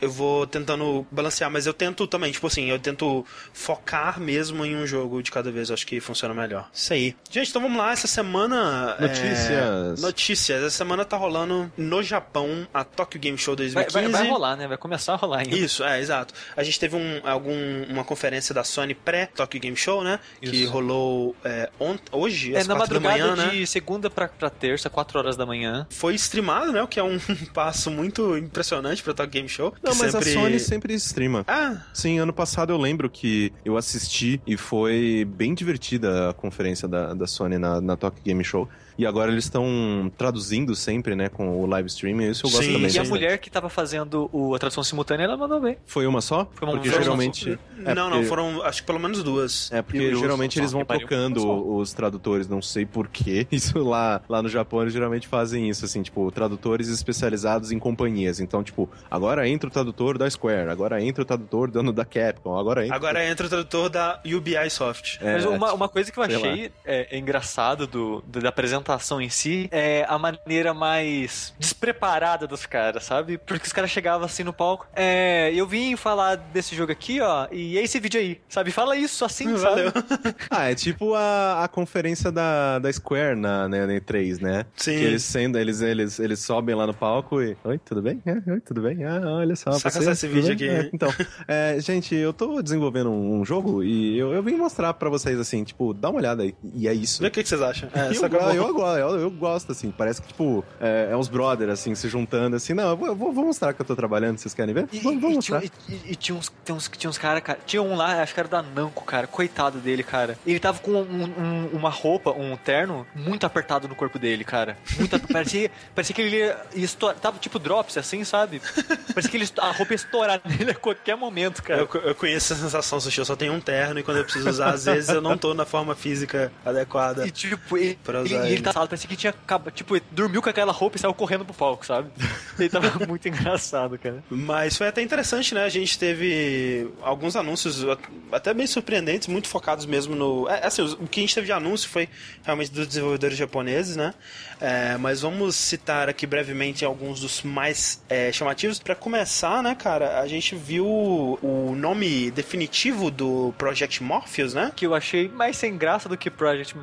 [SPEAKER 1] eu vou tentando balancear, mas eu tento também, tipo assim, eu tento focar mesmo em um jogo de cada vez, eu acho que funciona melhor. Isso aí. Gente, então vamos lá, essa semana... é,
[SPEAKER 3] Notícias.
[SPEAKER 1] Notícias. Essa semana tá rolando no Japão a Tokyo Game Show
[SPEAKER 2] Vai,
[SPEAKER 1] 2015.
[SPEAKER 2] vai, vai rolar, né? Vai começar a rolar ainda.
[SPEAKER 1] Isso, é, exato. A gente teve um, algum, uma conferência da Sony pré-Tokyo Game Show, né? Que
[SPEAKER 2] Isso.
[SPEAKER 1] rolou é, ont- hoje,
[SPEAKER 2] É
[SPEAKER 1] às
[SPEAKER 2] na
[SPEAKER 1] quatro da
[SPEAKER 2] madrugada
[SPEAKER 1] manhã, né?
[SPEAKER 2] de segunda pra, pra terça, 4 horas da manhã.
[SPEAKER 1] Foi streamado, né? O que é um passo muito impressionante pra Tokyo Game Show.
[SPEAKER 3] Não,
[SPEAKER 1] que
[SPEAKER 3] mas
[SPEAKER 1] sempre...
[SPEAKER 3] a Sony sempre streama.
[SPEAKER 1] Ah,
[SPEAKER 3] Sim, ano passado eu lembro que eu assisti e foi bem divertida conferência da, da Sony na, na Tokyo Game Show. E agora eles estão traduzindo sempre, né, com o live streaming. Isso eu gosto
[SPEAKER 1] Sim,
[SPEAKER 3] também.
[SPEAKER 2] E a mulher que tava fazendo o, a tradução simultânea, ela mandou bem.
[SPEAKER 3] Foi uma só?
[SPEAKER 2] Foi uma-
[SPEAKER 3] porque
[SPEAKER 2] foi uma
[SPEAKER 3] geralmente. é
[SPEAKER 1] não,
[SPEAKER 3] porque-
[SPEAKER 1] não, foram acho que pelo menos duas.
[SPEAKER 3] É, porque
[SPEAKER 2] E
[SPEAKER 3] geralmente eles vão tocando os tradutores, não sei porquê. Isso lá, lá no Japão eles geralmente fazem isso, assim, tipo, tradutores especializados em companhias. Então, tipo, agora entra o tradutor da Square, agora entra o tradutor dando da Capcom, agora entra.
[SPEAKER 1] Agora entra o tradutor da UBI Soft.
[SPEAKER 3] É,
[SPEAKER 2] Mas uma, uma coisa que eu achei é, é engraçado do, do- da apresentação em si é a maneira mais despreparada dos caras, sabe? Porque os caras chegavam assim no palco. É, eu vim falar desse jogo aqui, ó, e é esse vídeo aí, sabe? Fala isso assim,
[SPEAKER 1] Valeu.
[SPEAKER 2] sabe?
[SPEAKER 3] Ah, é tipo a, a conferência da, da Square na, na, na E3, né?
[SPEAKER 1] Sim.
[SPEAKER 3] Que eles, sendo, eles, eles, eles sobem lá no palco e. Oi, tudo bem? É, oi, tudo bem? Ah, olha só.
[SPEAKER 1] Saca
[SPEAKER 3] você,
[SPEAKER 1] esse vídeo
[SPEAKER 3] bem?
[SPEAKER 1] aqui.
[SPEAKER 3] É, então, é, gente, eu tô desenvolvendo um, um jogo e eu, eu vim mostrar pra vocês assim, tipo, dá uma olhada aí. E é isso.
[SPEAKER 1] Vê o que, que vocês acham. É,
[SPEAKER 3] eu,
[SPEAKER 1] eu
[SPEAKER 3] eu, eu, gosto, eu, eu gosto, assim. Parece que, tipo, é, é uns brothers, assim, se juntando, assim. Não, eu vou, eu vou, mostrar que eu tô trabalhando, vocês querem ver?
[SPEAKER 2] E,
[SPEAKER 3] vou, vou
[SPEAKER 2] e
[SPEAKER 3] mostrar.
[SPEAKER 2] tinha, e- e tinha uns, tem uns, tinha uns caras, cara. Tinha um lá, acho que era da Namco, cara. Coitado dele, cara. Ele tava com um- um- uma roupa, um terno, muito apertado no corpo dele, cara. Muito parecia, parecia que ele ia estourar. Tava tipo drops, assim, sabe? Parecia que ele, a roupa ia estourar nele a qualquer momento, cara.
[SPEAKER 1] Eu, eu conheço essa sensação, Sushi. Eu só tenho um terno e quando eu preciso usar, às vezes eu não tô na forma física adequada.
[SPEAKER 2] E tipo, ele,
[SPEAKER 1] Pra
[SPEAKER 2] ele,
[SPEAKER 1] usar
[SPEAKER 2] e ele tá sala, parecia que tinha tipo, dormiu com aquela roupa e saiu correndo pro palco, sabe? Ele tava muito engraçado, cara.
[SPEAKER 1] Mas foi até interessante, né? A gente teve alguns anúncios até bem surpreendentes, muito focados mesmo no. é, assim, o que a gente teve de anúncio foi realmente dos desenvolvedores japoneses, né? É, mas vamos citar aqui brevemente alguns dos mais é, chamativos. Pra começar, né, cara, a gente viu o nome definitivo do Project Morpheus, né?
[SPEAKER 2] Que eu achei mais sem graça do que Project.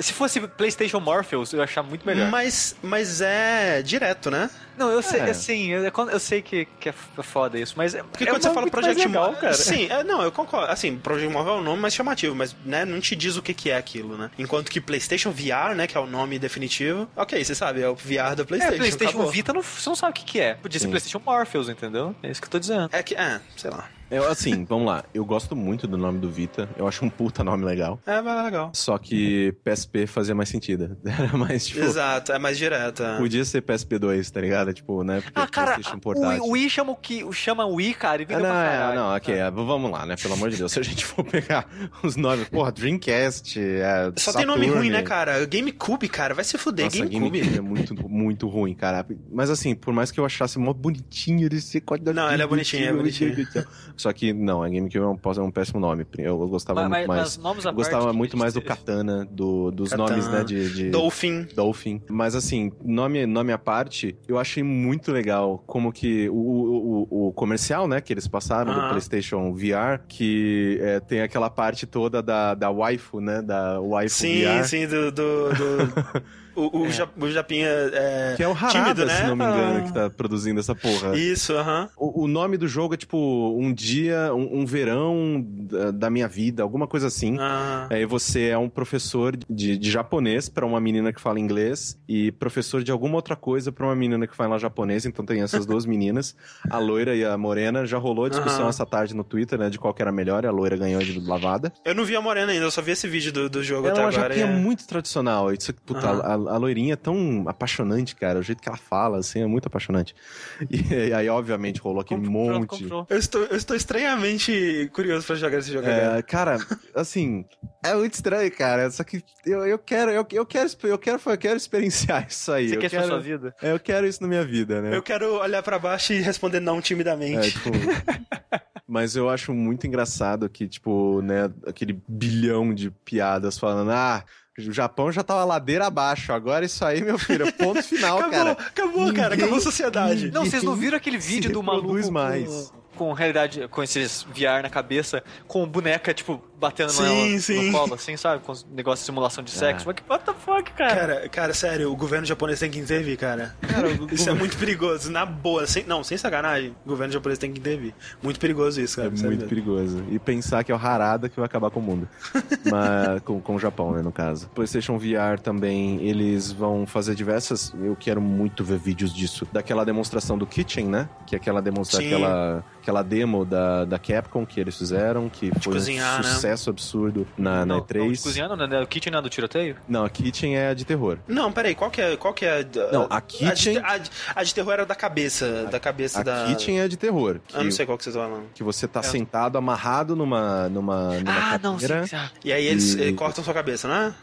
[SPEAKER 2] Se fosse PlayStation Morpheus, eu ia achar muito melhor.
[SPEAKER 1] Mas, mas é direto, né?
[SPEAKER 2] Não, eu sei,
[SPEAKER 3] É.
[SPEAKER 2] assim, eu, eu sei que, que é foda isso, mas.
[SPEAKER 1] Porque
[SPEAKER 2] é
[SPEAKER 1] quando você fala Project Morpheus.
[SPEAKER 2] cara.
[SPEAKER 1] Sim, é, não, eu concordo. Assim, Project Morpheus é o nome mais chamativo, mas né, não te diz o que, que é aquilo, né? Enquanto que PlayStation VR, né, que é o nome definitivo, ok, você sabe, é o VR da
[SPEAKER 2] É,
[SPEAKER 1] PlayStation.
[SPEAKER 2] PlayStation
[SPEAKER 1] acabou.
[SPEAKER 2] Vita, não, você não sabe o que, que é. Podia ser
[SPEAKER 3] Sim.
[SPEAKER 2] PlayStation Morpheus, entendeu? É isso que eu tô dizendo.
[SPEAKER 1] É que, é, sei lá.
[SPEAKER 3] Eu, assim, vamos lá. Eu gosto muito do nome do Vita. Eu acho um puta nome legal.
[SPEAKER 1] É, mas é legal.
[SPEAKER 3] Só que PSP fazia mais sentido. Era mais, tipo...
[SPEAKER 1] Exato, é mais direto. é.
[SPEAKER 3] Podia ser PSP 2, tá ligado? Tipo, né? Porque
[SPEAKER 2] Ah, cara,
[SPEAKER 3] PlayStation
[SPEAKER 2] o, Wii chama o que chama o Wii, cara, e
[SPEAKER 3] Ah,
[SPEAKER 2] vendeu
[SPEAKER 3] não,
[SPEAKER 2] pra
[SPEAKER 3] é, não, ok, é, vamos lá, né? Pelo amor de Deus, se a gente for pegar os nomes, porra, Dreamcast, é,
[SPEAKER 1] Só tem nome
[SPEAKER 3] Saturn,
[SPEAKER 1] ruim, né, cara? GameCube, cara, vai se fuder,
[SPEAKER 3] Nossa,
[SPEAKER 1] GameCube.
[SPEAKER 3] GameCube é muito, muito ruim, cara. Mas assim, por mais que eu achasse mó bonitinho esse código
[SPEAKER 1] Não, ele é bonitinho, é bonitinho.
[SPEAKER 3] Só que não, a GameCube é um, é um péssimo nome. Eu, eu gostava
[SPEAKER 2] Mas,
[SPEAKER 3] muito
[SPEAKER 2] mas,
[SPEAKER 3] mais. Eu gostava
[SPEAKER 2] parte,
[SPEAKER 3] muito mais do. Katana, do, dos
[SPEAKER 1] Katana,
[SPEAKER 3] nomes, né, de... de...
[SPEAKER 1] Dolphin.
[SPEAKER 3] Dolphin. Mas assim, nome, nome à parte, eu achei muito legal como que o, o, o- o comercial, né, que eles passaram do. PlayStation VR, que é, tem aquela parte toda da, da waifu, né, da waifu
[SPEAKER 1] Sim,
[SPEAKER 3] VR.
[SPEAKER 1] sim, do. do, do- o, o, ja- o Japinha é.
[SPEAKER 3] Que é o Harada,
[SPEAKER 1] tímido, né?
[SPEAKER 3] se não me engano,
[SPEAKER 1] Ah.
[SPEAKER 3] que tá produzindo essa porra.
[SPEAKER 1] Isso, aham.
[SPEAKER 3] O, o nome do jogo é tipo um dia, um, um verão da, da minha vida, alguma coisa assim.
[SPEAKER 1] Ah.
[SPEAKER 3] Aí você é um professor de, de japonês pra uma menina que fala inglês e professor de alguma outra coisa pra uma menina que fala japonês. Então tem essas duas meninas, a loira e a morena. Já rolou a discussão
[SPEAKER 1] Aham.
[SPEAKER 3] essa tarde no Twitter, né, de qual que era melhor. E a loira ganhou de lavada.
[SPEAKER 1] Eu não vi a Morena ainda, eu só vi esse vídeo do, do jogo
[SPEAKER 3] Ela
[SPEAKER 1] até
[SPEAKER 3] é uma
[SPEAKER 1] agora.
[SPEAKER 3] japinha
[SPEAKER 1] é-
[SPEAKER 3] muito tradicional. Isso, puta,
[SPEAKER 1] Aham.
[SPEAKER 3] a, a loirinha é tão apaixonante, cara. O jeito que ela fala, assim, é muito apaixonante. E, aí, obviamente, rolou aquele
[SPEAKER 2] Comprou,
[SPEAKER 3] monte.
[SPEAKER 2] comprou.
[SPEAKER 1] Eu estou, eu estou estranhamente curioso pra jogar esse jogo.
[SPEAKER 3] É, cara, assim, é muito estranho, cara. Só que eu, eu quero, eu, eu quero, eu quero, eu quero experienciar isso aí.
[SPEAKER 2] Você
[SPEAKER 3] eu
[SPEAKER 2] quer
[SPEAKER 3] quero,
[SPEAKER 2] sua vida?
[SPEAKER 3] é, Eu quero isso na minha vida, né?
[SPEAKER 1] Eu quero olhar pra baixo e responder não
[SPEAKER 3] É,
[SPEAKER 1] timidamente.
[SPEAKER 3] tipo, mas eu acho muito engraçado que, tipo, né, aquele bilhão de piadas falando, ah, o Japão já tava ladeira abaixo, agora isso aí, meu filho, é ponto final,
[SPEAKER 1] acabou,
[SPEAKER 3] cara.
[SPEAKER 1] acabou, cara,
[SPEAKER 3] Ninguém-
[SPEAKER 1] acabou a sociedade.
[SPEAKER 2] Não, vocês não viram aquele
[SPEAKER 3] se
[SPEAKER 2] vídeo do maluco
[SPEAKER 3] mais.
[SPEAKER 2] Com, com realidade, com esses VR na cabeça, com boneca, tipo, batendo
[SPEAKER 1] Sim,
[SPEAKER 2] no,
[SPEAKER 1] sim.
[SPEAKER 2] no colo, assim, sabe? Com os negócios de simulação de sexo.
[SPEAKER 3] Ah.
[SPEAKER 2] Mas que what the fuck, cara?
[SPEAKER 1] Cara, cara, sério, o governo japonês tem que intervir, cara. isso é muito perigoso, na boa. Sem, não, sem sacanagem. O governo japonês tem que intervir. Muito perigoso isso, cara.
[SPEAKER 3] É
[SPEAKER 1] sério
[SPEAKER 3] muito
[SPEAKER 1] mesmo.
[SPEAKER 3] perigoso. E pensar que é o Harada que vai acabar com o mundo. Mas, com, com o Japão, né, no caso. PlayStation VR também, eles vão fazer diversas. Eu quero muito ver vídeos disso. Daquela demonstração do Kitchen, né? Que é aquela demonstração, aquela, aquela demo da, da Capcom que eles fizeram, que foi
[SPEAKER 1] cozinhar,
[SPEAKER 3] um
[SPEAKER 1] né?
[SPEAKER 3] Sucesso absurdo na, na
[SPEAKER 2] não,
[SPEAKER 3] E3.
[SPEAKER 2] Não, cozinhando, né? O kitchen não é do tiroteio?
[SPEAKER 3] Não, a Kitchen é a de terror.
[SPEAKER 1] Não, peraí, qual que é. Qual que é a-
[SPEAKER 3] Não, a Kitchen-
[SPEAKER 1] A de, a a de terror era da cabeça. da cabeça
[SPEAKER 3] A
[SPEAKER 1] da.
[SPEAKER 3] Kitchen é a de terror. Que,
[SPEAKER 1] Eu não sei qual que vocês estão falando.
[SPEAKER 3] que você tá
[SPEAKER 2] É.
[SPEAKER 3] sentado amarrado numa, numa, numa
[SPEAKER 2] Ah, não, sim.
[SPEAKER 3] cadeira.
[SPEAKER 2] sim. ah.
[SPEAKER 1] E aí eles
[SPEAKER 3] E-
[SPEAKER 1] eh, cortam sua cabeça, né?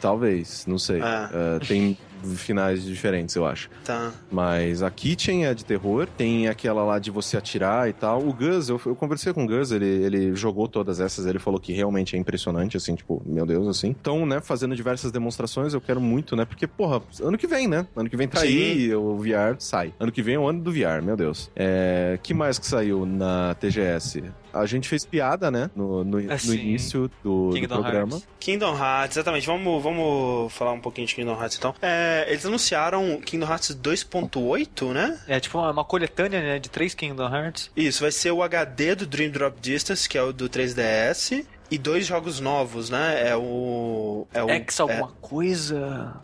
[SPEAKER 3] Talvez, não sei.
[SPEAKER 1] Ah.
[SPEAKER 3] Eh, tem finais diferentes, eu acho.
[SPEAKER 1] Tá.
[SPEAKER 3] Mas a Kitchen é de terror, tem aquela lá de você atirar e tal. O Gus, eu, eu conversei com o Gus, ele, ele jogou todas essas, ele falou que realmente é impressionante, assim, tipo, meu Deus, assim. Então, né, fazendo diversas demonstrações, eu quero muito, né, porque, porra, ano que vem, né? Ano que vem tá
[SPEAKER 1] Sim.
[SPEAKER 3] aí, o VR sai. Ano que vem é o ano do VR, meu Deus. É, que mais que saiu na TGS? A gente fez piada, né? No, no, no
[SPEAKER 2] Assim,
[SPEAKER 3] início do, do programa.
[SPEAKER 2] Hearts.
[SPEAKER 1] Kingdom Hearts, exatamente. Vamos, vamos falar um pouquinho de Kingdom Hearts então. É, eles anunciaram Kingdom Hearts 2.8, né?
[SPEAKER 2] É tipo uma, uma coletânea né, de três Kingdom Hearts.
[SPEAKER 1] Isso, vai ser o HD do Dream Drop Distance, que é o do 3DS. E dois jogos novos, né? É o. É o
[SPEAKER 2] X alguma coisa.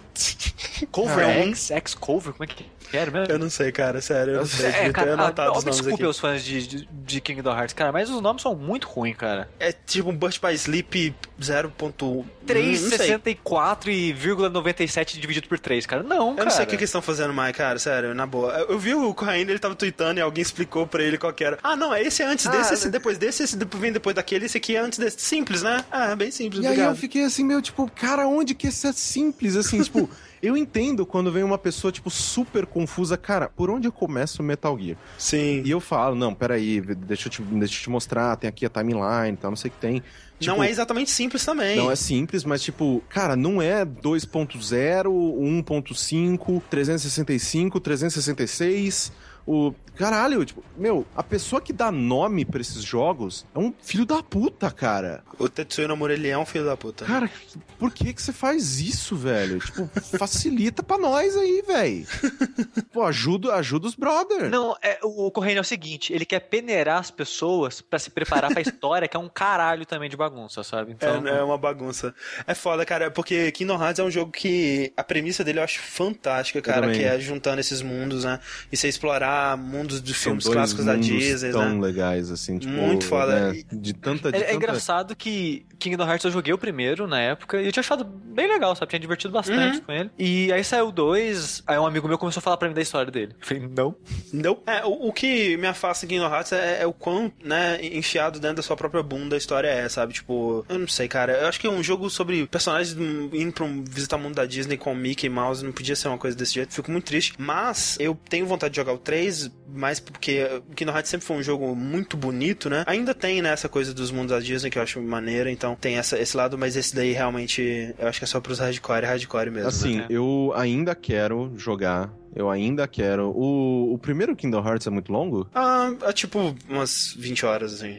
[SPEAKER 1] é,
[SPEAKER 2] Cover
[SPEAKER 1] é um-
[SPEAKER 2] X, X Cover, como é que era mesmo?
[SPEAKER 1] Eu não sei, cara, sério. Eu não sei.
[SPEAKER 2] É, cara,
[SPEAKER 1] anotado
[SPEAKER 2] ah,
[SPEAKER 1] os
[SPEAKER 2] me
[SPEAKER 1] nomes
[SPEAKER 2] desculpe
[SPEAKER 1] aqui.
[SPEAKER 2] os fãs de, de, de Kingdom Hearts, cara, mas os nomes são muito ruins, cara.
[SPEAKER 1] É tipo um Burst by Sleep 0.1.
[SPEAKER 2] 364 e 97 dividido por 3, cara. Não,
[SPEAKER 1] Eu
[SPEAKER 2] cara.
[SPEAKER 1] não sei o que, que eles estão fazendo mais, cara, sério, na boa. Eu, eu vi o Corraine, ele tava tweetando e alguém explicou pra ele qual que era. Ah, não, é esse é antes desse,
[SPEAKER 3] Ah,
[SPEAKER 1] esse depois desse, esse vem depois daquele, esse aqui é antes desse. Simples, né? Ah, é bem simples,
[SPEAKER 3] E aí eu
[SPEAKER 1] obrigado.
[SPEAKER 3] fiquei assim, meu, tipo, cara, onde que isso é simples? Assim, tipo, eu entendo quando vem uma pessoa, tipo, super confusa. Cara, por onde eu começo o Metal Gear?
[SPEAKER 1] Sim.
[SPEAKER 3] E eu falo, não, peraí, deixa eu te, deixa eu te mostrar, tem aqui a timeline e tal, não sei o que tem. Tipo,
[SPEAKER 1] não é exatamente simples também.
[SPEAKER 3] Não é simples, mas tipo, cara, não é 2.0, 1.5, 365, 366. O caralho, tipo, meu, a pessoa que dá nome pra esses jogos é um filho da puta, cara.
[SPEAKER 1] O Tetsuya Nomura, ele é um filho da puta.
[SPEAKER 3] Cara, por que que você faz isso, velho? Tipo, facilita pra nós aí, velho. Pô, ajuda, ajuda os brother.
[SPEAKER 2] Não, é, o, Correio é o seguinte, ele quer peneirar as pessoas pra se preparar pra história, que é um caralho também de bagunça, sabe? Então,
[SPEAKER 1] É, é uma bagunça. É foda, cara, porque Kingdom Hearts é um jogo que a premissa dele eu acho fantástica, cara, que é juntando esses mundos, né? E você explorar mundos de filmes clássicos da Disney,
[SPEAKER 3] tão
[SPEAKER 1] né?
[SPEAKER 3] legais, assim, tipo...
[SPEAKER 1] Muito foda.
[SPEAKER 3] né, De tanta... De
[SPEAKER 2] É, é
[SPEAKER 3] tanta...
[SPEAKER 2] engraçado que Kingdom Hearts eu joguei o primeiro na época e eu tinha achado bem legal, sabe? Tinha divertido bastante
[SPEAKER 1] Uhum.
[SPEAKER 2] com ele. E aí saiu o dois, aí um amigo meu começou a falar pra mim da história dele. Eu falei, não.
[SPEAKER 1] Entendeu? É, o, o que me afasta em Kingdom Hearts é, é o quão, né, enfiado dentro da sua própria bunda a história é, sabe? Tipo, eu não sei, cara. Eu acho que é um jogo sobre personagens indo pra um, visitar o mundo da Disney com o Mickey Mouse não podia ser uma coisa desse jeito. Fico muito triste. Mas eu tenho vontade de jogar o 3, mais porque o Kingdom Hearts sempre foi um jogo muito bonito, né? Ainda tem, né, essa coisa dos mundos da Disney que eu acho maneira, então tem essa, esse lado, mas esse daí realmente eu acho que é só pros hardcore, hardcore mesmo.
[SPEAKER 3] Assim,
[SPEAKER 1] né?
[SPEAKER 3] eu ainda quero jogar. Eu ainda quero. O, o primeiro Kingdom Hearts é muito longo?
[SPEAKER 1] Ah, é tipo umas 20 horas, assim.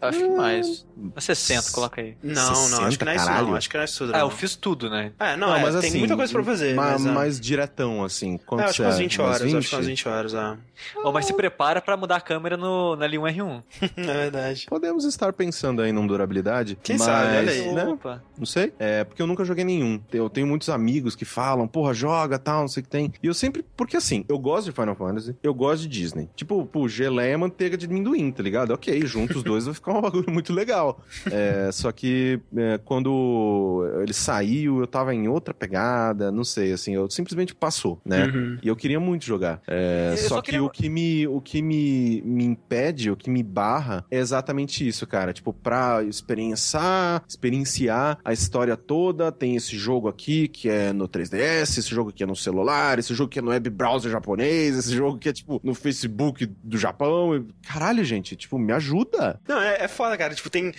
[SPEAKER 2] Acho que mais. Umas 60, coloca aí.
[SPEAKER 1] Não, não,
[SPEAKER 3] 60,
[SPEAKER 1] acho que não é isso
[SPEAKER 3] caralho.
[SPEAKER 1] não. Acho que não é isso tudo,
[SPEAKER 2] Ah,
[SPEAKER 1] não.
[SPEAKER 2] eu fiz tudo, né?
[SPEAKER 1] É, não, é, tem muita coisa pra fazer,
[SPEAKER 3] ma-
[SPEAKER 1] mas... é.
[SPEAKER 3] Mais diretão, assim. Quanto
[SPEAKER 1] É, acho que umas
[SPEAKER 3] é?
[SPEAKER 1] 20 horas, acho que umas 20 horas, é.
[SPEAKER 2] Ó, mas se prepara pra mudar a câmera no, na L1R1.
[SPEAKER 1] é verdade.
[SPEAKER 3] Podemos estar pensando aí num durabilidade.
[SPEAKER 1] Quem
[SPEAKER 3] mas,
[SPEAKER 1] sabe, olha aí.
[SPEAKER 3] Né?
[SPEAKER 2] Opa.
[SPEAKER 3] Não sei. É, porque eu nunca joguei nenhum. Eu tenho muitos amigos que falam, porra, joga, tal, não sei o que tem. E eu sempre. Porque assim, eu gosto de Final Fantasy, eu gosto de Disney. Tipo, pô, geleia é manteiga de amendoim, tá ligado? Ok, juntos os dois vai ficar um bagulho muito legal. É, só que é, quando ele saiu, eu tava em outra pegada, não sei, assim, eu simplesmente passou, né?
[SPEAKER 1] Uhum.
[SPEAKER 3] E eu queria muito jogar. É, só,
[SPEAKER 2] só
[SPEAKER 3] que
[SPEAKER 2] queria-
[SPEAKER 3] o que, me, o que me, me impede, o que me barra é exatamente isso, cara. Tipo, pra experienciar, experienciar a história toda, tem esse jogo aqui que é no 3DS, esse jogo aqui é no celular, esse jogo que é no web browser japonês, esse jogo que é, tipo, no Facebook do Japão. Caralho, gente, tipo, me ajuda.
[SPEAKER 1] Não, é, é foda, cara. Tipo, tem.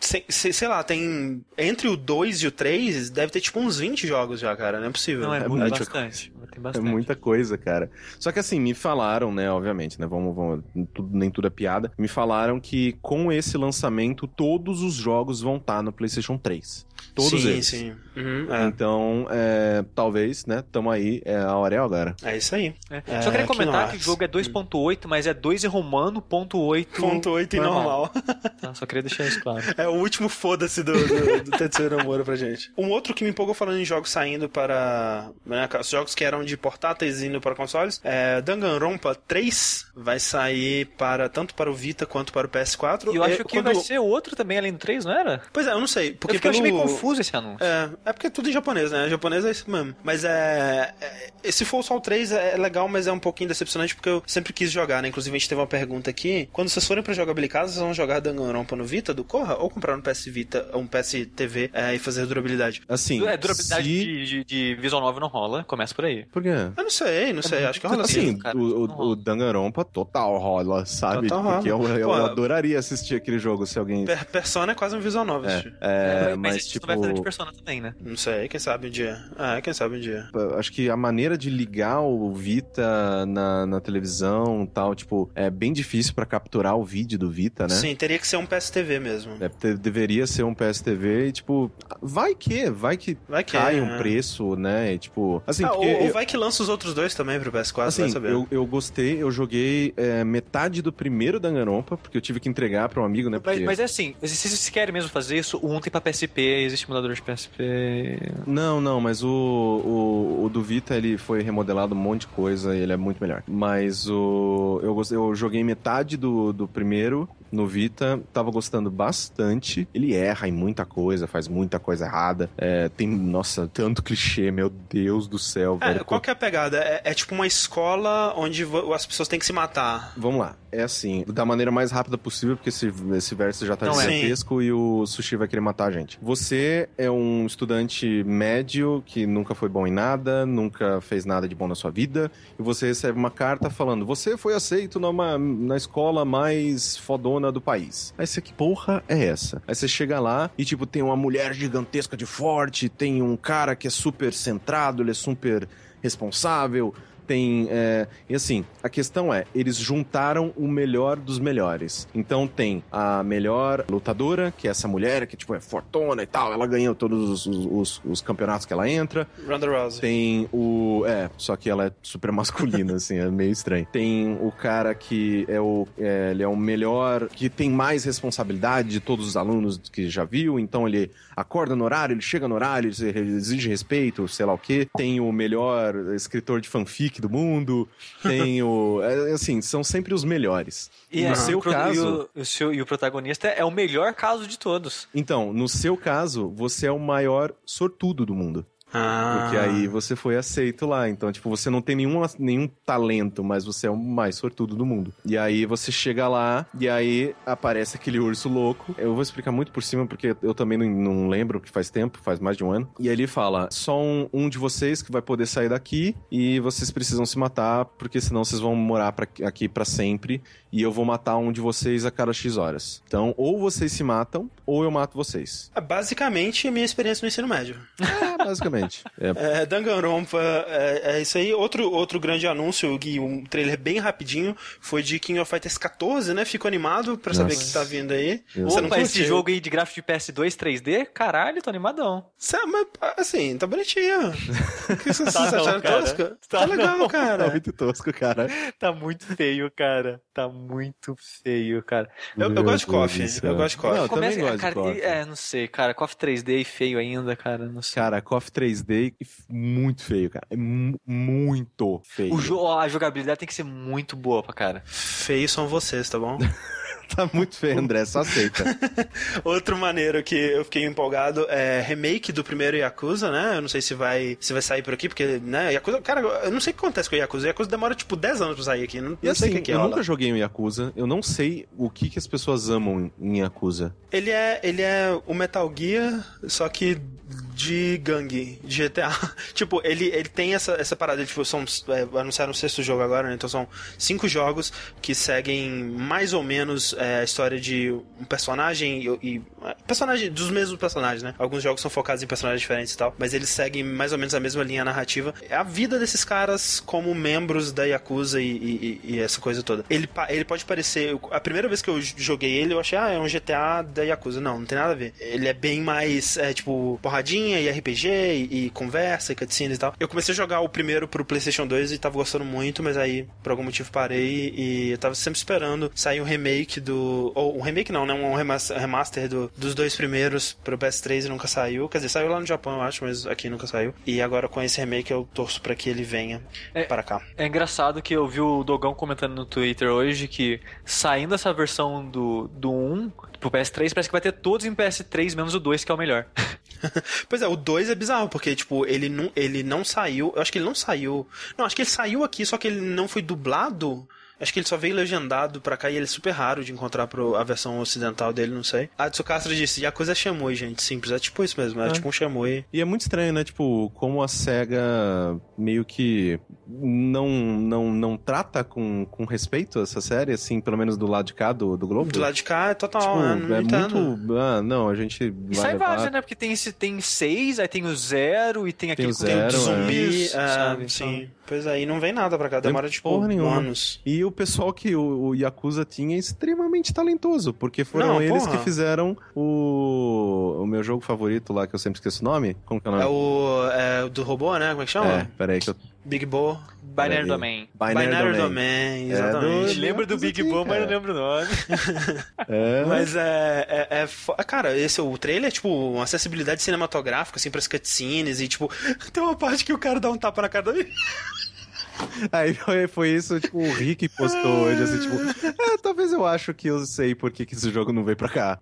[SPEAKER 1] Sei, sei- sei lá, tem. Entre o 2 e o 3, deve ter tipo uns 20 jogos já, cara. Não é possível.
[SPEAKER 2] Não, é,
[SPEAKER 3] É
[SPEAKER 2] muito bastante. Tem
[SPEAKER 3] É
[SPEAKER 2] bastante.
[SPEAKER 3] muita coisa, cara. Só que assim, me falaram, né, obviamente, né, vamos, vamos tudo- nem tudo é piada, me falaram que com esse lançamento todos os jogos vão estar no PlayStation 3. Todos
[SPEAKER 1] sim,
[SPEAKER 3] eles.
[SPEAKER 1] sim. Uhum, é.
[SPEAKER 3] Então, é, talvez, né, tamo aí, é, a hora é agora.
[SPEAKER 1] É isso aí.
[SPEAKER 2] É.
[SPEAKER 1] É,
[SPEAKER 2] Só queria comentar que o
[SPEAKER 1] Hearts.
[SPEAKER 2] jogo é 2.8, mas é 2 em romano, ponto 8.
[SPEAKER 1] Ponto 8 e normal.
[SPEAKER 2] Tá, só queria deixar isso claro.
[SPEAKER 1] É o último foda-se do, do, do Tetsuya Nomura pra gente. Um outro que me empolgou falando em jogos saindo para... Né, os jogos que eram de portáteis indo para consoles. É, Danganronpa 3 vai sair para tanto para o Vita quanto para o PS4.
[SPEAKER 2] E eu acho
[SPEAKER 1] É,
[SPEAKER 2] que vai ser outro também, além do 3, não era?
[SPEAKER 1] Pois é, eu não sei. Porque
[SPEAKER 2] eu
[SPEAKER 1] pelo...
[SPEAKER 2] confuso esse anúncio.
[SPEAKER 1] É, é porque é tudo em japonês, né? Japonês é isso mesmo. Mas é, é. Se for só o 3 é legal, mas é um pouquinho decepcionante porque eu sempre quis jogar, né? Inclusive a gente teve uma pergunta aqui. Quando vocês forem pra jogabilidade, vocês vão jogar Danganronpa no Vita do Corra ou comprar um PS Vita ou um PS TV é, e fazer durabilidade?
[SPEAKER 3] Assim,
[SPEAKER 2] É, durabilidade
[SPEAKER 3] se...
[SPEAKER 2] de, de, de visual novel não rola, começa por aí.
[SPEAKER 3] Por quê?
[SPEAKER 1] Eu não sei, não sei. Acho que rola
[SPEAKER 3] Assim,
[SPEAKER 1] assim.
[SPEAKER 2] cara,
[SPEAKER 3] o, o,
[SPEAKER 2] rola.
[SPEAKER 3] o Danganronpa total rola, sabe?
[SPEAKER 1] Total
[SPEAKER 3] Porque eu,
[SPEAKER 1] rola.
[SPEAKER 3] eu
[SPEAKER 1] Pô,
[SPEAKER 3] adoraria assistir aquele jogo se alguém...
[SPEAKER 1] Per Persona é quase um visual novel.
[SPEAKER 3] É, é,
[SPEAKER 2] É,
[SPEAKER 3] mas,
[SPEAKER 2] mas
[SPEAKER 3] tipo...
[SPEAKER 2] não vai fazer de Persona também, né?
[SPEAKER 1] Não sei, quem sabe um dia. É, quem sabe um dia.
[SPEAKER 3] Acho que a maneira de ligar o Vita na, na televisão tal, tipo, é bem difícil pra capturar o vídeo do Vita, né?
[SPEAKER 1] Sim, teria que ser um PSTV mesmo.
[SPEAKER 3] É, te- deveria ser um PSTV e, tipo, vai que, vai que,
[SPEAKER 1] Vai que,
[SPEAKER 3] cai
[SPEAKER 1] é.
[SPEAKER 3] um preço, né? E, tipo, assim,
[SPEAKER 1] Ah, ou, ou
[SPEAKER 3] eu-
[SPEAKER 1] vai que lança os outros dois também pro PS4, vai
[SPEAKER 3] Assim,
[SPEAKER 1] saber.
[SPEAKER 3] eu, eu gostei, eu joguei é, metade do primeiro Danganronpa, porque eu tive que entregar pra um amigo, né?
[SPEAKER 2] Mas,
[SPEAKER 3] Porque...
[SPEAKER 2] mas é assim, se vocês querem mesmo fazer isso, o 1 tem pra PSP, existe emulador de PSP.
[SPEAKER 3] Não, não, mas o, o, o do Vita ele foi remodelado um monte de coisa e ele é muito melhor. Mas o eu, eu joguei metade do, do primeiro no Vita, tava gostando bastante. Ele erra em muita coisa, faz muita coisa errada. É, tem, nossa, tanto clichê, meu Deus do céu,
[SPEAKER 1] É,
[SPEAKER 3] velho.
[SPEAKER 1] qual que é a pegada? É, é tipo uma escola onde as pessoas têm que se matar.
[SPEAKER 3] Vamos lá. É assim, da maneira mais rápida possível, porque esse, esse verso já tá
[SPEAKER 2] é.
[SPEAKER 3] gigantesco e o Sushi vai querer matar a gente. Você é um estudante médio que nunca foi bom em nada, nunca fez nada de bom na sua vida, e você recebe uma carta falando: você foi aceito numa, na escola mais fodona do país. Aí você, que porra é essa? Aí você chega lá e, tipo, tem uma mulher gigantesca de forte, tem um cara que é super centrado, ele é super responsável, tem. é, E assim, a questão é: eles juntaram o melhor dos melhores. Então tem a melhor lutadora, que é essa mulher que, tipo, é fortuna e tal. Ela ganhou todos os, os- os- os campeonatos que ela entra.
[SPEAKER 1] Ronda Rousey.
[SPEAKER 3] Tem o. É, só que ela é super masculina, assim, é meio estranho. Tem o cara que é o. é, ele é o melhor, que tem mais responsabilidade de todos os alunos que já viu, então ele acorda no horário, ele chega no horário, ele exige respeito, sei lá o quê. Tem o melhor escritor de fanfic do mundo. Tem o. é, assim, são sempre os melhores.
[SPEAKER 2] E,
[SPEAKER 3] no
[SPEAKER 2] é,
[SPEAKER 3] seu
[SPEAKER 2] pro-
[SPEAKER 3] caso.
[SPEAKER 2] E o, o seu- e o protagonista é o melhor caso de todos.
[SPEAKER 3] Então, no seu caso, você é o maior sortudo do mundo.
[SPEAKER 1] Ah.
[SPEAKER 3] Porque aí você foi aceito lá. Então, tipo, você não tem nenhum, nenhum talento, mas você é o mais sortudo do mundo. E aí você chega lá e aí aparece aquele urso louco. Eu vou explicar muito por cima, porque eu também não, não lembro, que faz tempo, faz mais de um ano. E aí ele fala: só um, um de vocês que vai poder sair daqui e vocês precisam se matar, porque senão vocês vão morar pra, aqui pra sempre. E eu vou matar um de vocês a cada X horas. Então, ou vocês se matam, ou eu mato vocês.
[SPEAKER 1] É basicamente a minha experiência no ensino médio.
[SPEAKER 3] É, basicamente. É,
[SPEAKER 1] É, Danganronpa, é, é isso aí. Outro, outro grande anúncio, Gui, um trailer bem rapidinho, foi de King of Fighters 14, né? Fico animado pra saber o
[SPEAKER 3] Nossa.
[SPEAKER 1] que tá vindo aí.
[SPEAKER 3] Deus.
[SPEAKER 1] Você não
[SPEAKER 2] Opa, esse jogo aí de gráfico de PS2 3D, caralho, tô animadão.
[SPEAKER 1] Cê- mas, assim, tá bonitinho. O que vocês
[SPEAKER 2] Tá
[SPEAKER 1] acharam
[SPEAKER 2] cara.
[SPEAKER 1] tosco?
[SPEAKER 2] Tá
[SPEAKER 1] Tá legal,
[SPEAKER 2] não.
[SPEAKER 3] tá
[SPEAKER 1] cara.
[SPEAKER 3] muito tosco, cara.
[SPEAKER 2] Tá muito feio, cara. Tá muito feio, cara.
[SPEAKER 1] Eu, eu gosto de coffee. Eu gosto de coffee.
[SPEAKER 3] Não, eu também gosto de
[SPEAKER 2] cara,
[SPEAKER 3] KOF.
[SPEAKER 2] e- É, não sei, cara. KOF 3D e feio ainda, cara. Não sei.
[SPEAKER 3] Cara, KOF 3D, muito feio, cara. É mu- muito feio.
[SPEAKER 2] O jo a jogabilidade tem que ser muito boa pra cara.
[SPEAKER 1] Feios são vocês, tá bom?
[SPEAKER 3] Tá muito feio, André, só aceita.
[SPEAKER 1] Outro maneiro que eu fiquei empolgado é remake do primeiro Yakuza, né? Eu não sei se vai, se vai sair por aqui, porque, né? Yakuza, cara, eu não sei o que acontece com o Yakuza. O Yakuza demora tipo 10 anos pra sair aqui. Não,
[SPEAKER 3] E
[SPEAKER 1] não sei
[SPEAKER 3] assim,
[SPEAKER 1] o que, que
[SPEAKER 3] eu nunca joguei um Yakuza, eu não sei o que, que as pessoas amam em Yakuza.
[SPEAKER 1] Ele é, ele é o Metal Gear, só que de gangue, de GTA. tipo, ele, ele tem essa, essa parada, tipo, são, é, anunciaram o sexto jogo agora, né? Então são cinco jogos que seguem mais ou menos é, a história de um personagem e, e personagem dos mesmos personagens, né? Alguns jogos são focados em personagens diferentes e tal, mas eles seguem mais ou menos a mesma linha narrativa. É a vida desses caras como membros da Yakuza e, e- e essa coisa toda. Ele, ele pode parecer. A primeira vez que eu joguei ele, eu achei, ah, é um GTA da Yakuza. Não, não tem nada a ver. Ele é bem mais, é, tipo, porradinha e RPG e, e conversa e cutscenes e tal. Eu comecei a jogar o primeiro pro PlayStation 2 e tava gostando muito, mas aí por algum motivo parei e eu tava sempre esperando sair um remake do. Ou um remake não, né? Um remaster, do, dos dois primeiros pro PS3 e nunca saiu. Quer dizer, saiu lá no Japão, eu acho, mas aqui nunca saiu. E agora com esse remake eu torço pra que ele venha
[SPEAKER 2] É.
[SPEAKER 1] para cá.
[SPEAKER 2] É engraçado que eu vi o Dogão comentando no Twitter hoje que saindo essa versão do, do 1 pro PS3, parece que vai ter todos em PS3, menos o 2, que é o melhor.
[SPEAKER 1] Pois é, o 2 é bizarro, porque, tipo, ele não, ele não saiu. Eu acho que ele não saiu. Não, acho que ele saiu aqui, só que ele não foi dublado. Acho que ele só veio legendado pra cá e ele é super raro de encontrar pro, a versão ocidental dele, não sei. A Tsukastra disse, Yakuza é Shamui, gente, simples. É tipo isso mesmo, é,
[SPEAKER 3] É.
[SPEAKER 1] tipo um Shamui.
[SPEAKER 3] E é muito estranho, né? Tipo, como a SEGA meio que não, não, não trata com, com respeito essa série, assim, pelo menos do lado de cá do, do Globo.
[SPEAKER 1] Do lado de cá é total,
[SPEAKER 3] Tipo,
[SPEAKER 1] né? Não
[SPEAKER 3] é
[SPEAKER 1] entendo.
[SPEAKER 3] muito. Ah, não, a gente
[SPEAKER 2] E
[SPEAKER 3] vai
[SPEAKER 2] sai
[SPEAKER 3] levar...
[SPEAKER 2] vários, né? Porque tem, esse, tem seis, aí tem o zero e tem aquele
[SPEAKER 3] o
[SPEAKER 2] com
[SPEAKER 3] zero,
[SPEAKER 1] Do
[SPEAKER 3] é.
[SPEAKER 1] zumbi, é,
[SPEAKER 2] sabe?
[SPEAKER 1] sim. Pois aí não vem nada pra cá, demora tipo
[SPEAKER 3] porra nenhuma.
[SPEAKER 1] anos.
[SPEAKER 3] E o pessoal que o, o Yakuza tinha é extremamente talentoso, porque foram
[SPEAKER 1] Não,
[SPEAKER 3] eles
[SPEAKER 1] porra.
[SPEAKER 3] que fizeram o, o meu jogo favorito lá, que eu sempre esqueço o nome. Como que é o nome?
[SPEAKER 1] É o é, o do robô, né? Como é que chama?
[SPEAKER 3] É, peraí que eu...
[SPEAKER 1] Big Bo.
[SPEAKER 2] Binary. Domain.
[SPEAKER 3] Binary, Domain.
[SPEAKER 1] Domain,
[SPEAKER 3] É,
[SPEAKER 1] exatamente.
[SPEAKER 3] do-
[SPEAKER 2] Lembro do Big Bom, mas não lembro o nome.
[SPEAKER 3] É,
[SPEAKER 1] Mas é, é, é fo- Cara, esse o trailer é tipo uma acessibilidade cinematográfica, assim, pras cutscenes e tipo, tem uma parte que o cara dá um tapa na cara dele.
[SPEAKER 3] Aí foi, isso, tipo, o Rick postou hoje, assim, tipo, é, talvez eu acho que eu sei por que, que esse jogo não veio pra cá.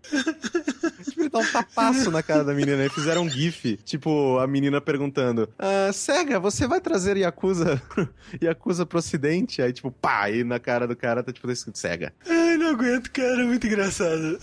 [SPEAKER 3] tipo, ele dá um tapaço na cara da menina, aí fizeram um gif, tipo, a menina perguntando, ah, Sega, você vai trazer Yakuza, Yakuza pro ocidente? Aí, tipo, pá, aí na cara do cara tá, tipo, tá escrito Sega.
[SPEAKER 1] Ai, não aguento, cara, é muito engraçado.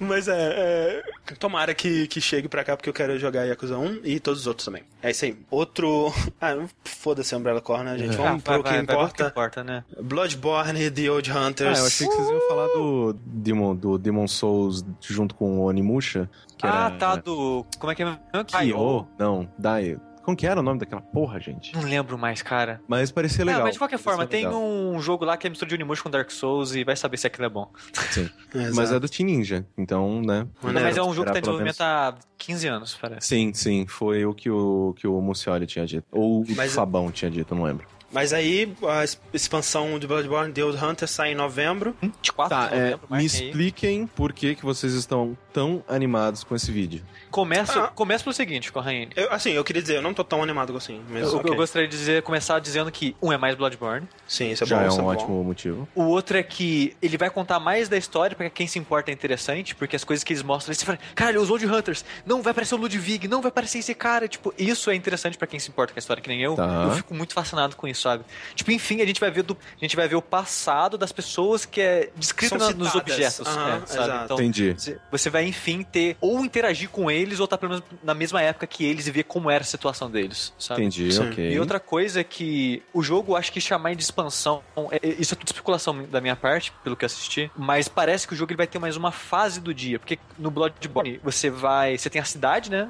[SPEAKER 1] Mas é, é, Tomara que, que chegue pra cá, porque eu quero jogar Yakuza 1 e todos os outros também. É isso aí. Outro. Ah, foda-se a Umbrella Corps, né, gente? Vamos
[SPEAKER 2] Ah, vai,
[SPEAKER 1] pro que
[SPEAKER 2] vai, vai, pro
[SPEAKER 1] importa.
[SPEAKER 2] que importa, né?
[SPEAKER 1] Bloodborne, The Old
[SPEAKER 3] Ah,
[SPEAKER 1] Hunters.
[SPEAKER 3] eu achei que vocês iam falar do Demon, do Demon Souls junto com o Onimusha, que
[SPEAKER 2] ah,
[SPEAKER 3] era...
[SPEAKER 2] tá, do... Como é que é?
[SPEAKER 3] Kyo? Não, Dai... Como que era o nome daquela porra, gente?
[SPEAKER 2] Não lembro mais, cara.
[SPEAKER 3] Mas parecia legal.
[SPEAKER 2] Ah, mas de qualquer forma,
[SPEAKER 3] Parecia
[SPEAKER 2] tem
[SPEAKER 3] legal.
[SPEAKER 2] um jogo lá que é mistura de Unimush com Dark Souls e vai saber se aquilo é bom.
[SPEAKER 3] Sim. Mas é do Team Ninja, então, né?
[SPEAKER 1] Não,
[SPEAKER 2] Não, mas é um jogo que tá em desenvolvimento há 15 anos, parece.
[SPEAKER 3] Sim, sim, foi o que o, que o Mucioli tinha dito. Ou o
[SPEAKER 1] Mas-
[SPEAKER 3] Fabão tinha dito, não lembro.
[SPEAKER 1] Mas aí, a expansão do Bloodborne, The Old Hunters, sai em novembro.
[SPEAKER 2] 24
[SPEAKER 3] Tá,
[SPEAKER 2] de
[SPEAKER 3] é,
[SPEAKER 2] novembro,
[SPEAKER 3] me
[SPEAKER 2] marquem aí.
[SPEAKER 3] expliquem por que, que vocês estão tão animados com esse vídeo.
[SPEAKER 2] Começa,
[SPEAKER 1] Ah.
[SPEAKER 2] começa pelo seguinte, Corraine.
[SPEAKER 1] Eu, assim, eu queria dizer, eu não tô tão animado assim, mas
[SPEAKER 2] Eu,
[SPEAKER 1] ok.
[SPEAKER 2] eu gostaria de dizer, começar dizendo que um é mais Bloodborne.
[SPEAKER 1] Sim, isso é
[SPEAKER 3] Já
[SPEAKER 1] bom,
[SPEAKER 3] é
[SPEAKER 1] isso
[SPEAKER 3] um
[SPEAKER 1] bom.
[SPEAKER 3] ótimo motivo.
[SPEAKER 2] O outro é que ele vai contar mais da história, porque quem se importa é interessante, porque as coisas que eles mostram, você fala, caralho, os Old Hunters, não vai aparecer o Ludwig, não vai aparecer esse cara, tipo, isso é interessante pra quem se importa com a história, que nem eu.
[SPEAKER 3] Tá.
[SPEAKER 2] Eu fico muito fascinado com isso, sabe? Tipo, enfim, a gente vai ver do, a gente vai ver o passado das pessoas que é descrito na- nos objetos,
[SPEAKER 1] Aham,
[SPEAKER 2] é, sabe?
[SPEAKER 1] exato.
[SPEAKER 2] Então,
[SPEAKER 3] Entendi.
[SPEAKER 2] você- vai, enfim, ter ou interagir com eles ou estar pelo menos na mesma época que eles e ver como era a situação deles, sabe?
[SPEAKER 3] Entendi,
[SPEAKER 1] Sim.
[SPEAKER 3] ok.
[SPEAKER 2] E outra coisa é que o jogo, acho que chamar de expansão, é- é- isso é tudo especulação da minha parte, pelo que eu assisti, mas parece que o jogo ele vai ter mais uma fase do dia, porque no Bloodborne você vai, você tem a cidade, né,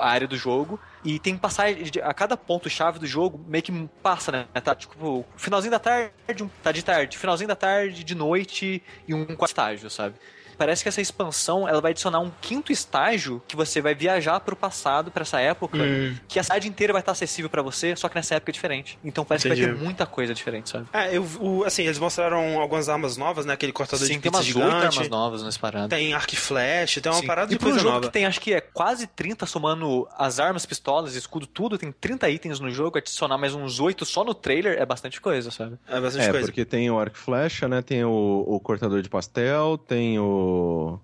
[SPEAKER 2] a área do jogo, e tem passagem, a cada ponto-chave do jogo meio que passa, né, tá, tipo, finalzinho da tarde, tá de tarde, finalzinho da tarde, de noite e um quarto estágio, sabe? Parece que essa expansão ela vai adicionar um quinto estágio que você vai viajar pro passado, pra essa época,
[SPEAKER 1] Hum.
[SPEAKER 2] que a cidade inteira vai estar acessível pra você, só que nessa época é diferente. Então parece que vai
[SPEAKER 1] Entendi.
[SPEAKER 2] ter muita coisa diferente, sabe?
[SPEAKER 1] É, eu, o- assim, eles mostraram algumas armas novas, né? Aquele cortador
[SPEAKER 2] Sim,
[SPEAKER 1] de
[SPEAKER 2] tem
[SPEAKER 1] pizza
[SPEAKER 2] umas
[SPEAKER 1] gigante.
[SPEAKER 2] oito armas novas nessa parada.
[SPEAKER 1] Tem arco e flash, tem uma
[SPEAKER 2] Sim.
[SPEAKER 1] parada de
[SPEAKER 2] e pra um
[SPEAKER 1] coisa
[SPEAKER 2] jogo
[SPEAKER 1] nova.
[SPEAKER 2] que tem, acho que é quase 30, somando as armas, pistolas, escudo, tudo, tem 30 itens no jogo, adicionar mais uns 8 só no trailer é bastante coisa, sabe?
[SPEAKER 1] É bastante
[SPEAKER 3] É,
[SPEAKER 1] coisa.
[SPEAKER 3] porque tem o arco e flecha, né? Tem o, o cortador de pastel, tem o...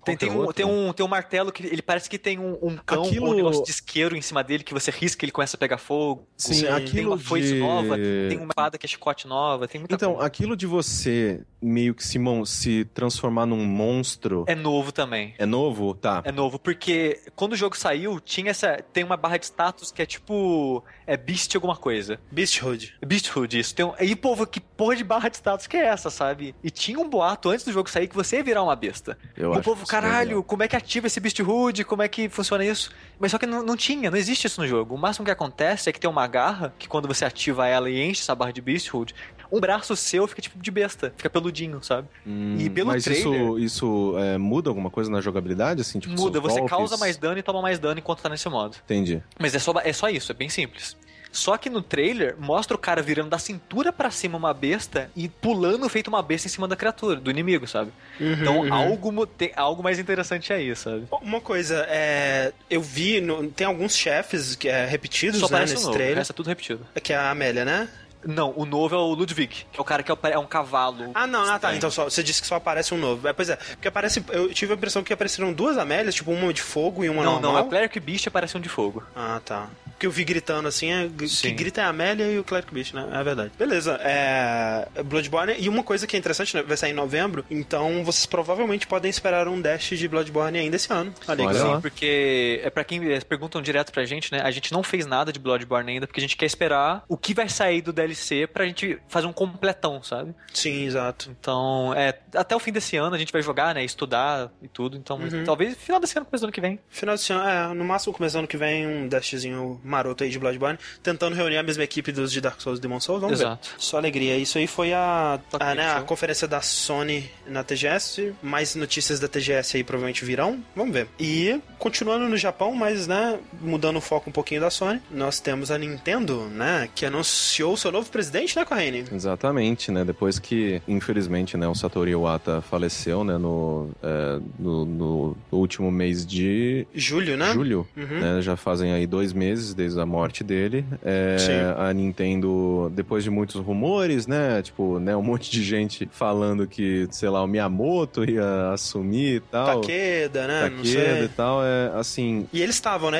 [SPEAKER 2] Tem,
[SPEAKER 3] é
[SPEAKER 2] um, tem, um, tem um martelo que ele parece que tem um, um cão
[SPEAKER 3] Aquilo-
[SPEAKER 2] ou um negócio de isqueiro em cima dele que você risca e ele começa a pegar fogo.
[SPEAKER 3] Sim,
[SPEAKER 1] Sim,
[SPEAKER 2] tem
[SPEAKER 3] aquilo
[SPEAKER 2] uma foice
[SPEAKER 3] de...
[SPEAKER 2] nova, tem uma espada que é chicote nova, tem muita
[SPEAKER 3] Então,
[SPEAKER 2] coisa.
[SPEAKER 3] aquilo de você meio que se, se transformar num monstro é,
[SPEAKER 2] É novo também.
[SPEAKER 3] novo? Tá.
[SPEAKER 2] É novo, porque quando o jogo saiu, tinha essa. Tem uma barra de status que é tipo. É Beast alguma coisa.
[SPEAKER 1] Beasthood.
[SPEAKER 2] Beasthood, isso. Tem um... E, povo, que porra de barra de status que é essa, sabe? E tinha um boato antes do jogo sair que você ia virar uma besta.
[SPEAKER 3] Eu
[SPEAKER 2] o povo,
[SPEAKER 3] bem
[SPEAKER 2] caralho,
[SPEAKER 3] legal.
[SPEAKER 2] como é que ativa esse Beasthood? Como é que funciona isso? Mas só que não, não tinha, não existe isso no jogo. O máximo que acontece é que tem uma garra, que quando você ativa ela e enche essa barra de Beasthood, um braço seu fica tipo de besta, fica peludinho, sabe?
[SPEAKER 3] Hum,
[SPEAKER 2] E pelo
[SPEAKER 3] mas
[SPEAKER 2] trailer-
[SPEAKER 3] isso, isso é, muda alguma coisa na jogabilidade? Assim, tipo,
[SPEAKER 2] Muda, você
[SPEAKER 3] golpes?
[SPEAKER 2] causa mais dano e toma mais dano enquanto tá nesse modo.
[SPEAKER 3] Entendi.
[SPEAKER 2] Mas é só, é só isso, é bem simples. Só que no trailer mostra o cara virando da cintura pra cima uma besta e pulando feito uma besta em cima da criatura, do inimigo, sabe? Então
[SPEAKER 1] uhum.
[SPEAKER 2] algo, tem, algo mais interessante aí, sabe?
[SPEAKER 1] Uma coisa, é, eu vi, no- tem alguns chefes que é, repetidos
[SPEAKER 2] Só
[SPEAKER 1] né, nesse
[SPEAKER 2] novo,
[SPEAKER 1] trailer.
[SPEAKER 2] resto é tudo repetido.
[SPEAKER 1] Que é a Amélia, né?
[SPEAKER 2] Não, o novo é o Ludwig, que é o cara que é é um cavalo.
[SPEAKER 1] Ah, não, ah, tá. Então só, você disse que só aparece um novo. É, pois é, porque aparece. Eu tive a impressão que apareceram duas Amélias, tipo uma de fogo e uma
[SPEAKER 2] não,
[SPEAKER 1] normal.
[SPEAKER 2] não, é o Cleric Beast aparece um de fogo.
[SPEAKER 1] Ah, tá. Que eu vi gritando assim, é, que
[SPEAKER 2] Sim.
[SPEAKER 1] grita é a Amélia e o Cleric Beast, né? É verdade. Beleza, é. Bloodborne. E uma coisa que é interessante, né? Vai sair em novembro, então vocês provavelmente podem esperar um dash de Bloodborne ainda esse ano. Olha
[SPEAKER 3] lá.
[SPEAKER 1] legal.
[SPEAKER 2] Porque é pra quem eles perguntam direto pra gente, né? A gente não fez nada de Bloodborne ainda, porque a gente quer esperar o que vai sair do DLC pra gente fazer um completão, sabe?
[SPEAKER 1] Sim, exato.
[SPEAKER 2] Então, é, até o fim desse ano a gente vai jogar, né? Estudar e tudo. Então,
[SPEAKER 1] Uhum.
[SPEAKER 2] talvez final desse ano, começo do ano que vem.
[SPEAKER 1] Final de ano, é, no máximo começando ano que vem um dashzinho maroto aí de Bloodborne, tentando reunir a mesma equipe dos de Dark Souls e Demon Souls, vamos
[SPEAKER 2] Exato.
[SPEAKER 1] ver. Só alegria. Isso aí foi a, a, né, a conferência da Sony na TGS, mais notícias da TGS aí provavelmente virão, vamos ver. E continuando no Japão, mas né, mudando o foco um pouquinho da Sony, nós temos a Nintendo, né, que anunciou seu novo presidente, né, Corrêne?
[SPEAKER 3] Exatamente, né? Depois que, infelizmente, né, o Satoru Iwata faleceu, né, no, é, no, no último mês de
[SPEAKER 1] Julho, né?
[SPEAKER 3] julho,
[SPEAKER 1] Uhum.
[SPEAKER 3] né? Já fazem aí dois meses desde a morte dele. É,
[SPEAKER 1] Sim.
[SPEAKER 3] a Nintendo, depois de muitos rumores, né? Tipo, né, um monte de gente falando que, sei lá, o Miyamoto ia assumir e tal.
[SPEAKER 1] Takeda, né?
[SPEAKER 3] Takeda e tal, é assim.
[SPEAKER 1] E eles estavam, né?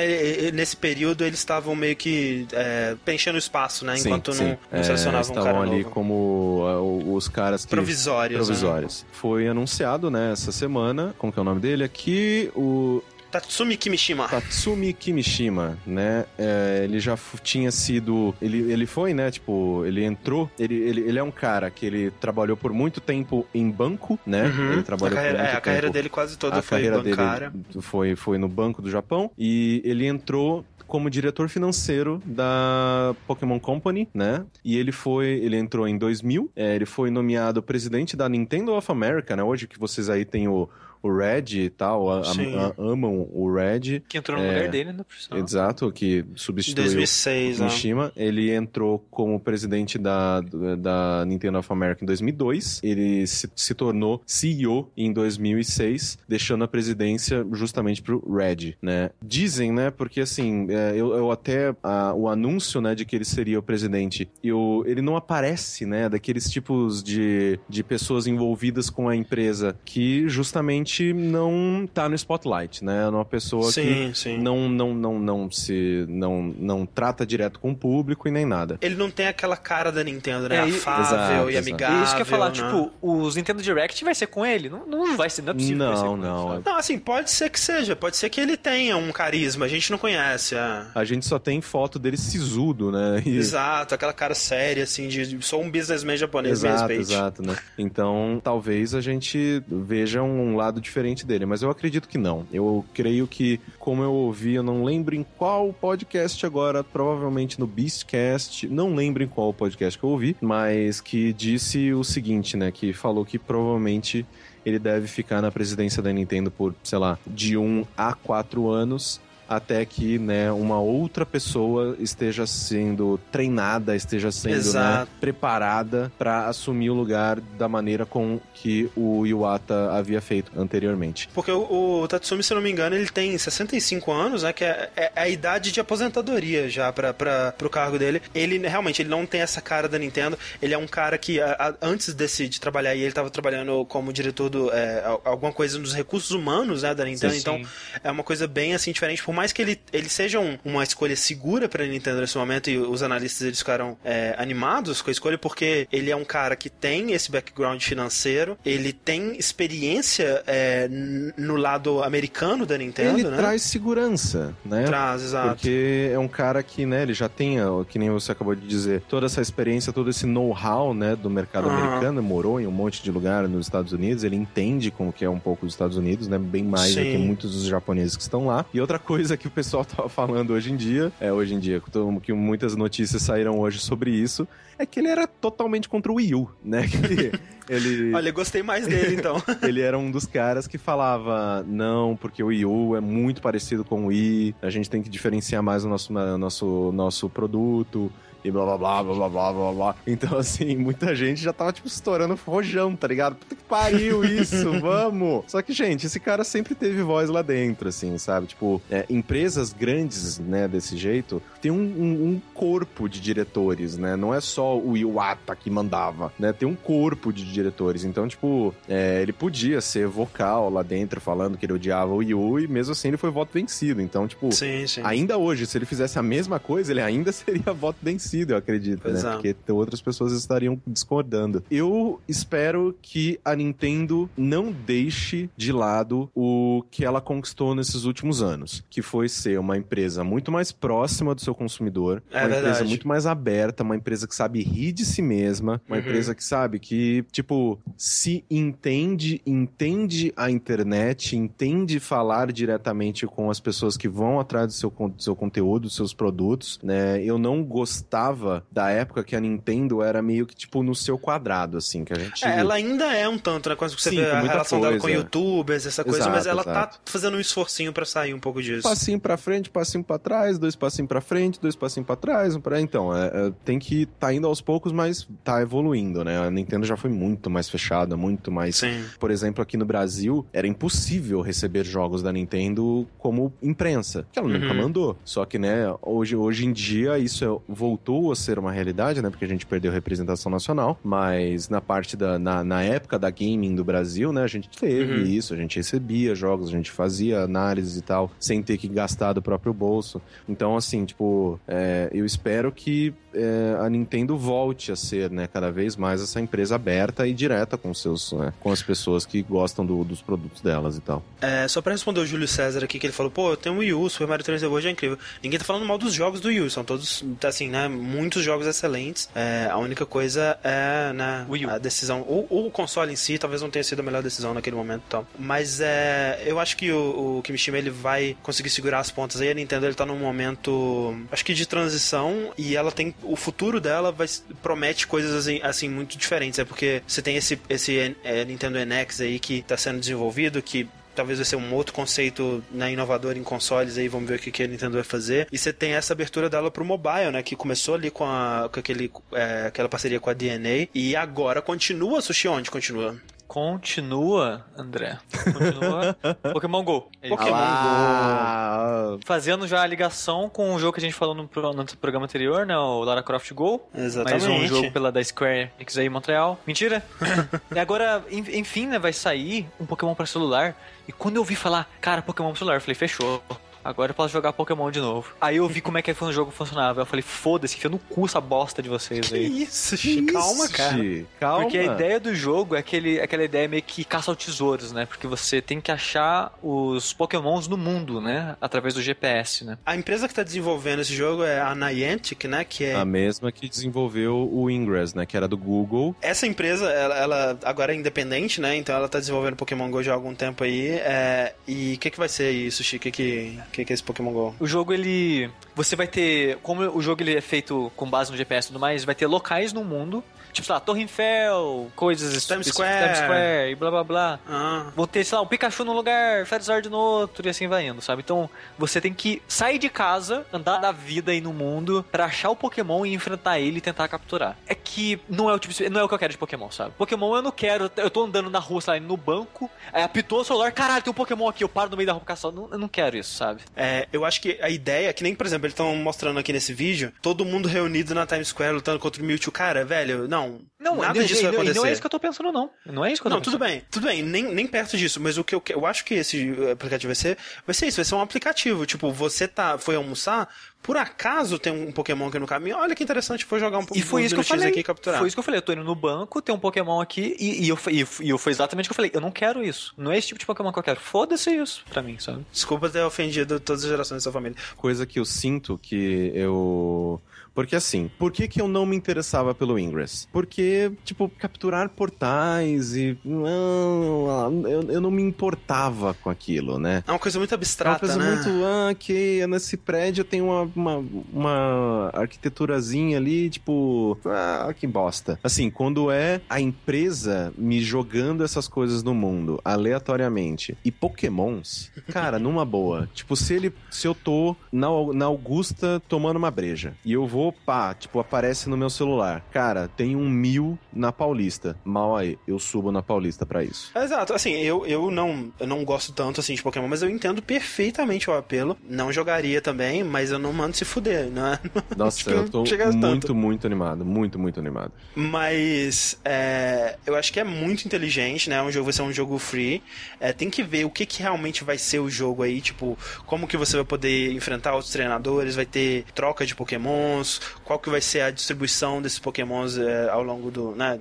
[SPEAKER 1] Nesse período eles estavam meio que é, preenchendo o espaço, né?
[SPEAKER 3] sim,
[SPEAKER 1] Enquanto
[SPEAKER 3] sim.
[SPEAKER 1] não, não
[SPEAKER 3] É,
[SPEAKER 1] selecionavam um
[SPEAKER 3] estavam
[SPEAKER 1] cara
[SPEAKER 3] ali
[SPEAKER 1] novo.
[SPEAKER 3] como o- os caras que
[SPEAKER 1] Provisórios. né?
[SPEAKER 3] provisórios. Foi anunciado, né, essa semana, como que é o nome dele aqui, o
[SPEAKER 1] Tatsumi Kimishima.
[SPEAKER 3] Tatsumi Kimishima, né? É, ele já tinha sido. Ele, ele foi, né? Tipo, ele entrou. Ele, ele, ele é um cara que ele trabalhou por muito tempo em banco, né?
[SPEAKER 1] Uhum.
[SPEAKER 3] Ele
[SPEAKER 1] a
[SPEAKER 3] trabalhou
[SPEAKER 1] carreira,
[SPEAKER 3] por muito
[SPEAKER 1] é, a carreira
[SPEAKER 3] tempo.
[SPEAKER 1] dele quase toda
[SPEAKER 3] a
[SPEAKER 1] foi
[SPEAKER 3] carreira
[SPEAKER 1] bancária.
[SPEAKER 3] dele foi, foi no Banco do Japão. E ele entrou como diretor financeiro da Pokémon Company, né? E ele foi, ele entrou em 2000, é, ele foi nomeado presidente da Nintendo of America, né? Hoje que vocês aí têm o, o Red e tal, a- a- amam o Red.
[SPEAKER 2] Que entrou no
[SPEAKER 3] É,
[SPEAKER 2] lugar dele, né? sinal.
[SPEAKER 3] Exato, que
[SPEAKER 1] Em
[SPEAKER 3] substituiu
[SPEAKER 1] 2006,
[SPEAKER 3] o
[SPEAKER 1] né?
[SPEAKER 3] Mishima. Ele entrou como presidente da, da Nintendo of America em 2002. Ele se, se tornou CEO em 2006, deixando a presidência justamente pro Red, né? Dizem, né, porque assim, é, eu, eu até a- o anúncio, né, de que ele seria o presidente, eu, ele não aparece, né, daqueles tipos de, de pessoas envolvidas com a empresa que justamente não tá no spotlight, né? É uma pessoa que
[SPEAKER 1] Sim, sim.
[SPEAKER 3] não não não não se não não trata direto com o público e nem nada.
[SPEAKER 1] Ele não tem aquela cara da Nintendo, né?
[SPEAKER 2] É, e-
[SPEAKER 1] Afável
[SPEAKER 3] Exato,
[SPEAKER 1] e
[SPEAKER 3] exato.
[SPEAKER 1] amigável.
[SPEAKER 2] E isso que eu ia falar,
[SPEAKER 1] né?
[SPEAKER 2] tipo, os Nintendo Direct vai ser com ele? Não, não vai ser, não é possível vai ser
[SPEAKER 3] Não,
[SPEAKER 2] ele,
[SPEAKER 3] não?
[SPEAKER 1] Não, assim, pode ser que seja. Pode ser que ele tenha um carisma. A gente não conhece. é.
[SPEAKER 3] A gente só tem foto dele sisudo, né? E-
[SPEAKER 1] Exato, aquela cara séria, assim, de sou um businessman japonês
[SPEAKER 3] Exato,
[SPEAKER 1] mesmo.
[SPEAKER 3] exato, né? Então, talvez a gente veja um lado diferente dele, mas eu acredito que não. Eu creio que, como eu ouvi, eu não lembro em qual podcast agora, provavelmente no Beastcast, não lembro em qual podcast que eu ouvi, mas que disse o seguinte, né? Que falou que provavelmente ele deve ficar na presidência da Nintendo por, sei lá, de um a quatro anos. Até que, né, uma outra pessoa esteja sendo treinada, esteja sendo né, preparada para assumir o lugar da maneira com que o Iwata havia feito anteriormente.
[SPEAKER 1] Porque o, o Tatsumi, se não me engano, ele tem 65 anos, né? Que é, é a idade de aposentadoria já pra, pro cargo dele. Ele realmente ele não tem essa cara da Nintendo. Ele é um cara que, a- a- antes desse, de trabalhar aí, ele tava trabalhando como diretor do. é, al- alguma coisa nos recursos humanos, né? Da Nintendo.
[SPEAKER 2] Sim,
[SPEAKER 1] então
[SPEAKER 2] sim.
[SPEAKER 1] é uma coisa bem assim diferente. Por mais que ele, ele seja um- uma escolha segura pra Nintendo nesse momento, e os analistas eles ficaram é, animados com a escolha, porque ele é um cara que tem esse background financeiro, ele tem experiência é, no lado americano da Nintendo,
[SPEAKER 3] ele
[SPEAKER 1] né?
[SPEAKER 3] traz segurança, né?
[SPEAKER 1] Traz, exato.
[SPEAKER 3] Porque é um cara que, né, ele já tem, que nem você acabou de dizer, toda essa experiência, todo esse know-how, né, do mercado
[SPEAKER 1] Aham.
[SPEAKER 3] americano, morou em um monte de lugar nos Estados Unidos, ele entende como que é um pouco os Estados Unidos, né, bem mais do
[SPEAKER 1] Sim.
[SPEAKER 3] que muitos dos japoneses que estão lá. E outra coisa que o pessoal tava falando hoje em dia, é hoje em dia, que muitas notícias saíram hoje sobre isso, é que ele era totalmente contra o Wii U, né, que ele... ele...
[SPEAKER 1] Olha, eu gostei mais dele, então.
[SPEAKER 3] ele era um dos caras que falava não, porque o Wii U é muito parecido com o Wii, a gente tem que diferenciar mais o nosso, nosso, nosso produto e blá blá blá blá blá blá blá Então, assim, muita gente já tava, tipo, estourando rojão, tá ligado? Puta que pariu isso, vamos! Só que, gente, esse cara sempre teve voz lá dentro, assim, sabe? Tipo, é, empresas grandes, né, desse jeito, tem um, um, um, corpo de diretores, né? Não é só o Iwata que mandava, né? Tem um corpo de diretores. Então, tipo, é, ele podia ser vocal lá dentro, falando que ele odiava o Yu, e mesmo assim ele foi voto vencido. Então, tipo,
[SPEAKER 1] sim, sim.
[SPEAKER 3] ainda hoje, se ele fizesse a mesma coisa, ele ainda seria voto vencido eu acredito,
[SPEAKER 1] Pois
[SPEAKER 3] né?
[SPEAKER 1] é.
[SPEAKER 3] Porque outras pessoas estariam discordando. Eu espero que a Nintendo não deixe de lado o que ela conquistou nesses últimos anos, que foi ser uma empresa muito mais próxima do seu consumidor,
[SPEAKER 1] É
[SPEAKER 3] uma
[SPEAKER 1] verdade.
[SPEAKER 3] empresa muito mais aberta, uma empresa que sabe rir de si mesma, uma
[SPEAKER 1] Uhum.
[SPEAKER 3] empresa que sabe que, tipo, se entende, entende a internet, entende falar diretamente com as pessoas que vão atrás do seu, do seu conteúdo, dos seus produtos, né? Eu não gostava da época que a Nintendo era meio que, tipo, no seu quadrado, assim, que a gente...
[SPEAKER 1] É, ela ainda é um tanto, né? Quando você
[SPEAKER 3] Sim,
[SPEAKER 1] vê a relação dela com
[SPEAKER 3] coisa.
[SPEAKER 1] youtubers, essa coisa,
[SPEAKER 3] Exato,
[SPEAKER 1] mas ela
[SPEAKER 3] exato.
[SPEAKER 1] tá fazendo um esforcinho pra sair um pouco disso.
[SPEAKER 3] passinho pra frente, passinho pra trás, dois passinhos pra frente, dois passinhos pra trás, um pra... Então, é, é, tem que tá indo aos poucos, mas tá evoluindo, né? A Nintendo já foi muito mais fechada, muito mais...
[SPEAKER 1] Sim.
[SPEAKER 3] Por exemplo, aqui no Brasil, era impossível receber jogos da Nintendo como imprensa, que ela nunca
[SPEAKER 1] Uhum.
[SPEAKER 3] mandou. Só que, né, hoje, hoje em dia isso é- voltou a ser uma realidade, né? Porque a gente perdeu representação nacional, mas na parte da... Na, na época da gaming do Brasil, né, a gente teve
[SPEAKER 1] Uhum.
[SPEAKER 3] isso, a gente recebia jogos, a gente fazia análises e tal, sem ter que gastar do próprio bolso. Então, assim, tipo, é, eu espero que é, a Nintendo volte a ser, né, cada vez mais essa empresa aberta e direta com seus, né, com as pessoas que gostam do- dos produtos delas e tal.
[SPEAKER 1] É, só pra responder o Júlio César aqui, que ele falou, pô, eu tenho um Wii U, Super Mario 3D World é incrível. Ninguém tá falando mal dos jogos do Wii U, são todos, assim, né, muitos jogos excelentes. É, a única coisa é, né, a decisão, ou, ou o console em si, talvez não tenha sido a melhor decisão naquele momento e tal. Mas é, eu acho que o, o Kimishima, ele vai conseguir segurar as pontas aí, a Nintendo, ele tá num momento, acho que de transição, e ela tem, o futuro dela vai, promete coisas, assim, assim, muito diferentes, é porque você tem esse, esse é, Nintendo NX aí que tá sendo desenvolvido, que talvez vai ser um outro conceito né, inovador em consoles aí, vamos ver o que, que a Nintendo vai fazer. E você tem essa abertura dela pro mobile, né? Que começou ali com, a, com aquele, é, aquela parceria com a DNA e agora continua, Sushi, onde continua?
[SPEAKER 2] Continua, André. Continua Pokémon GO. Ele
[SPEAKER 1] Pokémon
[SPEAKER 3] Ah,
[SPEAKER 2] Fazendo já a ligação com o jogo que a gente falou no, no programa anterior, né? O Lara Croft Go.
[SPEAKER 1] Exatamente.
[SPEAKER 2] Mais um jogo pela da Square Enix aí em Montreal. Mentira! e agora, en- enfim, né, vai sair um Pokémon pra celular. E quando eu vi falar, cara, Pokémon pro celular, eu falei, fechou. Agora eu posso jogar Pokémon de novo. Aí eu vi como é que o jogo funcionava. Eu falei, foda-se, enfia no cu essa bosta de vocês
[SPEAKER 1] Que
[SPEAKER 2] aí.
[SPEAKER 1] isso, Sushi? Calma,
[SPEAKER 3] isso,
[SPEAKER 1] cara.
[SPEAKER 3] Calma.
[SPEAKER 2] Porque a ideia do jogo é aquele, aquela ideia meio que caça ao tesouros, né? Porque você tem que achar os pokémons no mundo, né? Através do GPS, né?
[SPEAKER 1] A empresa que tá desenvolvendo esse jogo é a Niantic, né? Que é
[SPEAKER 3] A mesma que desenvolveu o Ingress, né? Que era do Google.
[SPEAKER 1] Essa empresa, ela, ela agora é independente, né? Então ela tá desenvolvendo Pokémon GO já há algum tempo aí. é, E o que, que vai ser isso, Sushi? O que, que, que, que é esse Pokémon GO?
[SPEAKER 2] O jogo, ele... Você vai ter... Como o jogo ele é feito com base no GPS e tudo mais, vai ter locais no mundo. Tipo, sei lá, Torre Eiffel, coisas...
[SPEAKER 1] Times Square.
[SPEAKER 2] Times Square e blá, blá, blá.
[SPEAKER 1] Ah,
[SPEAKER 2] Vão ter, sei lá, um Pikachu num lugar, Charizard no outro e assim vai indo, sabe? Então, você tem que sair de casa, andar da vida aí no mundo pra achar o Pokémon e enfrentar ele e tentar capturar. É que não é o tipo, não é o que eu quero de Pokémon, sabe? Pokémon eu não quero, eu tô andando na rua, sei lá, no banco, aí apitou o celular, caralho, tem um Pokémon aqui, eu paro no meio da rua caçar. Não, eu não quero isso, sabe?
[SPEAKER 1] é, eu acho que a ideia, que nem, por exemplo, eles estão mostrando aqui nesse vídeo, todo mundo reunido na Times Square lutando contra o Mewtwo. Cara, velho, não.
[SPEAKER 2] Não,
[SPEAKER 1] nada
[SPEAKER 2] não,
[SPEAKER 1] disso vai
[SPEAKER 2] não,
[SPEAKER 1] acontecer.
[SPEAKER 2] não é isso que eu tô pensando, não. Não é isso que eu tô
[SPEAKER 1] Não, tudo
[SPEAKER 2] pensando.
[SPEAKER 1] bem, tudo bem, nem, nem perto disso, mas o que eu, eu acho que esse aplicativo vai ser, vai ser isso, vai ser um aplicativo, tipo, você tá, foi almoçar, por acaso tem um Pokémon aqui no caminho, olha que interessante, vou jogar um
[SPEAKER 2] E foi
[SPEAKER 1] uns
[SPEAKER 2] isso que eu falei.
[SPEAKER 1] aqui e capturar.
[SPEAKER 2] Foi isso que eu falei. Eu tô indo no banco, tem um Pokémon aqui, e, e eu, e, e eu foi exatamente o que eu falei. Eu não quero isso. Não é esse tipo de Pokémon que eu quero. Foda-se isso pra mim, sabe?
[SPEAKER 1] Desculpa ter ofendido todas as gerações da sua família.
[SPEAKER 3] Coisa que eu sinto que eu. Porque assim, por que, que eu não me interessava pelo Ingress? Porque, tipo, capturar portais e. Não, eu, eu não me importava com aquilo, né?
[SPEAKER 1] É uma coisa muito
[SPEAKER 3] É uma
[SPEAKER 1] abstrata,
[SPEAKER 3] coisa
[SPEAKER 1] né?
[SPEAKER 3] muito, ah, que nesse prédio tem uma, uma, uma arquiteturazinha ali, tipo, ah, que bosta. Assim, quando é a empresa me jogando essas coisas no mundo, aleatoriamente, e pokémons, cara, numa boa. Tipo, se ele, se eu tô na, na Augusta tomando uma breja, e eu vou pá, tipo, aparece no meu celular. Cara, tem um mil na Paulista. Mal aí, eu subo na Paulista para isso.
[SPEAKER 1] Exato, assim, eu, eu, não, eu não gosto tanto assim de Pokémon, mas eu entendo perfeitamente o apelo. Não jogaria também, mas eu não mando se fuder, né?
[SPEAKER 3] Nossa, tipo, eu tô muito, muito animado. Muito, muito animado.
[SPEAKER 1] Mas é, eu acho que é muito inteligente, né? Um jogo vai ser um jogo free. É, tem que ver o que, que realmente vai ser o jogo aí, tipo, como que você vai poder enfrentar outros treinadores, vai ter troca de pokémons, qual que vai ser a distribuição desses pokémons é, ao longo do, né,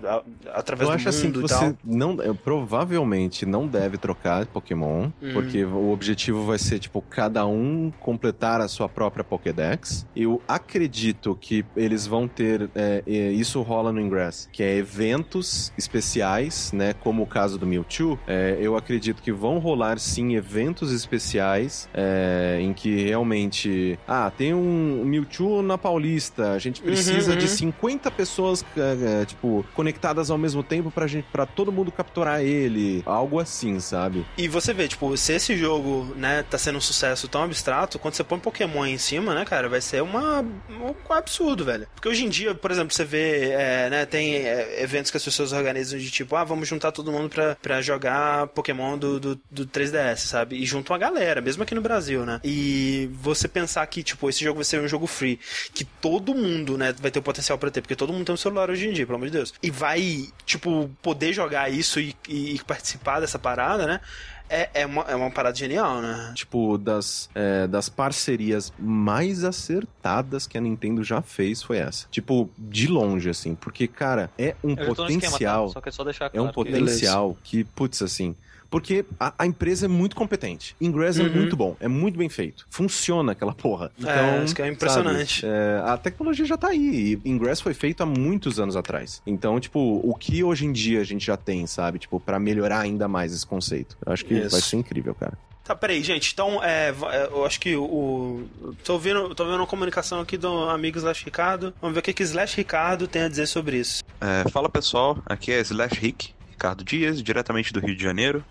[SPEAKER 1] através
[SPEAKER 3] eu
[SPEAKER 1] do
[SPEAKER 3] acho assim que você não, provavelmente não deve trocar Pokémon, hum. porque o objetivo vai ser, tipo, cada um completar a sua própria Pokédex. Eu acredito que eles vão ter, é, isso rola no Ingress, que é eventos especiais, né, como o caso do Mewtwo, é, eu acredito que vão rolar sim eventos especiais é, em que realmente, ah, tem um Mewtwo na Paulista, a gente precisa uhum, uhum. de 50 pessoas, é, é, tipo, conectadas ao mesmo tempo pra, gente, pra todo mundo capturar ele, algo assim, sabe?
[SPEAKER 1] E você vê, tipo, se esse jogo, né, tá sendo um sucesso tão abstrato, quando você põe Pokémon em cima, né, cara, vai ser uma, um absurdo, velho. Porque hoje em dia, por exemplo, você vê, é, né, tem é, eventos que as pessoas organizam de tipo, ah, vamos juntar todo mundo pra, pra jogar Pokémon do, do, do 3DS, sabe? E junto uma galera, mesmo aqui no Brasil, né? E você pensar que, tipo, esse jogo vai ser um jogo free, que todo mundo, né, vai ter o potencial para ter, porque todo mundo tem um celular hoje em dia, pelo amor de Deus. E vai, tipo, poder jogar isso e, e, participar dessa parada, né? é, é, uma, é uma parada genial, né?
[SPEAKER 3] Tipo, das, é, das parcerias mais acertadas que a Nintendo já fez foi essa. Tipo, de longe, assim. Porque, cara, é um Eu potencial. Esquema, tá? Só que é só deixar claro. É um potencial que, que putz, assim. Porque a, a, empresa é muito competente. Ingress é uhum. é muito bom, é muito bem feito. Funciona aquela porra.
[SPEAKER 1] É, então, é, isso que é impressionante.
[SPEAKER 3] Sabe, é, a tecnologia já tá aí. E Ingress foi feito há muitos anos atrás. Então, tipo, o que hoje em dia a gente já tem, sabe? Tipo, para melhorar ainda mais esse conceito. Eu acho que isso. vai ser incrível, cara.
[SPEAKER 1] Tá, peraí, gente. Então, é, é, eu acho que o. Tô ouvindo, tô vendo uma comunicação aqui do amigo Slash Ricardo. Vamos ver o que, que Slash Ricardo tem a dizer sobre isso.
[SPEAKER 4] É, fala pessoal, aqui é Slash Rick, Ricardo Dias, diretamente do Rio de Janeiro.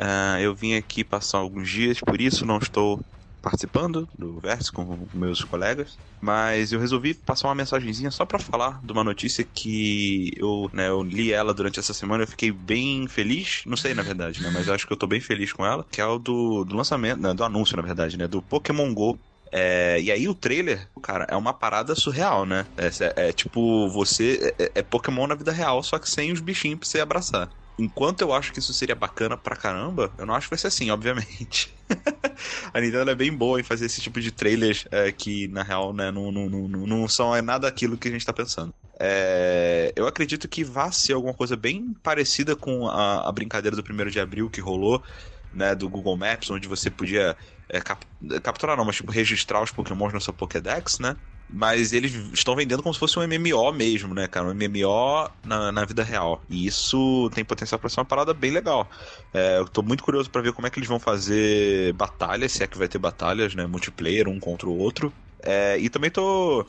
[SPEAKER 4] Uh, eu vim aqui passar alguns dias, por isso não estou participando do Vértice com meus colegas, mas eu resolvi passar uma mensagenzinha só para falar de uma notícia que eu, né, eu li ela durante essa semana, eu fiquei bem feliz, não sei na verdade, né, mas acho que eu tô bem feliz com ela, que é o do, do lançamento, né, do anúncio na verdade, né, do Pokémon Go é, e aí o trailer, cara, é uma parada surreal, né? É, é, é tipo, você. É, é, Pokémon na vida real, só que sem os bichinhos pra você abraçar. Enquanto eu acho que isso seria bacana pra caramba, eu não acho que vai ser assim, obviamente. a Nintendo é bem boa em fazer esse tipo de trailers é, que, na real, né, não, não, não, não são é nada aquilo que a gente tá pensando. É, eu acredito que vai ser alguma coisa bem parecida com a, a brincadeira do primeiro de abril que rolou, né, do Google Maps, onde você podia é, cap, capturar, não, mas tipo, registrar os Pokémons no seu Pokédex, né? Mas eles estão vendendo como se fosse um MMO mesmo, né, cara? Um MMO na, na vida real. E isso tem potencial para ser uma parada bem legal. É, eu tô muito curioso para ver como é que eles vão fazer batalhas, se é que vai ter batalhas, né? Multiplayer, um contra o outro. É, e também tô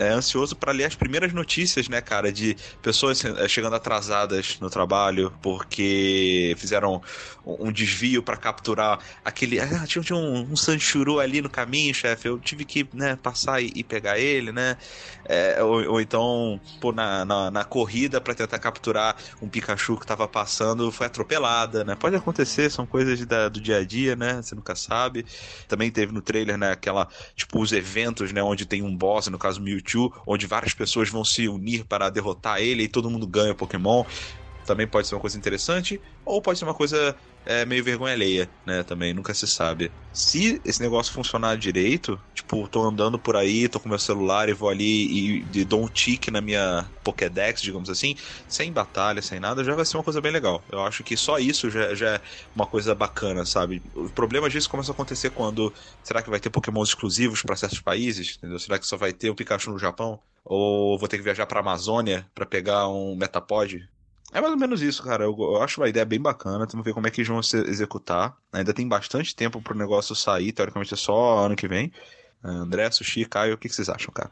[SPEAKER 4] é, ansioso para ler as primeiras notícias, né, cara, de pessoas é, chegando atrasadas no trabalho porque fizeram um desvio para capturar aquele. Ah, tinha, tinha um, um Sanchuru ali no caminho, chefe. Eu tive que né, passar e, e pegar ele, né? É, ou, ou, então, pô, na, na, na corrida para tentar capturar um Pikachu que tava passando, foi atropelada, né? Pode acontecer, são coisas da, do dia a dia, né? Você nunca sabe. Também teve no trailer, né, aquela, tipo, os eventos, né, onde tem um boss, no caso Mewtwo Onde várias pessoas vão se unir para derrotar ele e todo mundo ganha Pokémon. Também pode ser uma coisa interessante, ou pode ser uma coisa é, meio vergonha alheia, né? Também nunca se sabe. Se esse negócio funcionar direito, tipo, tô andando por aí, tô com meu celular e vou ali e, e dou um tique na minha Pokédex, digamos assim, sem batalha, sem nada, já vai ser uma coisa bem legal. Eu acho que só isso já, já é uma coisa bacana, sabe? O problema disso começa a acontecer quando. Será que vai ter Pokémon exclusivos para certos países? Entendeu? Será que só vai ter o Pikachu no Japão? Ou vou ter que viajar pra Amazônia para pegar um Metapod? É mais ou menos isso, cara. Eu, eu, acho uma ideia bem bacana. Vamos ver como é que eles vão se executar. Ainda tem bastante tempo pro negócio sair. Teoricamente é só ano que vem. André, Sushi, Caio, o que, que vocês acham, cara?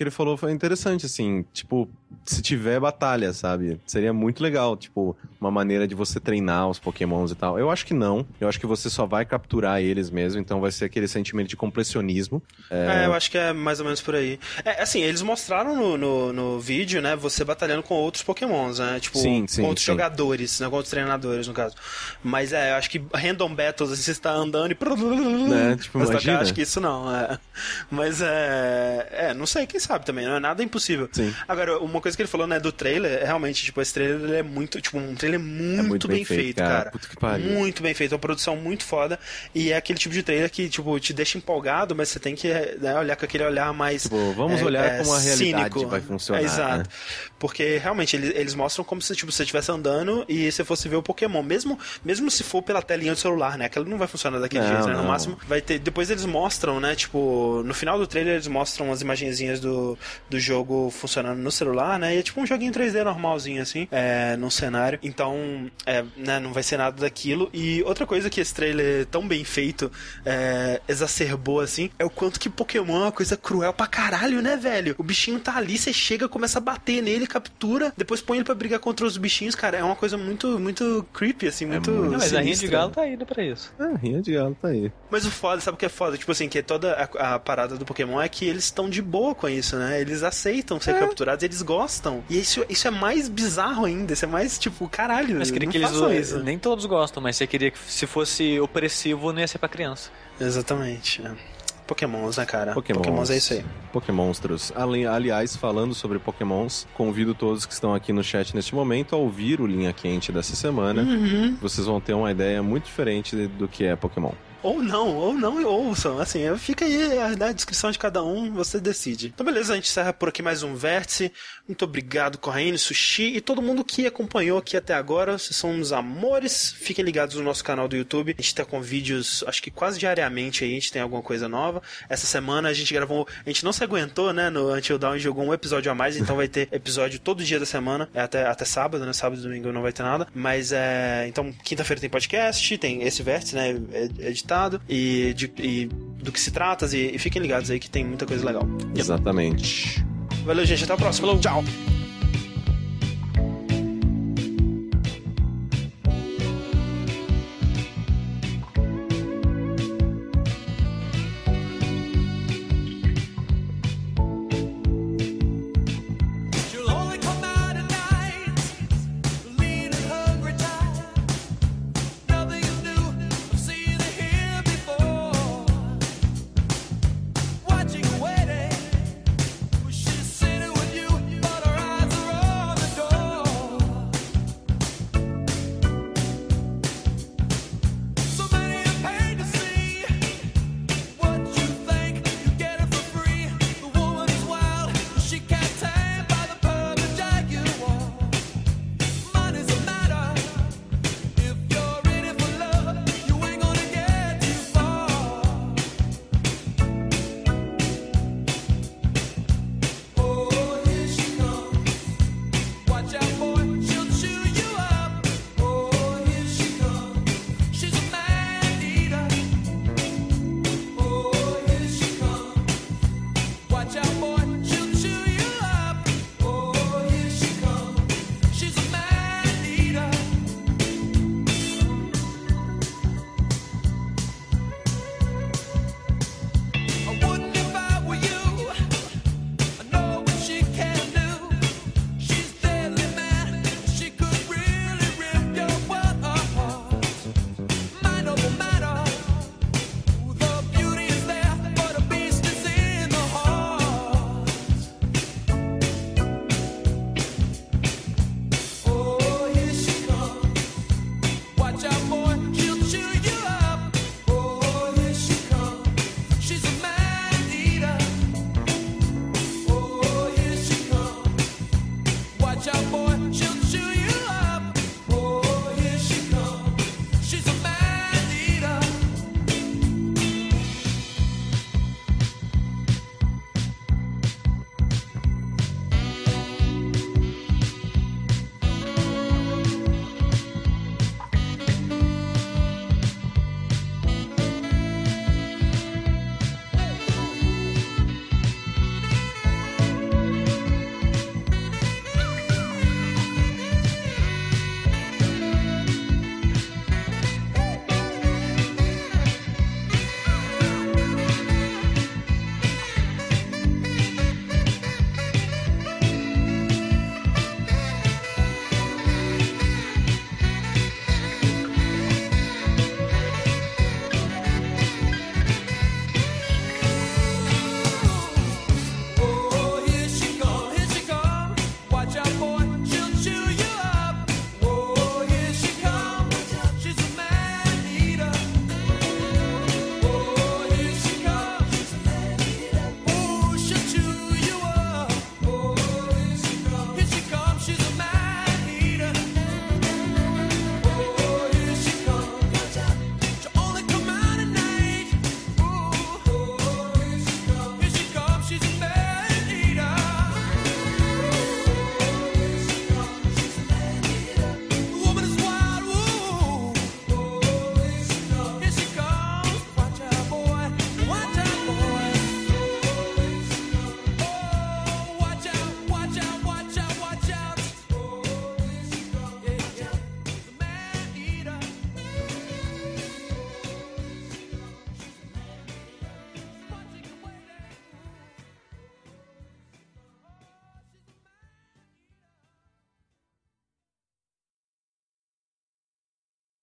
[SPEAKER 3] Que ele falou foi interessante, assim, tipo, se tiver batalha, sabe? Seria muito legal, tipo, uma maneira de você treinar os pokémons e tal. Eu acho que não. Eu acho que você só vai capturar eles mesmo, então vai ser aquele sentimento de compressionismo.
[SPEAKER 1] É, eu acho que é mais ou menos por aí. É, assim, eles mostraram no, no, no vídeo, né, você batalhando com outros pokémons, né? Tipo,
[SPEAKER 3] Sim, sim,
[SPEAKER 1] com outros
[SPEAKER 3] sim.
[SPEAKER 1] jogadores, né, com outros treinadores, no caso. Mas é, eu acho que random battles, assim, você está andando e...
[SPEAKER 3] Né, tipo,
[SPEAKER 1] Mas,
[SPEAKER 3] imagina.
[SPEAKER 1] Eu acho que isso não, é. Mas é... É, não sei, quem sabe também, não é nada impossível.
[SPEAKER 3] Sim.
[SPEAKER 1] Agora, uma coisa que ele falou, né, do trailer, é realmente, tipo, esse trailer é muito, tipo, um trailer muito,
[SPEAKER 3] muito
[SPEAKER 1] bem,
[SPEAKER 3] bem feito,
[SPEAKER 1] feito,
[SPEAKER 3] cara.
[SPEAKER 1] cara.
[SPEAKER 3] Puta que pariu.
[SPEAKER 1] Muito bem feito, uma produção muito foda. E é aquele tipo de trailer que, tipo, te deixa empolgado, mas você tem que né, olhar com aquele olhar mais.
[SPEAKER 3] Tipo, vamos
[SPEAKER 1] é,
[SPEAKER 3] olhar
[SPEAKER 1] é,
[SPEAKER 3] como a realidade
[SPEAKER 1] cínico.
[SPEAKER 3] vai funcionar,
[SPEAKER 1] É, exato.
[SPEAKER 3] né?
[SPEAKER 1] Porque realmente eles, eles mostram como se tipo, você estivesse andando e você fosse ver o Pokémon. Mesmo, mesmo se for pela telinha do celular, né? Aquela não vai funcionar daquele
[SPEAKER 3] Não,
[SPEAKER 1] jeito, né? No
[SPEAKER 3] não.
[SPEAKER 1] máximo vai ter. Depois eles mostram, né? Tipo, no final do trailer eles mostram as imagenzinhas do, do jogo funcionando no celular, né? E é tipo um joguinho 3D normalzinho, assim, é, num cenário. Então, é, né, não vai ser nada daquilo. E outra coisa que esse trailer tão bem feito é, exacerbou, assim, é o quanto que Pokémon é uma coisa cruel pra caralho, né, velho? O bichinho tá ali, você chega, começa a bater nele, captura, depois põe ele pra brigar contra os bichinhos, cara. É uma coisa muito, muito creepy, assim, muito.
[SPEAKER 3] muito
[SPEAKER 2] Não, mas a Rinha de
[SPEAKER 1] sinistra.
[SPEAKER 2] Galo tá indo pra isso.
[SPEAKER 3] É, Rinha de Galo tá aí.
[SPEAKER 1] Mas o foda, sabe o que é foda? Tipo assim, que toda a, a parada do Pokémon é que eles estão de boa com isso, né? Eles aceitam ser capturados, eles gostam. E isso, isso é mais bizarro ainda, isso é mais tipo, caralho,
[SPEAKER 2] Mas queria
[SPEAKER 1] não
[SPEAKER 2] que eles.
[SPEAKER 1] façam isso.
[SPEAKER 2] Nem todos gostam, mas você queria que se fosse opressivo, não ia ser pra criança.
[SPEAKER 1] Exatamente. é. Pokémons, né, cara?
[SPEAKER 3] Pokémons.
[SPEAKER 1] Pokémons é isso aí.
[SPEAKER 3] Pokémonstros. Ali- Aliás, falando sobre Pokémons, convido todos que estão aqui no chat neste momento a ouvir o Linha Quente dessa semana.
[SPEAKER 1] Uhum.
[SPEAKER 3] Vocês vão ter uma ideia muito diferente do que é Pokémon.
[SPEAKER 1] Ou não, ou não ouçam. Assim, fica aí na descrição de cada um, você decide. Então, beleza, a gente encerra por aqui mais um vértice. Muito obrigado, Corraine, Sushi e todo mundo que acompanhou aqui até agora. Vocês são uns amores. Fiquem ligados no nosso canal do YouTube. A gente tá com vídeos, acho que quase diariamente aí, a gente tem alguma coisa nova. Essa semana a gente gravou. A gente não se aguentou, né? No Until e jogou um episódio a mais, então vai ter episódio todo dia da semana. É até, até sábado, né? Sábado e domingo não vai ter nada. Mas é. Então, quinta-feira tem podcast, tem esse vértice, né? ed- E, de- e do que se trata. E, e fiquem ligados aí que tem muita coisa legal.
[SPEAKER 3] Exatamente.
[SPEAKER 1] Valeu, gente. Até a próxima. Tchau.